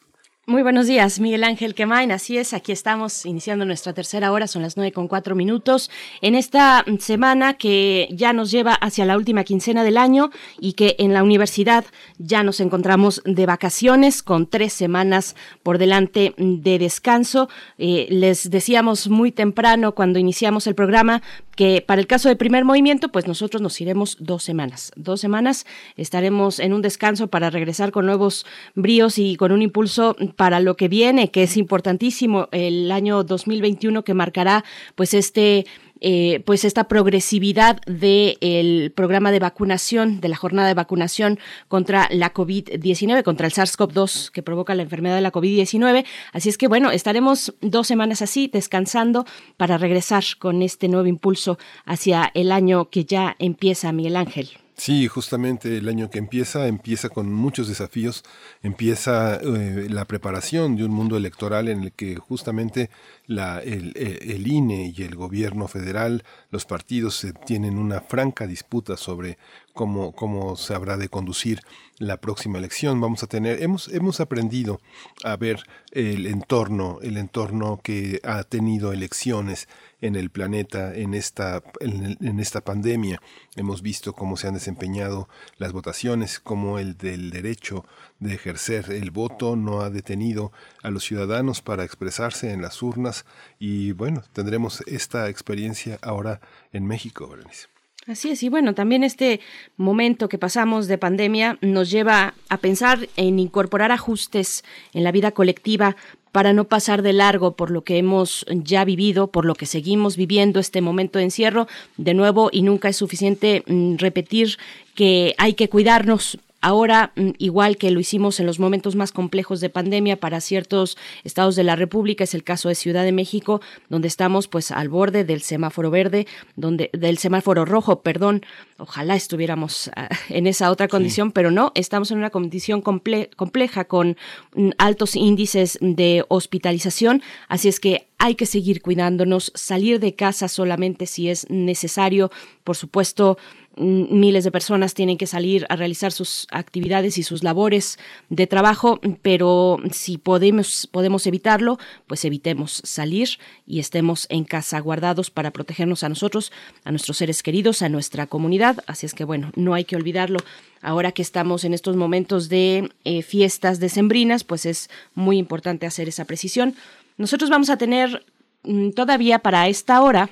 Muy buenos días, Miguel Ángel Quemain. Así es, aquí estamos iniciando nuestra tercera hora, son las nueve con cuatro minutos. En esta semana que ya nos lleva hacia la última quincena del año y que en la universidad ya nos encontramos de vacaciones con tres semanas por delante de descanso. Eh, les decíamos muy temprano cuando iniciamos el programa que para el caso del primer movimiento, pues nosotros nos iremos dos semanas. Dos semanas estaremos en un descanso para regresar con nuevos bríos y con un impulso para lo que viene, que es importantísimo el año 2021 que marcará pues este eh, pues esta progresividad del programa de vacunación, de la jornada de vacunación contra la COVID-19, contra el SARS-CoV-2 que provoca la enfermedad de la COVID-19. Así es que bueno, estaremos dos semanas así, descansando para regresar con este nuevo impulso hacia el año que ya empieza, Miguel Ángel. Sí, justamente el año que empieza, empieza con muchos desafíos, empieza eh, la preparación de un mundo electoral en el que justamente la, el, el, INE y el gobierno federal, los partidos tienen una franca disputa sobre cómo, cómo se habrá de conducir la próxima elección. Vamos a tener, hemos, hemos aprendido a ver el entorno, el entorno que ha tenido elecciones en el planeta en esta, en, esta pandemia. Hemos visto cómo se han desempeñado las votaciones, cómo el del derecho de ejercer el voto no ha detenido a los ciudadanos para expresarse en las urnas y bueno, tendremos esta experiencia ahora en México, Berenice. Así es, y bueno, también este momento que pasamos de pandemia nos lleva a pensar en incorporar ajustes en la vida colectiva para no pasar de largo por lo que hemos ya vivido, por lo que seguimos viviendo este momento de encierro. De nuevo, y nunca es suficiente mm, repetir que hay que cuidarnos, Ahora, mm, igual que lo hicimos en los momentos más complejos de pandemia para ciertos estados de la República, es el caso de Ciudad de México, donde estamos pues al borde del semáforo verde, donde del semáforo rojo, perdón. Ojalá estuviéramos ah, en esa otra condición, pero no, estamos en una condición compleja con mm, altos índices de hospitalización, así es que hay que seguir cuidándonos, salir de casa solamente si es necesario, por supuesto, miles de personas tienen que salir a realizar sus actividades y sus labores de trabajo, pero si podemos, podemos evitarlo, pues evitemos salir y estemos en casa guardados para protegernos a nosotros, a nuestros seres queridos, a nuestra comunidad. Así es que bueno, no hay que olvidarlo. Ahora que estamos en estos momentos de eh, fiestas decembrinas, pues es muy importante hacer esa precisión. Nosotros vamos a tener mm, todavía para esta hora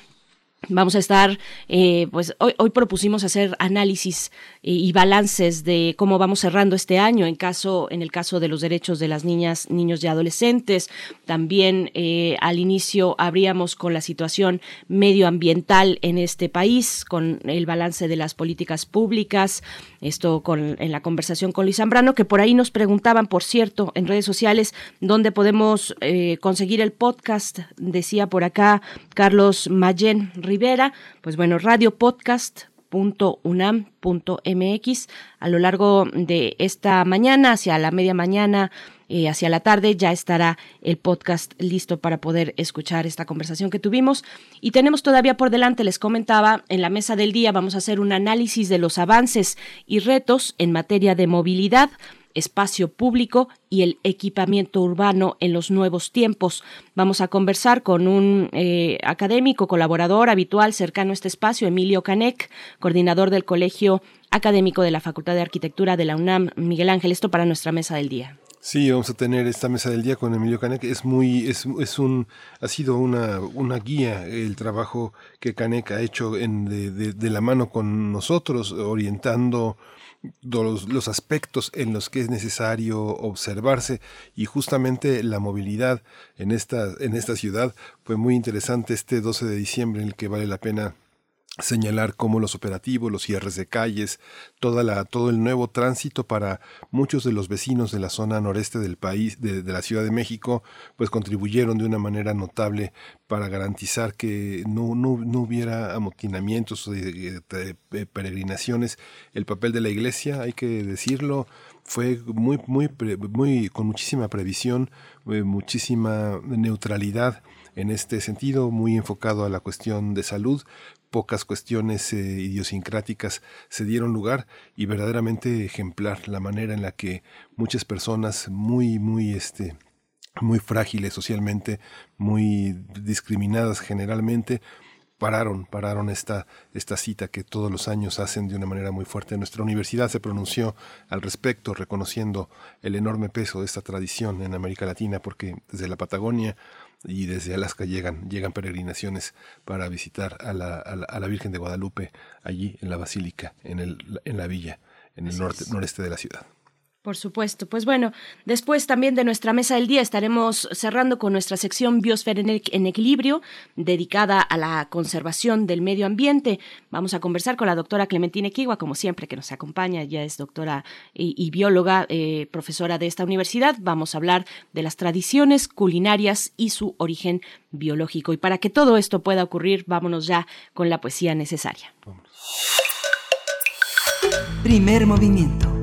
Vamos a estar, eh, pues hoy, hoy, propusimos hacer análisis y balances de cómo vamos cerrando este año en caso, en el caso de los derechos de las niñas, niños y adolescentes. También eh, al inicio abríamos con la situación medioambiental en este país, con el balance de las políticas públicas. Esto con, en la conversación con Luis Zambrano, que por ahí nos preguntaban, por cierto, en redes sociales, dónde podemos eh, conseguir el podcast. Decía por acá Carlos Mayen Rivera, pues bueno, Radio Podcast .unam.mx a lo largo de esta mañana hacia la media mañana eh, hacia la tarde ya estará el podcast listo para poder escuchar esta conversación que tuvimos. Y tenemos todavía por delante les comentaba en la mesa del día vamos a hacer un análisis de los avances y retos en materia de movilidad espacio público y el equipamiento urbano en los nuevos tiempos. Vamos a conversar con un eh, académico, colaborador habitual cercano a este espacio, Emilio Canec, coordinador del Colegio Académico de la Facultad de Arquitectura de la UNAM. Miguel Ángel, esto para nuestra mesa del día. Sí, vamos a tener esta mesa del día con Emilio Canec. Es muy, es, es un, ha sido una, una guía el trabajo que Canec ha hecho de la mano con nosotros, orientando los, aspectos en los que es necesario observarse. Y justamente la movilidad en esta, en esta ciudad fue muy interesante este 12 de diciembre en el que vale la pena señalar cómo los operativos, los cierres de calles, toda la, todo el nuevo tránsito para muchos de los vecinos de la zona noreste del país, de, la Ciudad de México, pues contribuyeron de una manera notable para garantizar que no, no, no hubiera amotinamientos de, de, peregrinaciones. El papel de la iglesia, hay que decirlo, fue muy, muy, muy, con muchísima previsión, eh, muchísima neutralidad en este sentido, muy enfocado a la cuestión de salud, pocas cuestiones eh, idiosincráticas se dieron lugar y verdaderamente ejemplar la manera en la que muchas personas muy, muy, este, muy frágiles socialmente, muy discriminadas generalmente, pararon, pararon esta, esta cita que todos los años hacen de una manera muy fuerte. Nuestra universidad se pronunció al respecto, reconociendo el enorme peso de esta tradición en América Latina, porque desde la Patagonia y desde Alaska llegan, llegan peregrinaciones para visitar a la, a la, Virgen de Guadalupe allí en la Basílica, en, el, en la villa, en el norte, noreste de la ciudad. Por supuesto. Pues bueno, después también de nuestra mesa del día estaremos cerrando con nuestra sección Biosfera en Equilibrio, dedicada a la conservación del medio ambiente. Vamos a conversar con la doctora Clementina Equigua, como siempre, que nos acompaña. Ella es doctora y, bióloga, eh, profesora de esta universidad. Vamos a hablar de las tradiciones culinarias y su origen biológico. Y para que todo esto pueda ocurrir, vámonos ya con la poesía necesaria. Primer movimiento.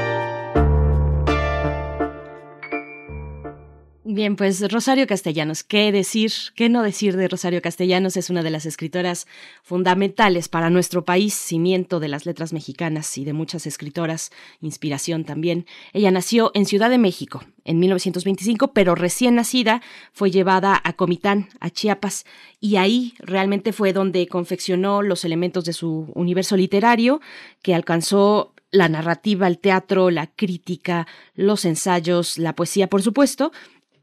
Bien, pues Rosario Castellanos, ¿qué decir? ¿Qué no decir de Rosario Castellanos? Es una de las escritoras fundamentales para nuestro país, cimiento de las letras mexicanas y de muchas escritoras, inspiración también. Ella nació en Ciudad de México en 1925, pero recién nacida fue llevada a Comitán, a Chiapas, y ahí realmente fue donde confeccionó los elementos de su universo literario, que alcanzó la narrativa, el teatro, la crítica, los ensayos, la poesía, por supuesto,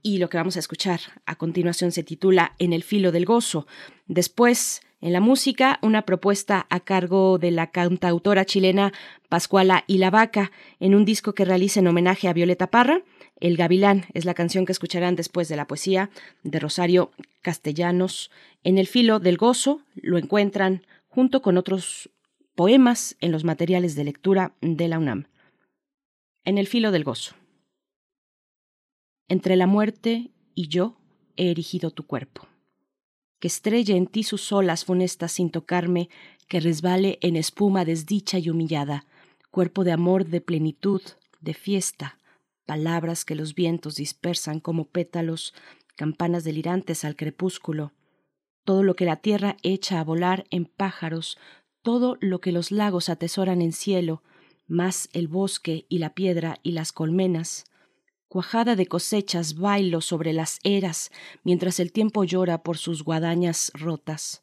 y lo que vamos a escuchar a continuación se titula En el filo del gozo. Después, en la música, una propuesta a cargo de la cantautora chilena Pascuala y la Vaca en un disco que realiza en homenaje a Violeta Parra. El Gavilán es la canción que escucharán después de la poesía de Rosario Castellanos. En el filo del gozo lo encuentran junto con otros poemas en los materiales de lectura de la UNAM. En el filo del gozo. Entre la muerte y yo he erigido tu cuerpo. Que estrelle en ti sus olas funestas sin tocarme, que resbale en espuma desdicha y humillada, cuerpo de amor, de plenitud, de fiesta, palabras que los vientos dispersan como pétalos, campanas delirantes al crepúsculo, todo lo que la tierra echa a volar en pájaros, todo lo que los lagos atesoran en cielo, más el bosque y la piedra y las colmenas, cuajada de cosechas bailo sobre las eras mientras el tiempo llora por sus guadañas rotas.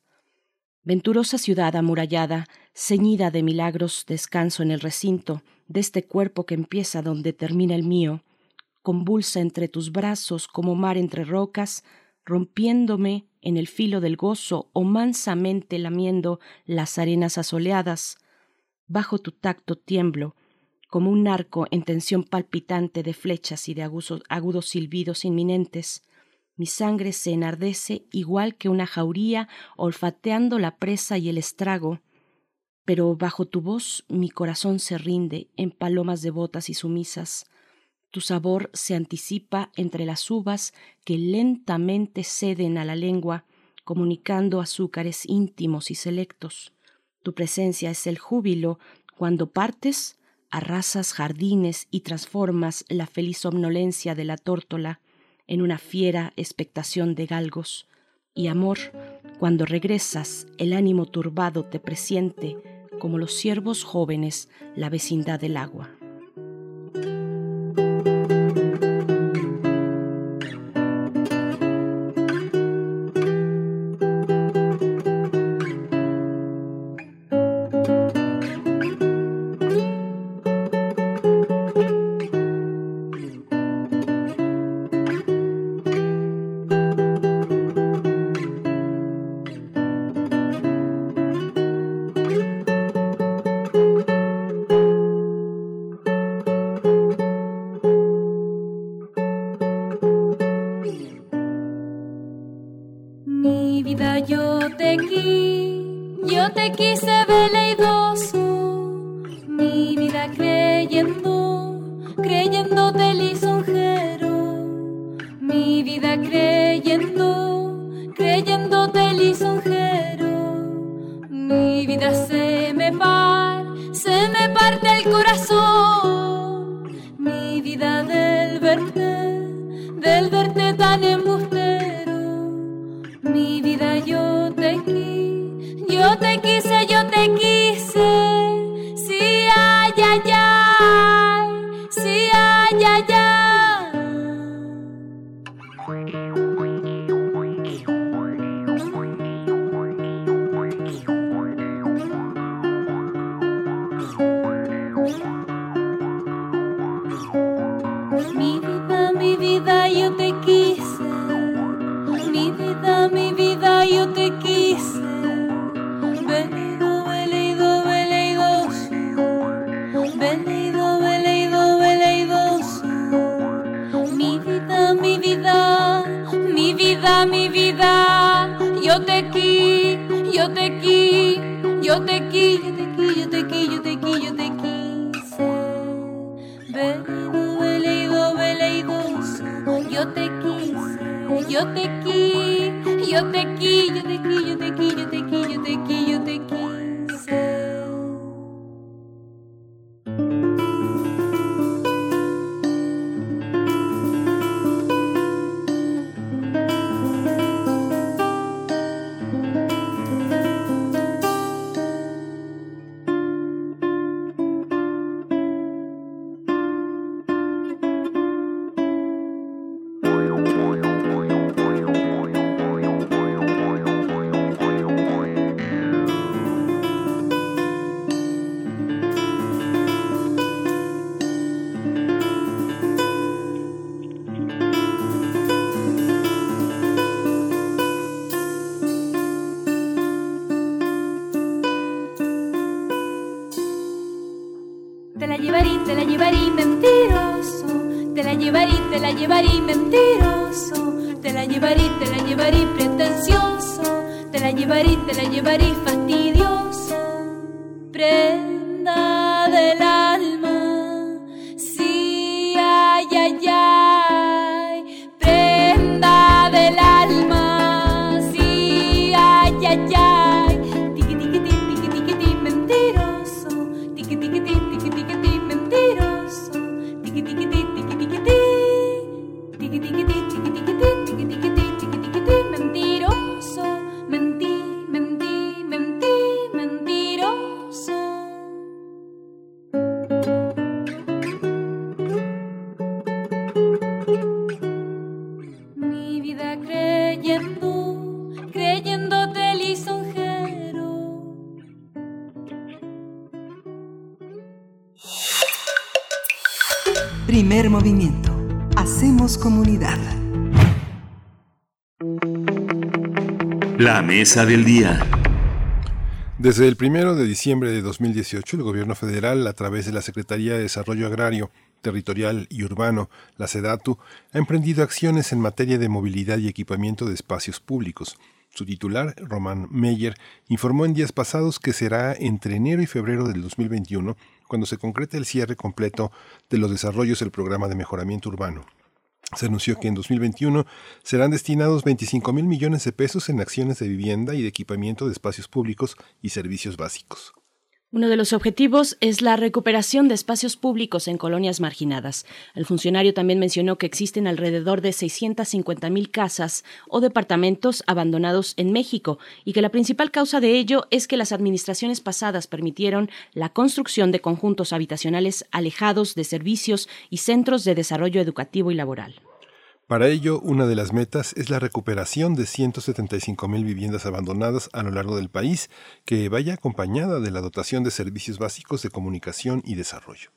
Venturosa ciudad amurallada, ceñida de milagros, descanso en el recinto de este cuerpo que empieza donde termina el mío, convulsa entre tus brazos como mar entre rocas, rompiéndome en el filo del gozo o mansamente lamiendo las arenas asoleadas. Bajo tu tacto tiemblo, como un narco en tensión palpitante de flechas y de agudos, silbidos inminentes. Mi sangre se enardece igual que una jauría olfateando la presa y el estrago, pero bajo tu voz mi corazón se rinde en palomas devotas y sumisas. Tu sabor se anticipa entre las uvas que lentamente ceden a la lengua, comunicando azúcares íntimos y selectos. Tu presencia es el júbilo cuando partes arrasas jardines y transformas la feliz somnolencia de la tórtola en una fiera expectación de galgos. Y amor, cuando regresas, el ánimo turbado te presiente, como los ciervos jóvenes, la vecindad del agua. Del día. Desde el primero de diciembre de 2018, el Gobierno federal, a través de la Secretaría de Desarrollo Agrario, Territorial y Urbano, la SEDATU, ha emprendido acciones en materia de movilidad y equipamiento de espacios públicos. Su titular, Román Meyer, informó en días pasados que será entre enero y febrero del 2021 cuando se concrete el cierre completo de los desarrollos del programa de mejoramiento urbano. Se anunció que en 2021 serán destinados 25 mil millones de pesos en acciones de vivienda y de equipamiento de espacios públicos y servicios básicos. Uno de los objetivos es la recuperación de espacios públicos en colonias marginadas. El funcionario también mencionó que existen alrededor de 650 mil casas o departamentos abandonados en México y que la principal causa de ello es que las administraciones pasadas permitieron la construcción de conjuntos habitacionales alejados de servicios y centros de desarrollo educativo y laboral. Para ello, una de las metas es la recuperación de 175 mil viviendas abandonadas a lo largo del país, que vaya acompañada de la dotación de servicios básicos de comunicación y desarrollo.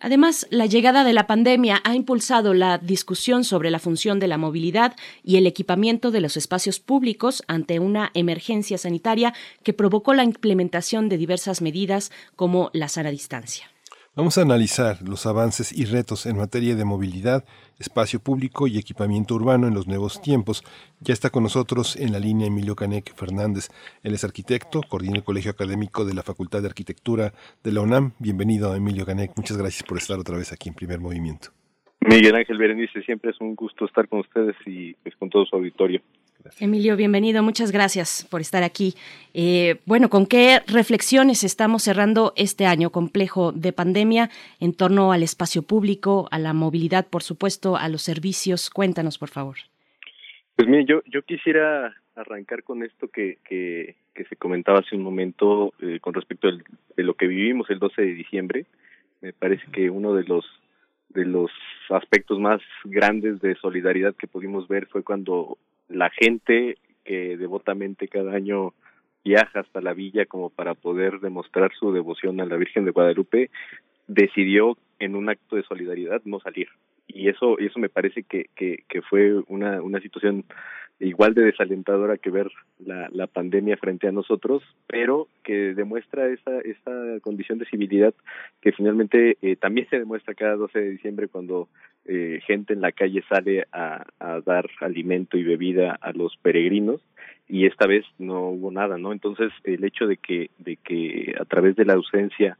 Además, la llegada de la pandemia ha impulsado la discusión sobre la función de la movilidad y el equipamiento de los espacios públicos ante una emergencia sanitaria que provocó la implementación de diversas medidas como la sana distancia. Vamos a analizar los avances y retos en materia de movilidad, espacio público y equipamiento urbano en los nuevos tiempos. Ya está con nosotros en la línea Emilio Canec Fernández. Él es arquitecto, coordina el Colegio Académico de la Facultad de Arquitectura de la UNAM. Bienvenido, Emilio Canec. Muchas gracias por estar otra vez aquí en Primer Movimiento. Miguel Ángel Berenice, siempre es un gusto estar con ustedes y pues, con todo su auditorio. Emilio, bienvenido. Muchas gracias por estar aquí. Eh, bueno, ¿con qué reflexiones estamos cerrando este año complejo de pandemia en torno al espacio público, a la movilidad, por supuesto, a los servicios? Cuéntanos, por favor. Pues mire, yo, yo quisiera arrancar con esto que, que, que se comentaba hace un momento eh, con respecto al- de lo que vivimos el 12 de diciembre. Me parece que uno de los de los aspectos más grandes de solidaridad que pudimos ver fue cuando la gente que devotamente cada año viaja hasta la villa como para poder demostrar su devoción a la Virgen de Guadalupe decidió en un acto de solidaridad no salir. Y eso eso me parece que que, que fue una una situación igual de desalentadora que ver la, pandemia frente a nosotros, pero que demuestra esa, esa condición de civilidad que finalmente eh, también se demuestra cada 12 de diciembre cuando eh, gente en la calle sale a, a dar alimento y bebida a los peregrinos y esta vez no hubo nada, ¿no? Entonces el hecho de que de que a través de la ausencia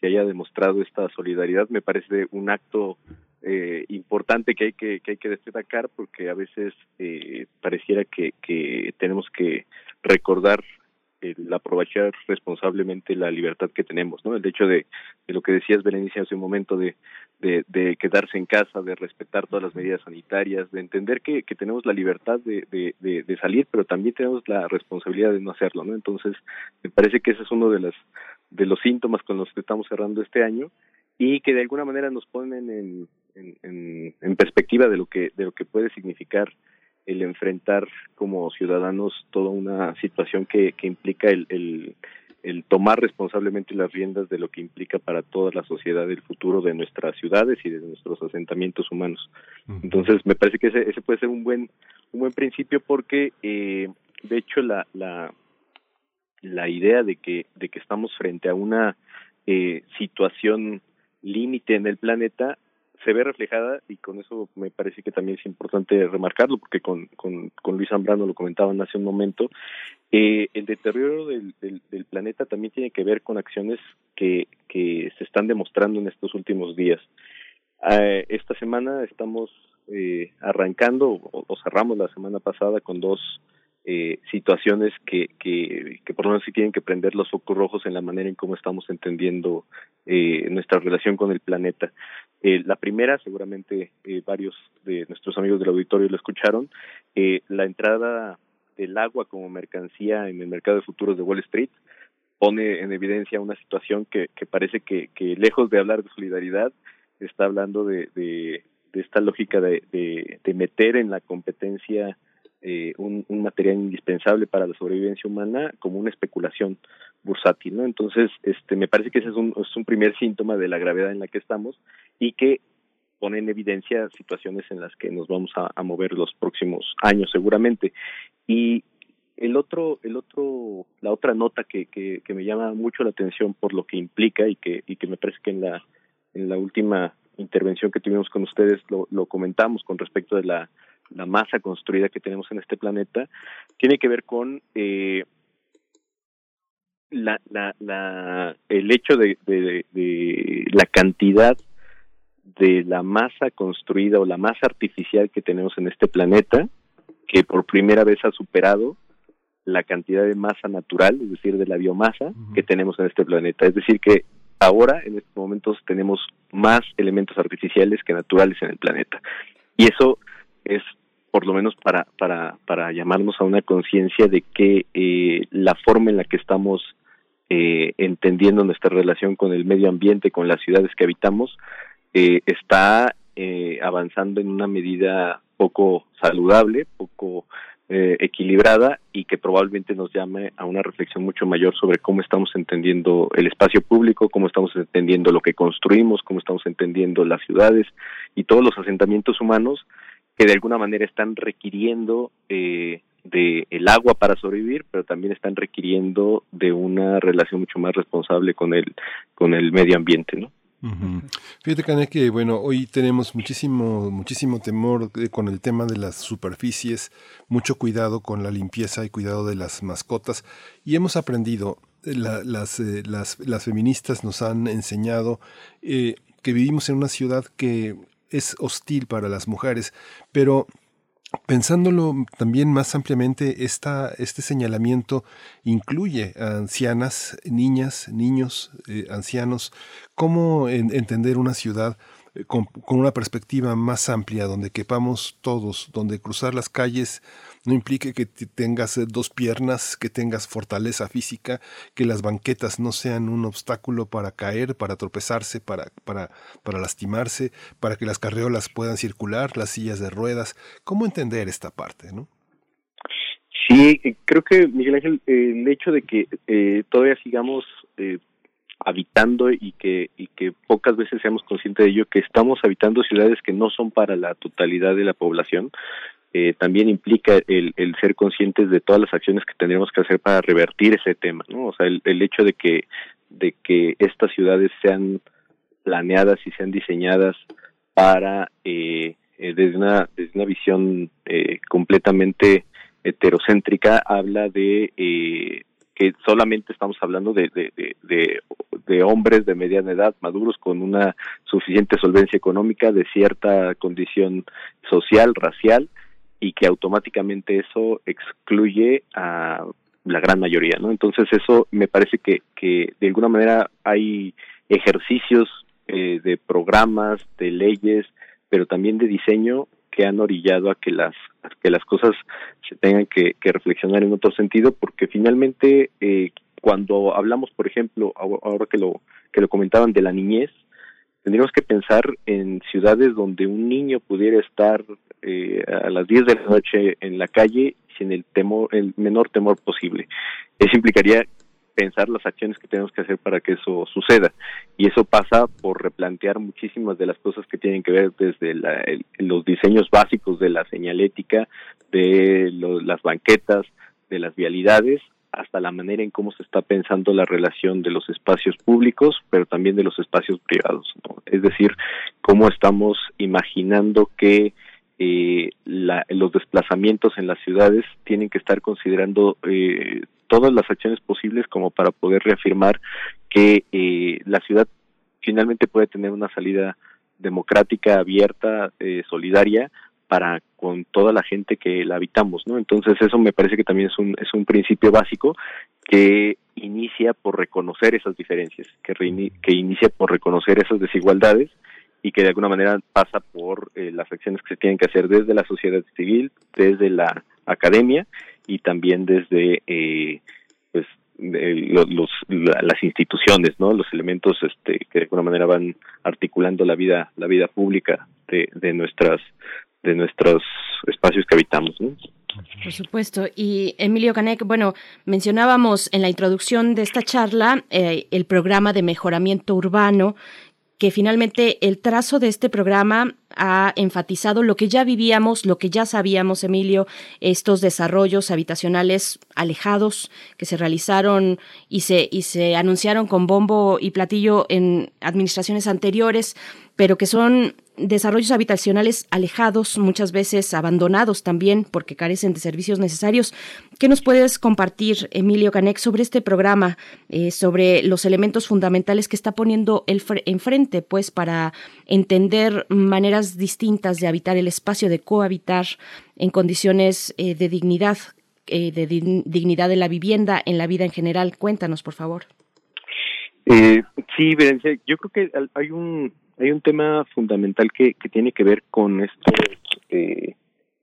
se haya demostrado esta solidaridad me parece un acto eh, importante que hay que, que hay que destacar porque a veces eh, pareciera que, que tenemos que recordar el aprovechar responsablemente la libertad que tenemos, ¿no? El hecho de, de lo que decías, Berenice, hace un momento, de, de, quedarse en casa, de respetar todas las medidas sanitarias, de entender que, que tenemos la libertad de, de, de, salir, pero también tenemos la responsabilidad de no hacerlo, ¿no? Entonces, me parece que ese es uno de, las, de los síntomas con los que estamos cerrando este año y que de alguna manera nos ponen en, en, en perspectiva de lo que, de lo que puede significar el enfrentar como ciudadanos toda una situación que, que implica el, el, el, tomar responsablemente las riendas de lo que implica para toda la sociedad el futuro de nuestras ciudades y de nuestros asentamientos humanos. Entonces, me parece que ese, ese puede ser un buen un buen principio porque, eh, de hecho, la, la la idea de que de que estamos frente a una eh, situación límite en el planeta se ve reflejada y con eso me parece que también es importante remarcarlo porque con, con, con Luis Zambrano lo comentaban hace un momento eh, el deterioro del, del, planeta también tiene que ver con acciones que, que se están demostrando en estos últimos días. Eh, esta semana estamos eh, arrancando o, o cerramos la semana pasada con dos eh, situaciones que, que, por lo menos sí tienen que prender los focos rojos en la manera en cómo estamos entendiendo eh, nuestra relación con el planeta. Eh, la primera, seguramente eh, varios de nuestros amigos del auditorio lo escucharon, eh, la entrada del agua como mercancía en el mercado de futuros de Wall Street pone en evidencia una situación que, parece que, lejos de hablar de solidaridad, está hablando de, de, esta lógica de, de meter en la competencia eh, un, material indispensable para la sobrevivencia humana como una especulación bursátil, ¿no? Entonces, este, me parece que ese es un, es un primer síntoma de la gravedad en la que estamos y que pone en evidencia situaciones en las que nos vamos a, a mover los próximos años seguramente. Y el otro, el otro, la otra nota que, que, que me llama mucho la atención por lo que implica y que, y que me parece que en la, en la última intervención que tuvimos con ustedes lo, lo comentamos con respecto de la la masa construida que tenemos en este planeta, tiene que ver con eh, la, la, la, el hecho de, de, de, la cantidad de la masa construida o la masa artificial que tenemos en este planeta, que por primera vez ha superado la cantidad de masa natural, es decir, de la biomasa que tenemos en este planeta. Es decir, que ahora, en estos momentos, tenemos más elementos artificiales que naturales en el planeta. Y eso es por lo menos para, para, para llamarnos a una conciencia de que eh, la forma en la que estamos eh, entendiendo nuestra relación con el medio ambiente, con las ciudades que habitamos, eh, está eh, avanzando en una medida poco saludable, poco eh, equilibrada y que probablemente nos llame a una reflexión mucho mayor sobre cómo estamos entendiendo el espacio público, cómo estamos entendiendo lo que construimos, cómo estamos entendiendo las ciudades y todos los asentamientos humanos que de alguna manera están requiriendo eh, de el agua para sobrevivir, pero también están requiriendo de una relación mucho más responsable con el con el medio ambiente, ¿no? Uh -huh. Fíjate, Cané, que bueno, hoy tenemos muchísimo, muchísimo temor con el tema de las superficies, mucho cuidado con la limpieza y cuidado de las mascotas, y hemos aprendido, la, las, eh, las, las feministas nos han enseñado eh, que vivimos en una ciudad que es hostil para las mujeres, pero Pensándolo también más ampliamente, esta, este señalamiento incluye a ancianas, niñas, niños, eh, ancianos. ¿Cómo en, entender una ciudad eh, con, con, una perspectiva más amplia, donde quepamos todos, donde cruzar las calles no implique que tengas eh, dos piernas, que tengas fortaleza física, que las banquetas no sean un obstáculo para caer, para tropezarse, para, para, para lastimarse, para que las carreolas puedan circular, las sillas de ruedas. ¿Cómo entender esta parte, no? Sí, eh, creo que Miguel Ángel, el hecho de que eh, todavía sigamos eh, habitando y que y que pocas veces seamos conscientes de ello que estamos habitando ciudades que no son para la totalidad de la población eh, también implica el, el, ser conscientes de todas las acciones que tendríamos que hacer para revertir ese tema, ¿no? O sea, el, el hecho de que de que estas ciudades sean planeadas y sean diseñadas para eh, eh, desde una desde una visión eh, completamente heterocéntrica habla de eh, que solamente estamos hablando de, de, de, de, hombres de mediana edad, maduros, con una suficiente solvencia económica, de cierta condición social, racial, y que automáticamente eso excluye a la gran mayoría, ¿no? Entonces eso me parece que, que de alguna manera hay ejercicios eh, de programas, de leyes, pero también de diseño que han orillado a que las que las cosas se tengan que, reflexionar en otro sentido porque finalmente eh, cuando hablamos por ejemplo ahora que lo que lo comentaban de la niñez tendríamos que pensar en ciudades donde un niño pudiera estar eh, a las 10 de la noche en la calle sin el temor el menor temor posible eso implicaría pensar las acciones que tenemos que hacer para que eso suceda. Y eso pasa por replantear muchísimas de las cosas que tienen que ver desde los diseños básicos de la señalética, de las banquetas, de las vialidades, hasta la manera en cómo se está pensando la relación de los espacios públicos, pero también de los espacios privados. Es decir, cómo estamos imaginando que eh, los desplazamientos en las ciudades tienen que estar considerando eh, todas las acciones posibles como para poder reafirmar que eh, la ciudad finalmente puede tener una salida democrática, abierta, eh, solidaria para con toda la gente que la habitamos, ¿no? Entonces eso me parece que también es un es un principio básico que inicia por reconocer esas diferencias, que que inicia por reconocer esas desigualdades y que de alguna manera pasa por eh, las acciones que se tienen que hacer desde la sociedad civil, desde la academia y también desde eh, pues los, las instituciones, ¿no? Los elementos este, que de alguna manera van articulando la vida la vida pública de, de nuestras de nuestros espacios que habitamos, ¿no? Por supuesto. Y Emilio Canek, bueno, mencionábamos en la introducción de esta charla eh, el programa de mejoramiento urbano que finalmente el trazo de este programa ha enfatizado lo que ya vivíamos, lo que ya sabíamos, Emilio, estos desarrollos habitacionales alejados que se realizaron y se, y se anunciaron con bombo y platillo en administraciones anteriores, pero que son desarrollos habitacionales alejados, muchas veces abandonados también porque carecen de servicios necesarios. ¿Qué nos puedes compartir, Emilio Canek, sobre este programa, eh, sobre los elementos fundamentales que está poniendo el enfrente, pues, para entender maneras distintas de habitar el espacio, de cohabitar en condiciones eh, de dignidad, eh, de dignidad de la vivienda, en la vida en general? Cuéntanos, por favor. sí, yo creo que hay un hay un tema fundamental que, que tiene que ver con estos eh,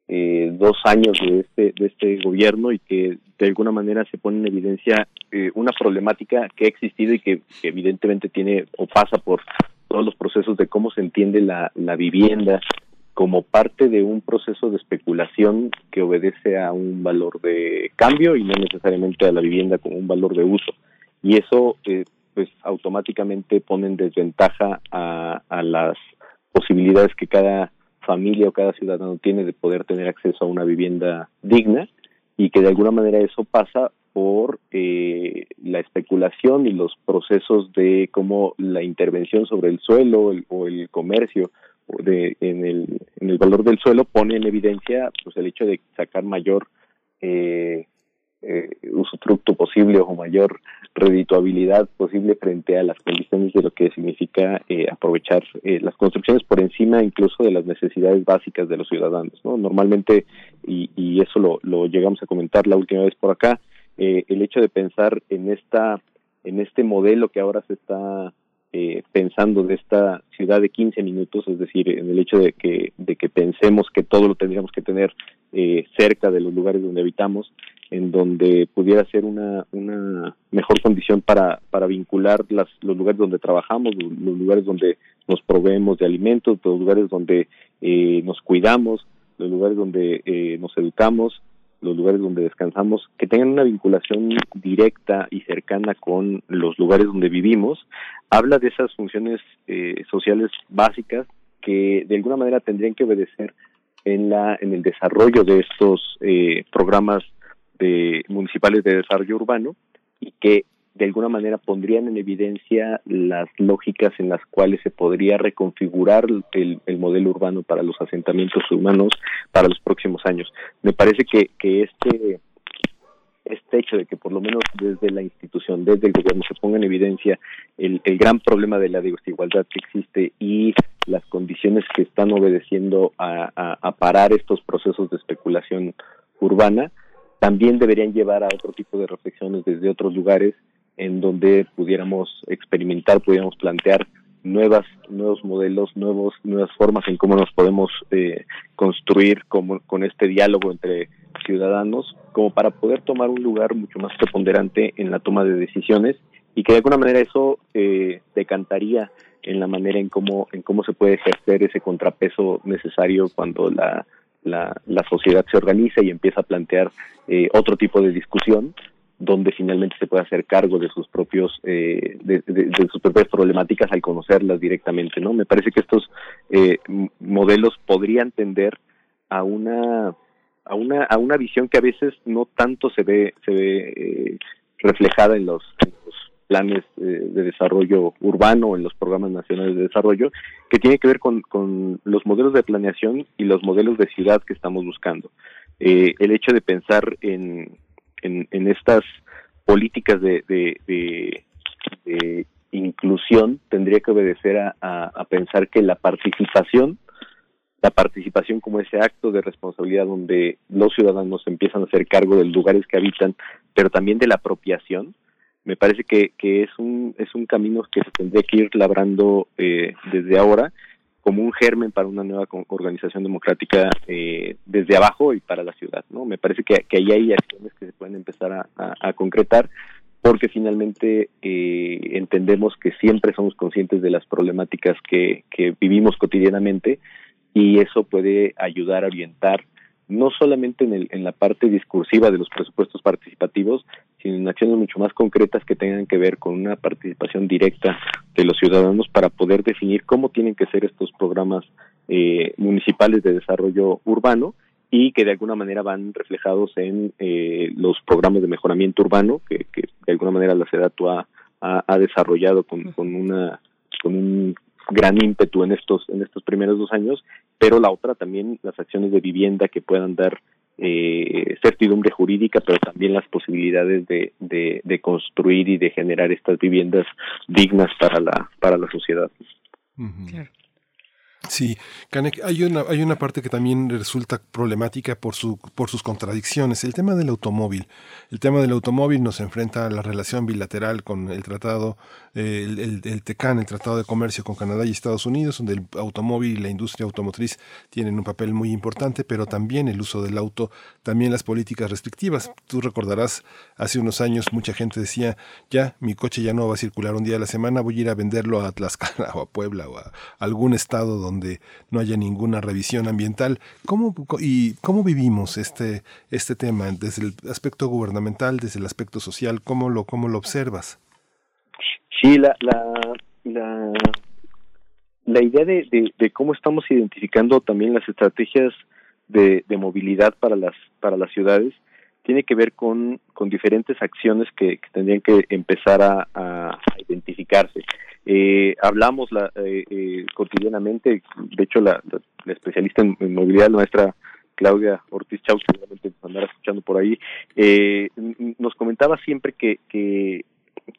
eh, dos años de este, de este gobierno y que de alguna manera se pone en evidencia eh, una problemática que ha existido y que, evidentemente tiene o pasa por todos los procesos de cómo se entiende la, la vivienda como parte de un proceso de especulación que obedece a un valor de cambio y no necesariamente a la vivienda como un valor de uso. Y eso eh, pues automáticamente ponen desventaja a, a las posibilidades que cada familia o cada ciudadano tiene de poder tener acceso a una vivienda digna y que de alguna manera eso pasa por eh, la especulación y los procesos de cómo la intervención sobre el suelo o el comercio de, en, el, en el valor del suelo pone en evidencia pues el hecho de sacar mayor eh, eh, usufructo posible o mayor redituabilidad posible frente a las condiciones de lo que significa eh, aprovechar eh, las construcciones por encima incluso de las necesidades básicas de los ciudadanos. ¿no? Normalmente, y, y eso lo, lo llegamos a comentar la última vez por acá, eh, el hecho de pensar en esta en este modelo que ahora se está eh, pensando de esta ciudad de 15 minutos, es decir, en el hecho de que, de que pensemos que todo lo tendríamos que tener eh, cerca de los lugares donde habitamos, en donde pudiera ser una, una mejor condición para, para vincular las, los lugares donde trabajamos, los lugares donde nos proveemos de alimentos, los lugares donde eh, nos cuidamos, los lugares donde eh, nos educamos, los lugares donde descansamos, que tengan una vinculación directa y cercana con los lugares donde vivimos, habla de esas funciones eh, sociales básicas que de alguna manera tendrían que obedecer en la en el desarrollo de estos eh, programas de municipales de desarrollo urbano y que de alguna manera pondrían en evidencia las lógicas en las cuales se podría reconfigurar el, el, modelo urbano para los asentamientos humanos para los próximos años. Me parece que, que este este hecho de que por lo menos desde la institución, desde el gobierno, se ponga en evidencia el, el gran problema de la desigualdad que existe y las condiciones que están obedeciendo a, a, a parar estos procesos de especulación urbana, también deberían llevar a otro tipo de reflexiones desde otros lugares en donde pudiéramos experimentar, pudiéramos plantear nuevas nuevos modelos, nuevos nuevas formas en cómo nos podemos eh, construir como, con este diálogo entre ciudadanos, como para poder tomar un lugar mucho más preponderante en la toma de decisiones y que de alguna manera eso eh, decantaría en la manera en cómo en cómo se puede ejercer ese contrapeso necesario cuando la la, la sociedad se organiza y empieza a plantear eh, otro tipo de discusión donde finalmente se puede hacer cargo de sus propios eh, de, sus propias problemáticas al conocerlas directamente no me parece que estos eh, modelos podrían tender a una a una a una visión que a veces no tanto se ve se ve eh, reflejada en los, en los planes eh, de desarrollo urbano en los programas nacionales de desarrollo que tiene que ver con, con los modelos de planeación y los modelos de ciudad que estamos buscando. Eh, el hecho de pensar en en, en estas políticas de, de, de, inclusión tendría que obedecer a, a, pensar que la participación, la participación como ese acto de responsabilidad donde los ciudadanos empiezan a hacer cargo de lugares que habitan, pero también de la apropiación, me parece que, que es un es un camino que se tendría que ir labrando eh, desde ahora como un germen para una nueva organización democrática eh, desde abajo y para la ciudad. ¿no? Me parece que, que ahí hay acciones que se pueden empezar a, a, concretar porque finalmente eh, entendemos que siempre somos conscientes de las problemáticas que, que vivimos cotidianamente y eso puede ayudar a orientar no solamente en, el, en la parte discursiva de los presupuestos participativos, sino en acciones mucho más concretas que tengan que ver con una participación directa de los ciudadanos para poder definir cómo tienen que ser estos programas eh, municipales de desarrollo urbano y que de alguna manera van reflejados en eh, los programas de mejoramiento urbano que, que de alguna manera la SEDATU ha, ha, ha desarrollado con, con una con un gran ímpetu en estos en estos primeros dos años pero la otra también las acciones de vivienda que puedan dar eh, certidumbre jurídica pero también las posibilidades de, de, de construir y de generar estas viviendas dignas para la para la sociedad uh -huh. claro. Sí, Canek, hay una, hay una parte que también resulta problemática por, su, por sus contradicciones. El tema del automóvil. El tema del automóvil nos enfrenta a la relación bilateral con el tratado, eh, el, TECAN, el Tratado de Comercio con Canadá y Estados Unidos, donde el automóvil y la industria automotriz tienen un papel muy importante, pero también el uso del auto, también las políticas restrictivas. Tú recordarás, hace unos años mucha gente decía, ya, mi coche ya no va a circular un día a la semana, voy a ir a venderlo a Tlaxcala [LAUGHS] o a Puebla o a algún estado donde donde no haya ninguna revisión ambiental. ¿Cómo, y cómo vivimos este, este tema desde el aspecto gubernamental, desde el aspecto social? ¿Cómo lo, cómo lo observas? Sí, la, la, la, la idea de, cómo estamos identificando también las estrategias de, de movilidad para las, para las ciudades tiene que ver con, con diferentes acciones que, tendrían que empezar a, a, identificarse. Eh, hablamos la, eh, eh, cotidianamente, de hecho la, especialista en, en, movilidad, nuestra Claudia Ortiz Chau, seguramente andará escuchando por ahí, eh, nos comentaba siempre que, que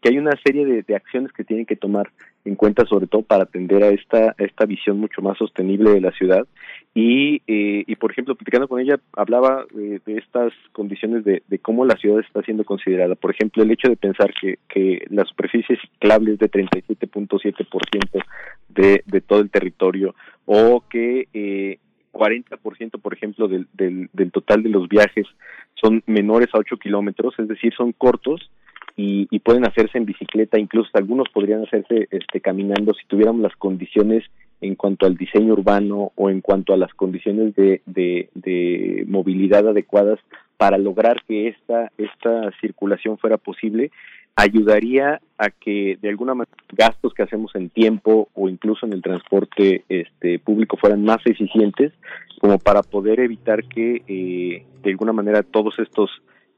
que hay una serie de, de, acciones que tienen que tomar en cuenta sobre todo para atender a esta esta visión mucho más sostenible de la ciudad. Y eh, y por ejemplo platicando con ella hablaba de, de estas condiciones de, de, cómo la ciudad está siendo considerada. Por ejemplo el hecho de pensar que que la superficie ciclable es de 37.7% de de todo el territorio o que eh, 40% por ejemplo del, del, del total de los viajes son menores a 8 kilómetros es decir son cortos y, y, pueden hacerse en bicicleta, incluso algunos podrían hacerse este, caminando si tuviéramos las condiciones en cuanto al diseño urbano o en cuanto a las condiciones de, de, movilidad adecuadas para lograr que esta, esta circulación fuera posible, ayudaría a que de alguna manera gastos que hacemos en tiempo o incluso en el transporte este, público fueran más eficientes, como para poder evitar que eh, de alguna manera todos estos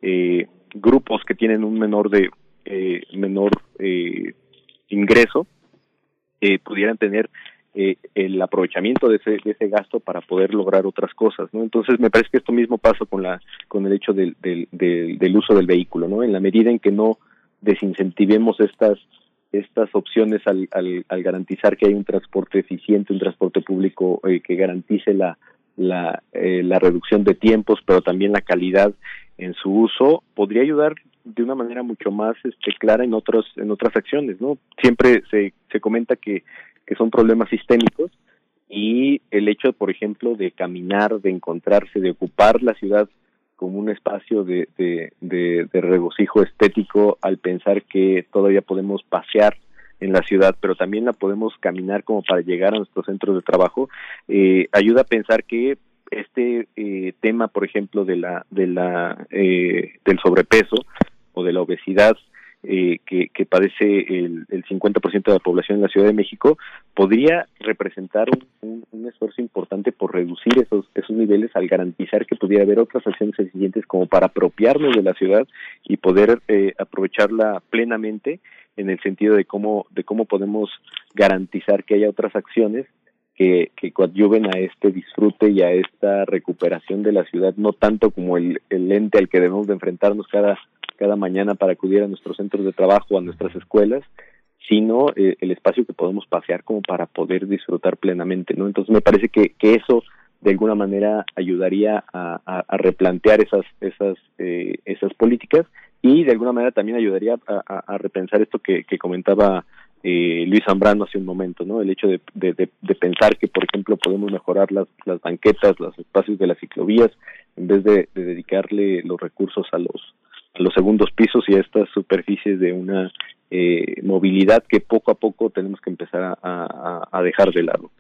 eh, grupos que tienen un menor de eh, menor eh, ingreso eh, pudieran tener eh, el aprovechamiento de ese, de ese gasto para poder lograr otras cosas, ¿no? Entonces me parece que esto mismo pasa con la con el hecho del, del, del, del uso del vehículo, ¿no? En la medida en que no desincentivemos estas estas opciones al, al, al garantizar que hay un transporte eficiente, un transporte público eh, que garantice la la, eh, la reducción de tiempos, pero también la calidad en su uso, podría ayudar de una manera mucho más este, clara en otros en otras acciones, ¿no? Siempre se, se comenta que, que son problemas sistémicos y el hecho, por ejemplo, de caminar, de encontrarse, de ocupar la ciudad como un espacio de, de, de, de regocijo estético al pensar que todavía podemos pasear en la ciudad, pero también la podemos caminar como para llegar a nuestros centros de trabajo, eh, ayuda a pensar que este eh, tema, por ejemplo, de la, de la, eh, del sobrepeso o de la obesidad eh, que, que padece el, el 50% de la población en la Ciudad de México, podría representar un, esfuerzo importante por reducir esos, esos niveles al garantizar que pudiera haber otras acciones eficientes como para apropiarnos de la ciudad y poder eh, aprovecharla plenamente en el sentido de cómo, de cómo podemos garantizar que haya otras acciones que, que coadyuven a este disfrute y a esta recuperación de la ciudad, no tanto como el, el ente al que debemos de enfrentarnos cada, cada mañana para acudir a nuestros centros de trabajo, a nuestras escuelas, sino eh, el espacio que podemos pasear como para poder disfrutar plenamente, ¿no? Entonces me parece que, que eso de alguna manera ayudaría a, replantear esas esas eh, esas políticas y de alguna manera también ayudaría a, repensar esto que, comentaba eh, Luis Zambrano hace un momento, ¿no? El hecho de, de, de, pensar que, por ejemplo, podemos mejorar las, las banquetas, los espacios de las ciclovías, en vez de dedicarle los recursos a los los segundos pisos y a estas superficies de una eh, movilidad que poco a poco tenemos que empezar a, dejar de lado.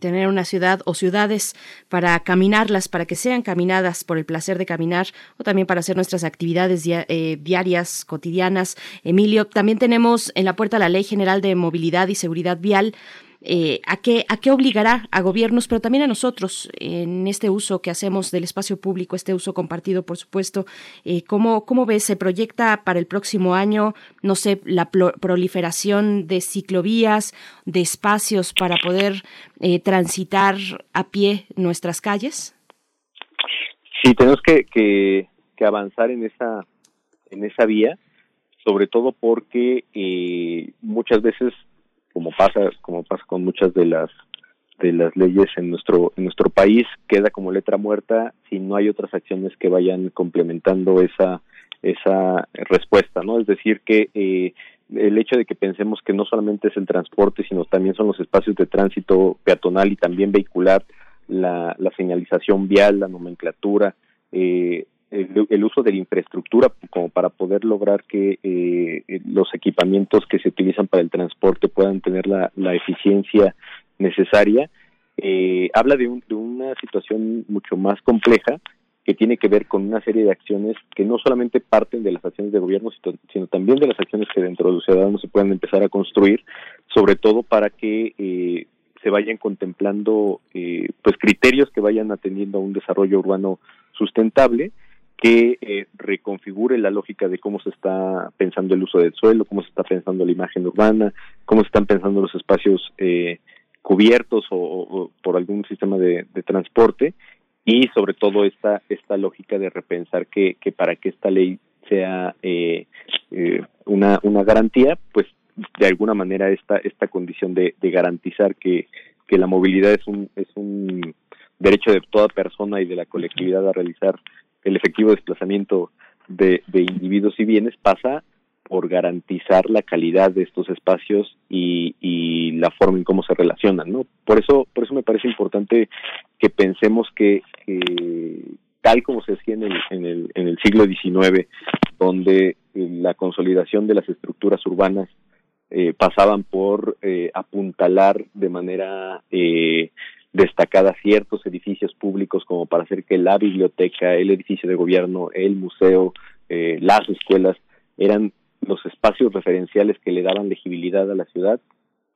Tener una ciudad o ciudades para caminarlas, para que sean caminadas por el placer de caminar o también para hacer nuestras actividades eh, diarias, cotidianas. Emilio, también tenemos en la puerta la Ley General de Movilidad y Seguridad Vial eh, a, qué, a qué obligará a gobiernos, pero también a nosotros en este uso que hacemos del espacio público, este uso compartido, por supuesto. Eh, ¿cómo, ¿Cómo ves? ¿Se proyecta para el próximo año, no sé, la proliferación de ciclovías, de espacios para poder eh, transitar a pie nuestras calles? Sí, tenemos que, que, que avanzar en esa, en esa vía, sobre todo porque eh, muchas veces como pasa como pasa con muchas de las de las leyes en nuestro en nuestro país queda como letra muerta si no hay otras acciones que vayan complementando esa esa respuesta no es decir que eh, el hecho de que pensemos que no solamente es el transporte sino también son los espacios de tránsito peatonal y también vehicular la, la señalización vial la nomenclatura eh, el, el, uso de la infraestructura como para poder lograr que eh, los equipamientos que se utilizan para el transporte puedan tener la, eficiencia necesaria, eh, habla de, un, de una situación mucho más compleja que tiene que ver con una serie de acciones que no solamente parten de las acciones de gobierno, sino, sino también de las acciones que dentro de los ciudadanos se puedan empezar a construir, sobre todo para que eh, se vayan contemplando eh, pues criterios que vayan atendiendo a un desarrollo urbano sustentable que eh, reconfigure la lógica de cómo se está pensando el uso del suelo, cómo se está pensando la imagen urbana, cómo se están pensando los espacios eh, cubiertos o, por algún sistema de, transporte y sobre todo esta esta lógica de repensar que, que para que esta ley sea eh, eh, una una garantía, pues de alguna manera esta esta condición de, de garantizar que que la movilidad es un es un derecho de toda persona y de la colectividad a realizar el efectivo desplazamiento de, individuos y bienes pasa por garantizar la calidad de estos espacios y, y, la forma en cómo se relacionan, ¿no? Por eso, por eso me parece importante que pensemos que, tal como se hacía en el, en el, en el siglo XIX, donde la consolidación de las estructuras urbanas eh, pasaban por eh, apuntalar de manera eh, destacada ciertos edificios públicos como para hacer que la biblioteca, el edificio de gobierno, el museo, eh, las escuelas eran los espacios referenciales que le daban legibilidad a la ciudad.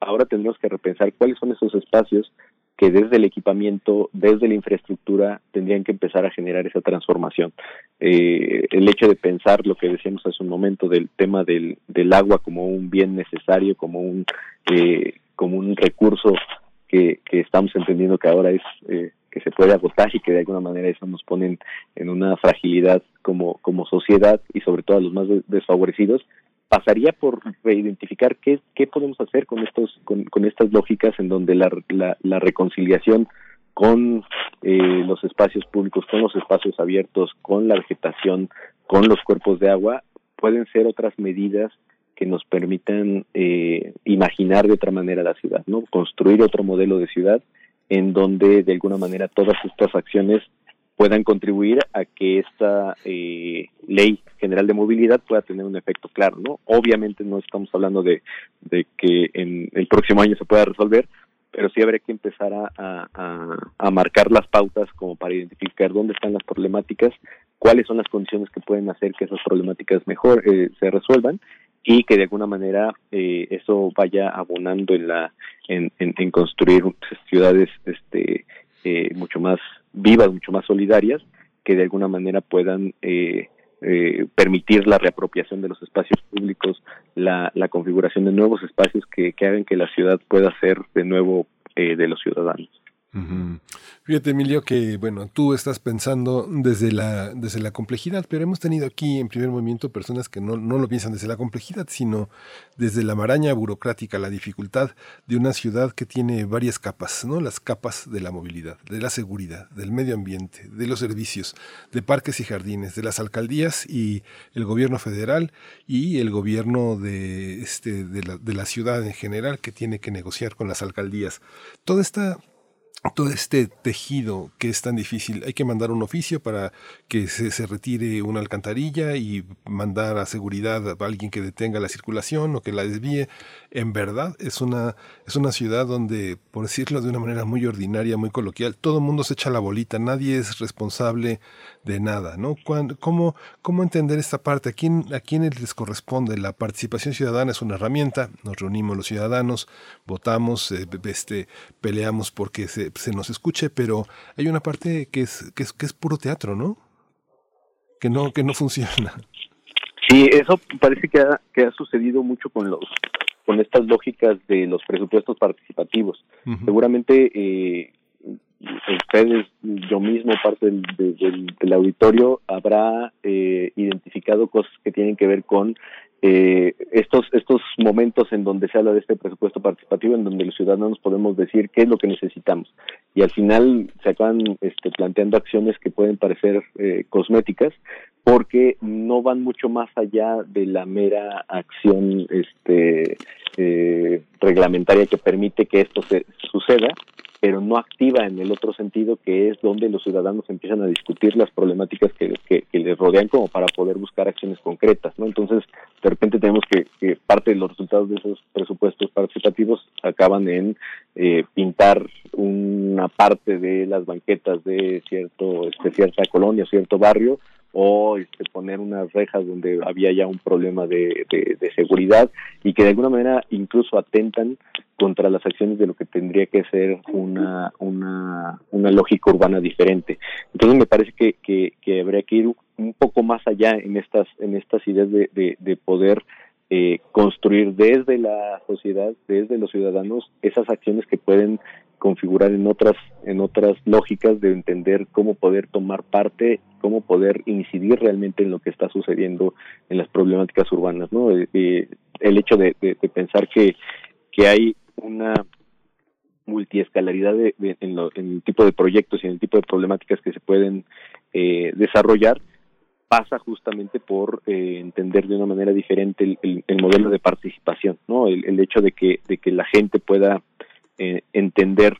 Ahora tendremos que repensar cuáles son esos espacios que desde el equipamiento, desde la infraestructura, tendrían que empezar a generar esa transformación. Eh, el hecho de pensar lo que decíamos hace un momento del tema del, del agua como un bien necesario, como un eh, como un recurso que, estamos entendiendo que ahora es eh, que se puede agotar y que de alguna manera eso nos pone en una fragilidad como, como sociedad y sobre todo a los más desfavorecidos, pasaría por identificar qué, qué podemos hacer con estos con, con estas lógicas en donde la, la, la reconciliación con eh, los espacios públicos, con los espacios abiertos, con la vegetación, con los cuerpos de agua, pueden ser otras medidas que nos permitan eh, imaginar de otra manera la ciudad, ¿no? Construir otro modelo de ciudad en donde de alguna manera todas estas acciones puedan contribuir a que esta eh, ley general de movilidad pueda tener un efecto claro, ¿no? Obviamente no estamos hablando de, que en el próximo año se pueda resolver, pero sí habría que empezar a, a, marcar las pautas como para identificar dónde están las problemáticas, cuáles son las condiciones que pueden hacer que esas problemáticas mejor eh, se resuelvan y que de alguna manera eh, eso vaya abonando en la en, en, construir ciudades este eh, mucho más vivas mucho más solidarias que de alguna manera puedan eh, eh, permitir la reapropiación de los espacios públicos, la, la configuración de nuevos espacios que, que hagan que la ciudad pueda ser de nuevo eh, de los ciudadanos. Fíjate, Emilio, que bueno, tú estás pensando desde la, desde la complejidad, pero hemos tenido aquí en primer movimiento personas que no, no lo piensan desde la complejidad, sino desde la maraña burocrática, la dificultad de una ciudad que tiene varias capas, ¿no? Las capas de la movilidad, de la seguridad, del medio ambiente, de los servicios, de parques y jardines, de las alcaldías y el gobierno federal y el gobierno de, este, de, la, de la ciudad en general que tiene que negociar con las alcaldías. Toda esta todo este tejido que es tan difícil. Hay que mandar un oficio para que se, se, retire una alcantarilla y mandar a seguridad a alguien que detenga la circulación o que la desvíe. En verdad es una, es una ciudad donde, por decirlo de una manera muy ordinaria, muy coloquial, todo el mundo se echa la bolita, nadie es responsable de nada, ¿no? ¿Cómo, cómo entender esta parte? ¿A quién, ¿A quiénes les corresponde? La participación ciudadana es una herramienta, nos reunimos los ciudadanos, votamos, eh, este, peleamos porque se se nos escuche, pero hay una parte que es, que es, que es puro teatro, ¿no? Que no, que no [LAUGHS] funciona. Sí, eso parece que ha, que ha sucedido mucho con los con estas lógicas de los presupuestos participativos. Seguramente eh, ustedes, yo mismo, parte del, del, auditorio, habrá eh, identificado cosas que tienen que ver con eh, estos estos momentos en donde se habla de este presupuesto participativo en donde los ciudadanos podemos decir qué es lo que necesitamos. Y al final se acaban este, planteando acciones que pueden parecer eh, cosméticas porque no van mucho más allá de la mera acción este eh, reglamentaria que permite que esto se suceda pero no activa en el otro sentido, que es donde los ciudadanos empiezan a discutir las problemáticas que, que, les rodean como para poder buscar acciones concretas, ¿no? Entonces, de repente tenemos que, que parte de los resultados de esos presupuestos participativos acaban en eh, pintar una parte de las banquetas de cierto, este, cierta colonia, cierto barrio, o este, poner unas rejas donde había ya un problema de, de, seguridad y que de alguna manera incluso atentan contra las acciones de lo que tendría que ser una, una, una lógica urbana diferente. Entonces me parece que, que, que habría que ir un poco más allá en estas, en estas ideas de, de, de poder eh, construir desde la sociedad, desde los ciudadanos, esas acciones que pueden configurar en otras en otras lógicas de entender cómo poder tomar parte cómo poder incidir realmente en lo que está sucediendo en las problemáticas urbanas no eh, eh, el hecho de, pensar que que hay una multiescalaridad de, en, el tipo de proyectos y en el tipo de problemáticas que se pueden eh, desarrollar pasa justamente por entender de una manera diferente el, modelo de participación no el, el, hecho de que de que la gente pueda eh, entender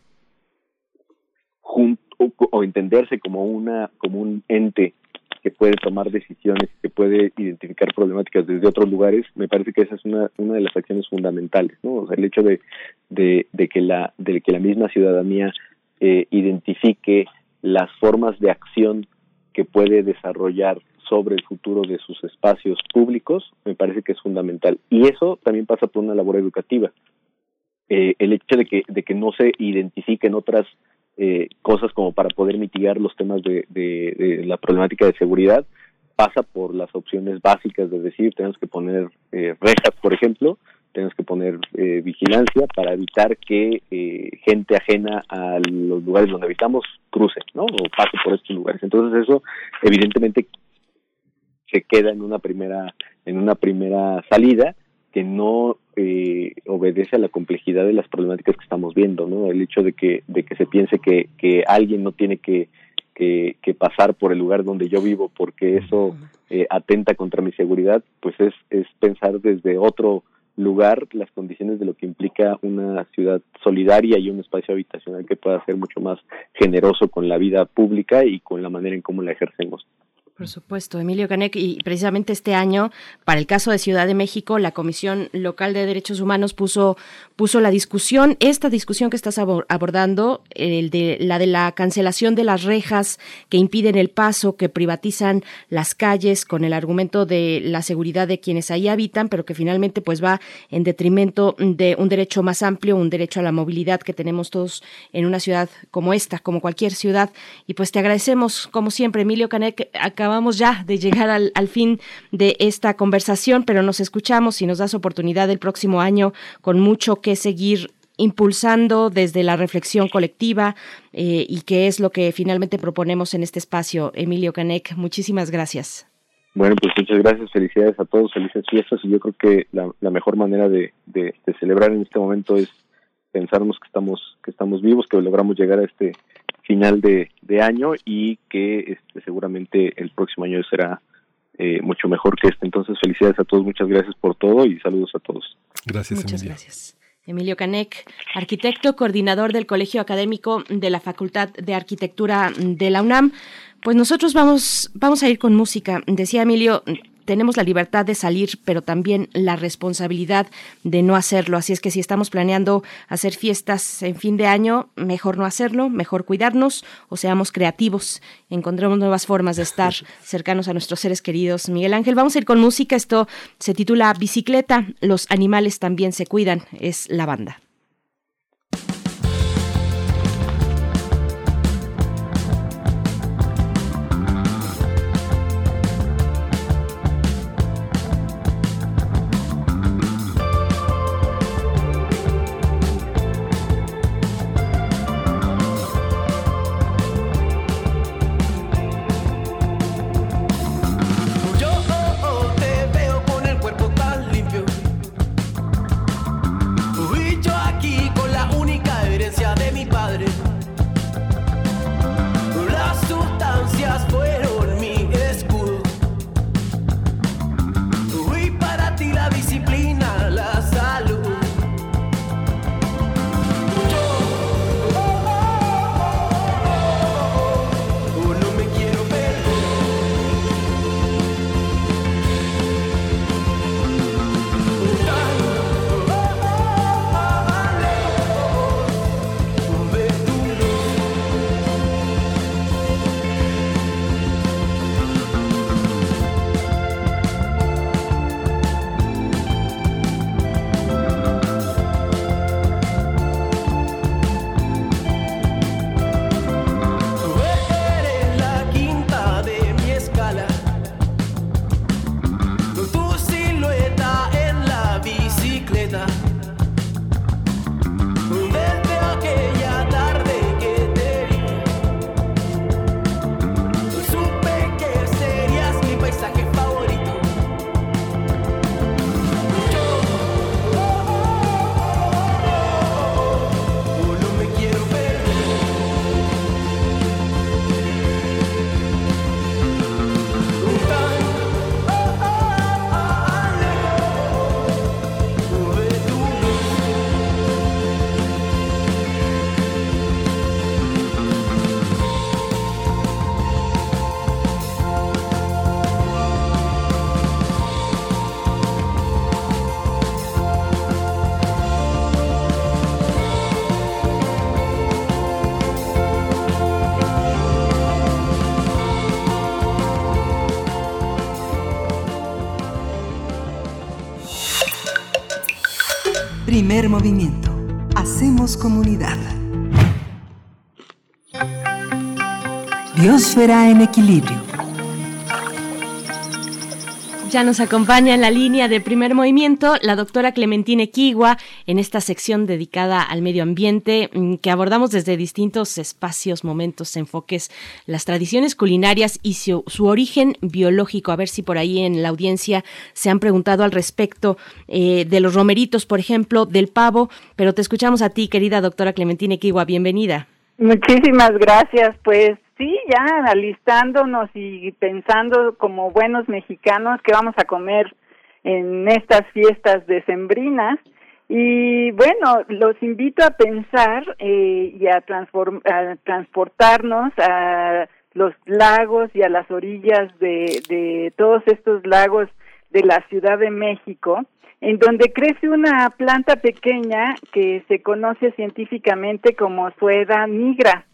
junto o entenderse como una como un ente que puede tomar decisiones, que puede identificar problemáticas desde otros lugares, me parece que esa es una, una de las acciones fundamentales, ¿no? El hecho de, de, de que la de que la misma ciudadanía eh, identifique las formas de acción que puede desarrollar sobre el futuro de sus espacios públicos, me parece que es fundamental. Y eso también pasa por una labor educativa. Eh, el hecho de que, de que no se identifiquen otras eh, cosas como para poder mitigar los temas de, de, la problemática de seguridad pasa por las opciones básicas de decir tenemos que poner eh, rejas, por ejemplo, tenemos que poner eh, vigilancia para evitar que eh, gente ajena a los lugares donde habitamos cruce, ¿no? O pase por estos lugares. Entonces eso, evidentemente, se queda en una primera, en una primera salida que no eh, obedece a la complejidad de las problemáticas que estamos viendo, ¿no? El hecho de que, de que se piense que, que alguien no tiene que, que, que pasar por el lugar donde yo vivo porque eso eh, atenta contra mi seguridad, pues es, es pensar desde otro lugar las condiciones de lo que implica una ciudad solidaria y un espacio habitacional que pueda ser mucho más generoso con la vida pública y con la manera en cómo la ejercemos. Por supuesto, Emilio Canek, y precisamente este año, para el caso de Ciudad de México, la Comisión Local de Derechos Humanos puso, puso la discusión, esta discusión que estás abordando, el de la de la cancelación de las rejas que impiden el paso, que privatizan las calles con el argumento de la seguridad de quienes ahí habitan, pero que finalmente pues va en detrimento de un derecho más amplio, un derecho a la movilidad que tenemos todos en una ciudad como esta, como cualquier ciudad. Y pues te agradecemos, como siempre, Emilio Canek, acá acabamos ya de llegar al, fin de esta conversación, pero nos escuchamos y nos das oportunidad el próximo año con mucho que seguir impulsando desde la reflexión colectiva eh, y que es lo que finalmente proponemos en este espacio. Emilio Canek, muchísimas gracias. Bueno, pues muchas gracias, felicidades a todos, felices fiestas y yo creo que la, mejor manera de, de celebrar en este momento es pensarnos que estamos que estamos vivos, que logramos llegar a este final de, de año y que este, seguramente el próximo año será eh, mucho mejor que este. Entonces, felicidades a todos, muchas gracias por todo y saludos a todos. Gracias, Muchas Emilio. gracias. Emilio Canek, arquitecto, coordinador del Colegio Académico de la Facultad de Arquitectura de la UNAM. Pues nosotros vamos, vamos a ir con música. Decía Emilio, tenemos la libertad de salir, pero también la responsabilidad de no hacerlo. Así es que si estamos planeando hacer fiestas en fin de año, mejor no hacerlo, mejor cuidarnos o seamos creativos, encontremos nuevas formas de estar [LAUGHS] cercanos a nuestros seres queridos. Miguel Ángel, vamos a ir con música. Esto se titula Bicicleta, los animales también se cuidan, es la banda. Movimiento. Hacemos comunidad. Biosfera en equilibrio. Nos acompaña en la línea de primer movimiento la doctora Clementina Equigua en esta sección dedicada al medio ambiente mm, que abordamos desde distintos espacios, momentos, enfoques, las tradiciones culinarias y su, origen biológico. A ver si por ahí en la audiencia se han preguntado al respecto eh, de los romeritos, por ejemplo, del pavo, pero te escuchamos a ti, querida doctora Clementina Equigua. Bienvenida. Muchísimas gracias. Pues Sí, ya alistándonos y pensando como buenos mexicanos que vamos a comer en estas fiestas decembrinas. Y bueno, los invito a pensar eh, y a, a transportarnos a los lagos y a las orillas de, de todos estos lagos de la Ciudad de México, en donde crece una planta pequeña que se conoce científicamente como sueda nigra.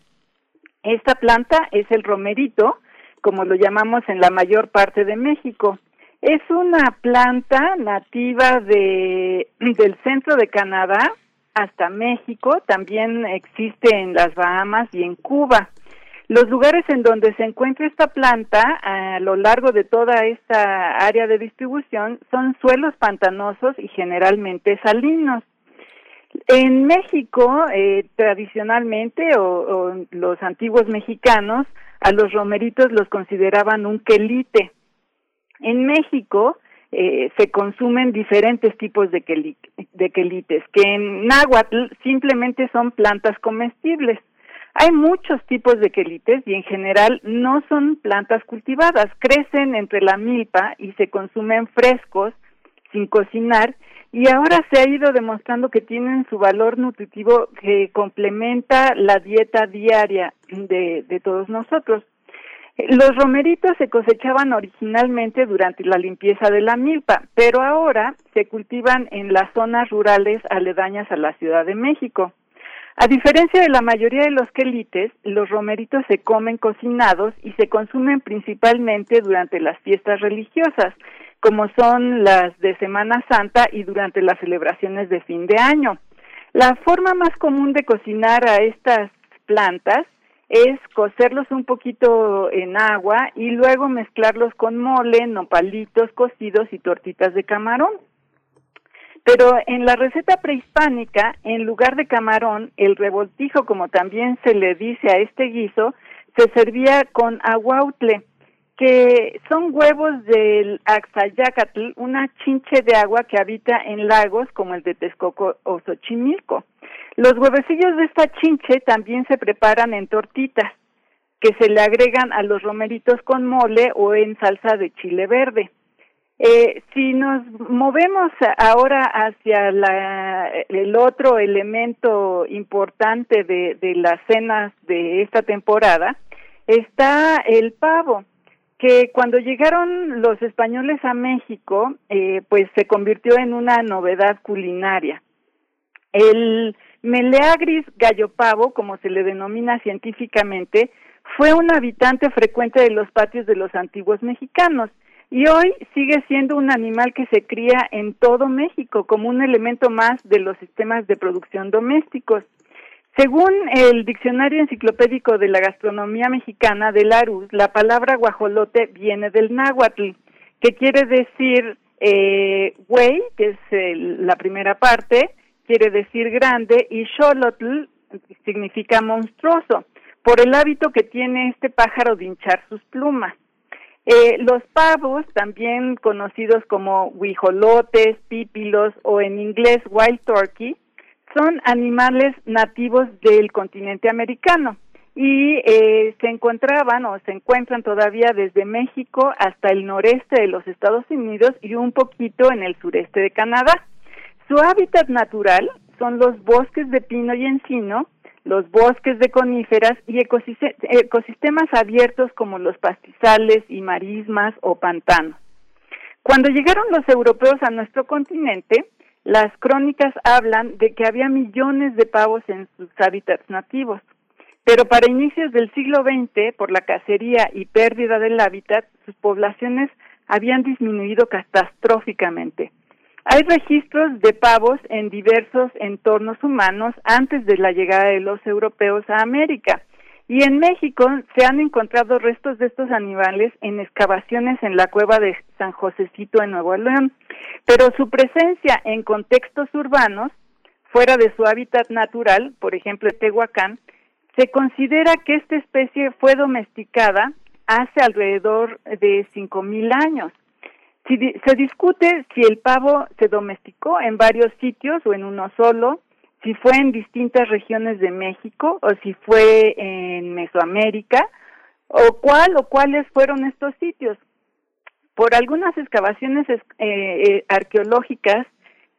Esta planta es el romerito, como lo llamamos en la mayor parte de México. Es una planta nativa de, del centro de Canadá hasta México, también existe en las Bahamas y en Cuba. Los lugares en donde se encuentra esta planta a lo largo de toda esta área de distribución son suelos pantanosos y generalmente salinos. En México, eh, tradicionalmente, o, los antiguos mexicanos, a los romeritos los consideraban un quelite. En México eh, se consumen diferentes tipos de, de quelites, que en náhuatl simplemente son plantas comestibles. Hay muchos tipos de quelites y en general no son plantas cultivadas, crecen entre la milpa y se consumen frescos, sin cocinar, y ahora se ha ido demostrando que tienen su valor nutritivo que complementa la dieta diaria de, todos nosotros. Los romeritos se cosechaban originalmente durante la limpieza de la milpa, pero ahora se cultivan en las zonas rurales aledañas a la Ciudad de México. A diferencia de la mayoría de los quelites, los romeritos se comen cocinados y se consumen principalmente durante las fiestas religiosas, como son las de Semana Santa y durante las celebraciones de fin de año. La forma más común de cocinar a estas plantas es cocerlos un poquito en agua y luego mezclarlos con mole, nopalitos cocidos y tortitas de camarón. Pero en la receta prehispánica, en lugar de camarón, el revoltijo, como también se le dice a este guiso, se servía con aguautle, que son huevos del Axayacatl, una chinche de agua que habita en lagos como el de Texcoco o Xochimilco. Los huevecillos de esta chinche también se preparan en tortitas, que se le agregan a los romeritos con mole o en salsa de chile verde. Eh, si nos movemos ahora hacia el otro elemento importante de, de las cenas de esta temporada, está el pavo que cuando llegaron los españoles a México, eh, pues se convirtió en una novedad culinaria. El Meleagris gallopavo, como se le denomina científicamente, fue un habitante frecuente de los patios de los antiguos mexicanos y hoy sigue siendo un animal que se cría en todo México como un elemento más de los sistemas de producción domésticos. Según el Diccionario Enciclopédico de la Gastronomía Mexicana de Larus, la palabra guajolote viene del náhuatl, que quiere decir eh, güey, que es la primera parte, quiere decir grande, y xolotl significa monstruoso, por el hábito que tiene este pájaro de hinchar sus plumas. Eh, los pavos, también conocidos como huijolotes, pípilos o en inglés wild turkey, son animales nativos del continente americano y eh, se encontraban o se encuentran todavía desde México hasta el noreste de los Estados Unidos y un poquito en el sureste de Canadá. Su hábitat natural son los bosques de pino y encino, los bosques de coníferas y ecosistemas abiertos como los pastizales y marismas o pantanos. Cuando llegaron los europeos a nuestro continente, las crónicas hablan de que había millones de pavos en sus hábitats nativos, pero para inicios del siglo XX, por la cacería y pérdida del hábitat, sus poblaciones habían disminuido catastróficamente. Hay registros de pavos en diversos entornos humanos antes de la llegada de los europeos a América Y en México se han encontrado restos de estos animales en excavaciones en la cueva de San Josecito en Nuevo León, pero su presencia en contextos urbanos, fuera de su hábitat natural, por ejemplo Tehuacán, se considera que esta especie fue domesticada hace alrededor de 5.000 años. Se discute si el pavo se domesticó en varios sitios o en uno solo, si fue en distintas regiones de México o si fue en Mesoamérica, o cuál o cuáles fueron estos sitios. Por algunas excavaciones eh, eh, arqueológicas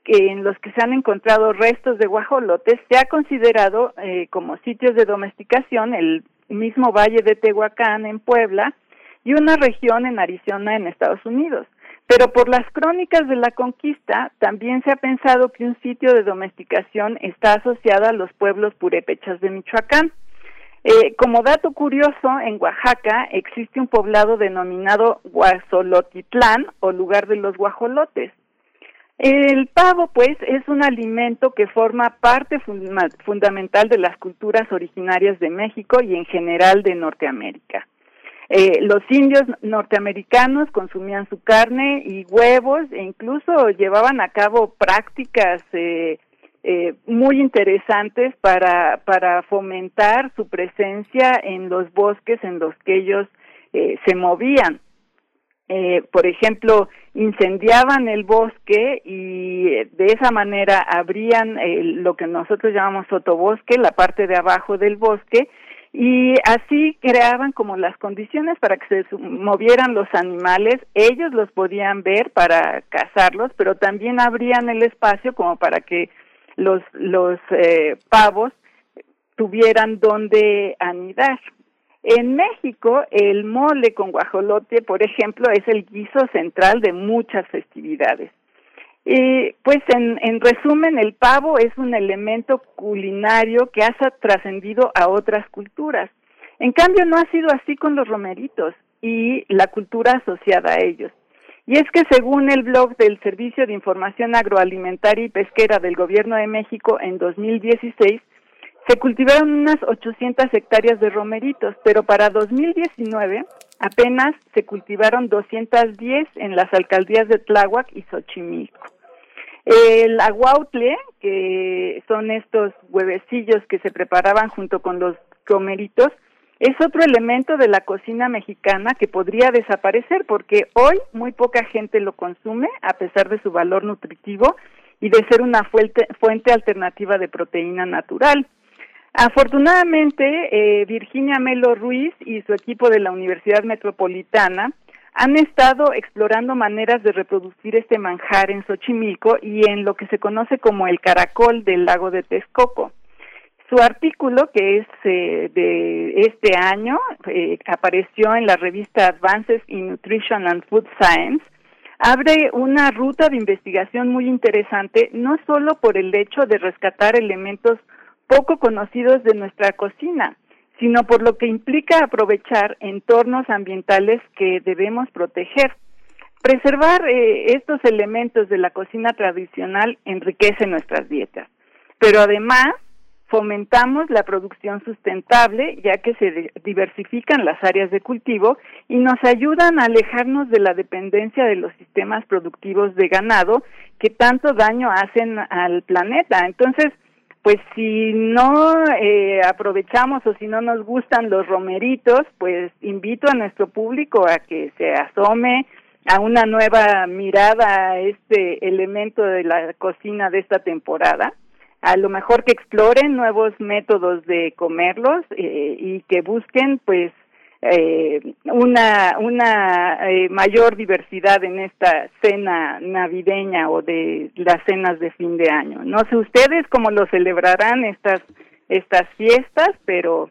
que en los que se han encontrado restos de guajolotes, se ha considerado eh, como sitios de domesticación el mismo valle de Tehuacán en Puebla y una región en Arizona en Estados Unidos. Pero por las crónicas de la conquista, también se ha pensado que un sitio de domesticación está asociado a los pueblos purépechas de Michoacán. Eh, como dato curioso, en Oaxaca existe un poblado denominado Guazolotitlán o lugar de los guajolotes. El pavo, pues, es un alimento que forma parte fundamental de las culturas originarias de México y en general de Norteamérica. Eh, los indios norteamericanos consumían su carne y huevos e incluso llevaban a cabo prácticas eh, eh, muy interesantes para, para fomentar su presencia en los bosques en los que ellos se movían. por ejemplo, incendiaban el bosque y de esa manera abrían lo que nosotros llamamos sotobosque, la parte de abajo del bosque, y así creaban como las condiciones para que se movieran los animales, ellos los podían ver para cazarlos, pero también abrían el espacio como para que los, los eh, pavos tuvieran donde anidar. En México, el mole con guajolote, por ejemplo, es el guiso central de muchas festividades. Y pues en, en resumen, el pavo es un elemento culinario que ha trascendido a otras culturas. En cambio, no ha sido así con los romeritos y la cultura asociada a ellos. Y es que según el blog del Servicio de Información Agroalimentaria y Pesquera del Gobierno de México en 2016, se cultivaron unas 800 hectáreas de romeritos, pero para 2019 apenas se cultivaron 210 en las alcaldías de Tláhuac y Xochimilco. El aguautle, que son estos huevecillos que se preparaban junto con los romeritos, es otro elemento de la cocina mexicana que podría desaparecer porque hoy muy poca gente lo consume a pesar de su valor nutritivo y de ser una fuente, fuente alternativa de proteína natural. Afortunadamente, eh, Virginia Melo Ruiz y su equipo de la Universidad Metropolitana han estado explorando maneras de reproducir este manjar en Xochimilco y en lo que se conoce como el caracol del lago de Texcoco. Su artículo, que es eh, de este año, eh, apareció en la revista Advances in Nutrition and Food Science, abre una ruta de investigación muy interesante, no solo por el hecho de rescatar elementos poco conocidos de nuestra cocina, sino por lo que implica aprovechar entornos ambientales que debemos proteger. Preservar eh, estos elementos de la cocina tradicional enriquece nuestras dietas, pero además fomentamos la producción sustentable ya que se diversifican las áreas de cultivo y nos ayudan a alejarnos de la dependencia de los sistemas productivos de ganado que tanto daño hacen al planeta. Entonces, pues si no eh, aprovechamos o si no nos gustan los romeritos, pues invito a nuestro público a que se asome a una nueva mirada a este elemento de la cocina de esta temporada. A lo mejor que exploren nuevos métodos de comerlos eh, y que busquen pues eh, una, una eh, mayor diversidad en esta cena navideña o de las cenas de fin de año. No sé ustedes cómo lo celebrarán estas, estas fiestas, pero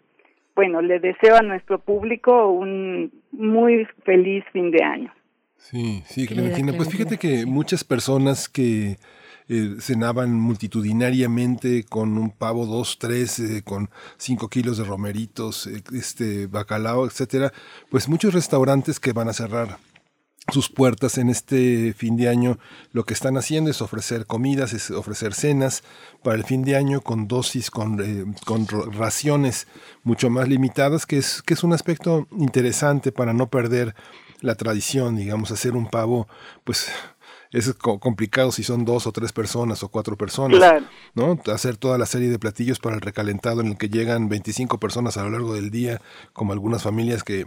bueno, le deseo a nuestro público un muy feliz fin de año. Sí, sí, Clementina. Pues fíjate que muchas personas que eh, cenaban multitudinariamente con un pavo, dos, tres, eh, con cinco kilos de romeritos, eh, este bacalao, etcétera, pues muchos restaurantes que van a cerrar sus puertas en este fin de año, lo que están haciendo es ofrecer comidas, es ofrecer cenas para el fin de año con dosis, con, eh, con raciones mucho más limitadas, que es, que es un aspecto interesante para no perder la tradición, digamos, hacer un pavo, pues es complicado si son dos o tres personas o cuatro personas, ¿no? Hacer toda la serie de platillos para el recalentado en el que llegan 25 personas a lo largo del día, como algunas familias que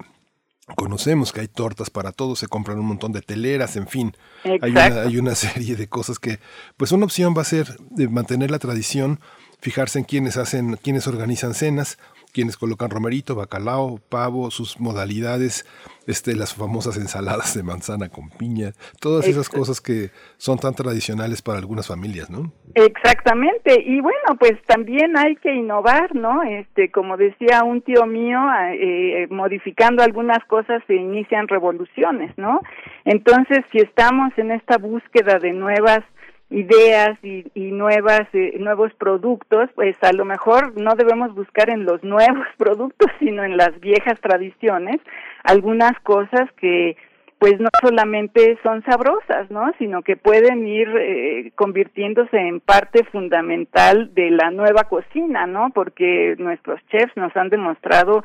conocemos que hay tortas para todos, se compran un montón de teleras, en fin. Hay una, hay una, [LAUGHS] serie de cosas que, pues una opción va a ser de mantener la tradición, fijarse en quienes hacen, quienes organizan cenas, quienes colocan romerito, bacalao, pavo, sus modalidades, este, las famosas ensaladas de manzana con piña, todas esas cosas que son tan tradicionales para algunas familias, ¿no? Exactamente, y bueno, pues también hay que innovar, ¿no? Este, como decía un tío mío, eh, modificando algunas cosas se inician revoluciones, ¿no? Entonces, si estamos en esta búsqueda de nuevas ideas y, y nuevas eh, nuevos productos pues a lo mejor no debemos buscar en los [LAUGHS] nuevos productos sino en las viejas tradiciones algunas cosas que pues no solamente son sabrosas, ¿no? Sino que pueden ir eh, convirtiéndose en parte fundamental de la nueva cocina, ¿no? Porque nuestros chefs nos han demostrado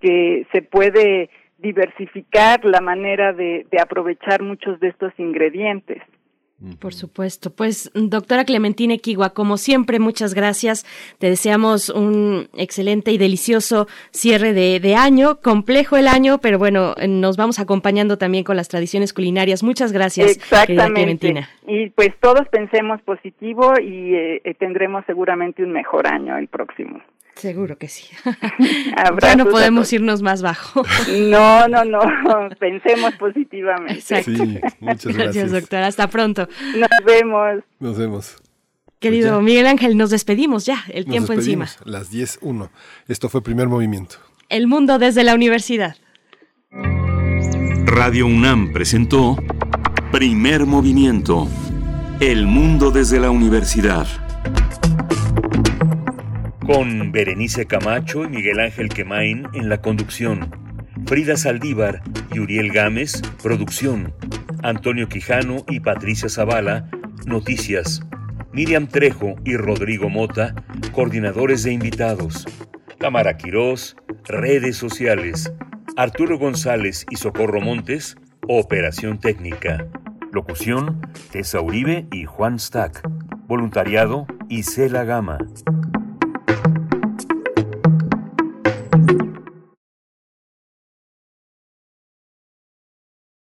que se puede diversificar la manera de aprovechar muchos de estos ingredientes. Por supuesto. Pues, doctora Clementina Equigua, como siempre, muchas gracias. Te deseamos un excelente y delicioso cierre de, año, complejo el año, pero bueno, nos vamos acompañando también con las tradiciones culinarias. Muchas gracias, Exactamente. Clementina. Y pues todos pensemos positivo y eh, eh, tendremos seguramente un mejor año el próximo. Seguro que sí. [LAUGHS] ya no podemos irnos más bajo. no, no, no. [LAUGHS] Pensemos positivamente. Sí, muchas gracias. doctora. Hasta pronto. Nos vemos. Nos vemos. Querido pues Miguel Ángel, nos despedimos ya, el tiempo encima. Las 10.1. Esto fue Primer Movimiento. El mundo desde la universidad. Radio UNAM presentó Primer Movimiento. El mundo desde la universidad con Berenice Camacho y Miguel Ángel Quemain en la conducción, Frida Saldívar y Uriel Gámez, producción, Antonio Quijano y Patricia Zavala, noticias, Miriam Trejo y Rodrigo Mota, coordinadores de invitados, Cámara Quirós, redes sociales, Arturo González y Socorro Montes, operación técnica. Locución, Tessa Uribe y Juan Stack. Voluntariado, Isela Gama.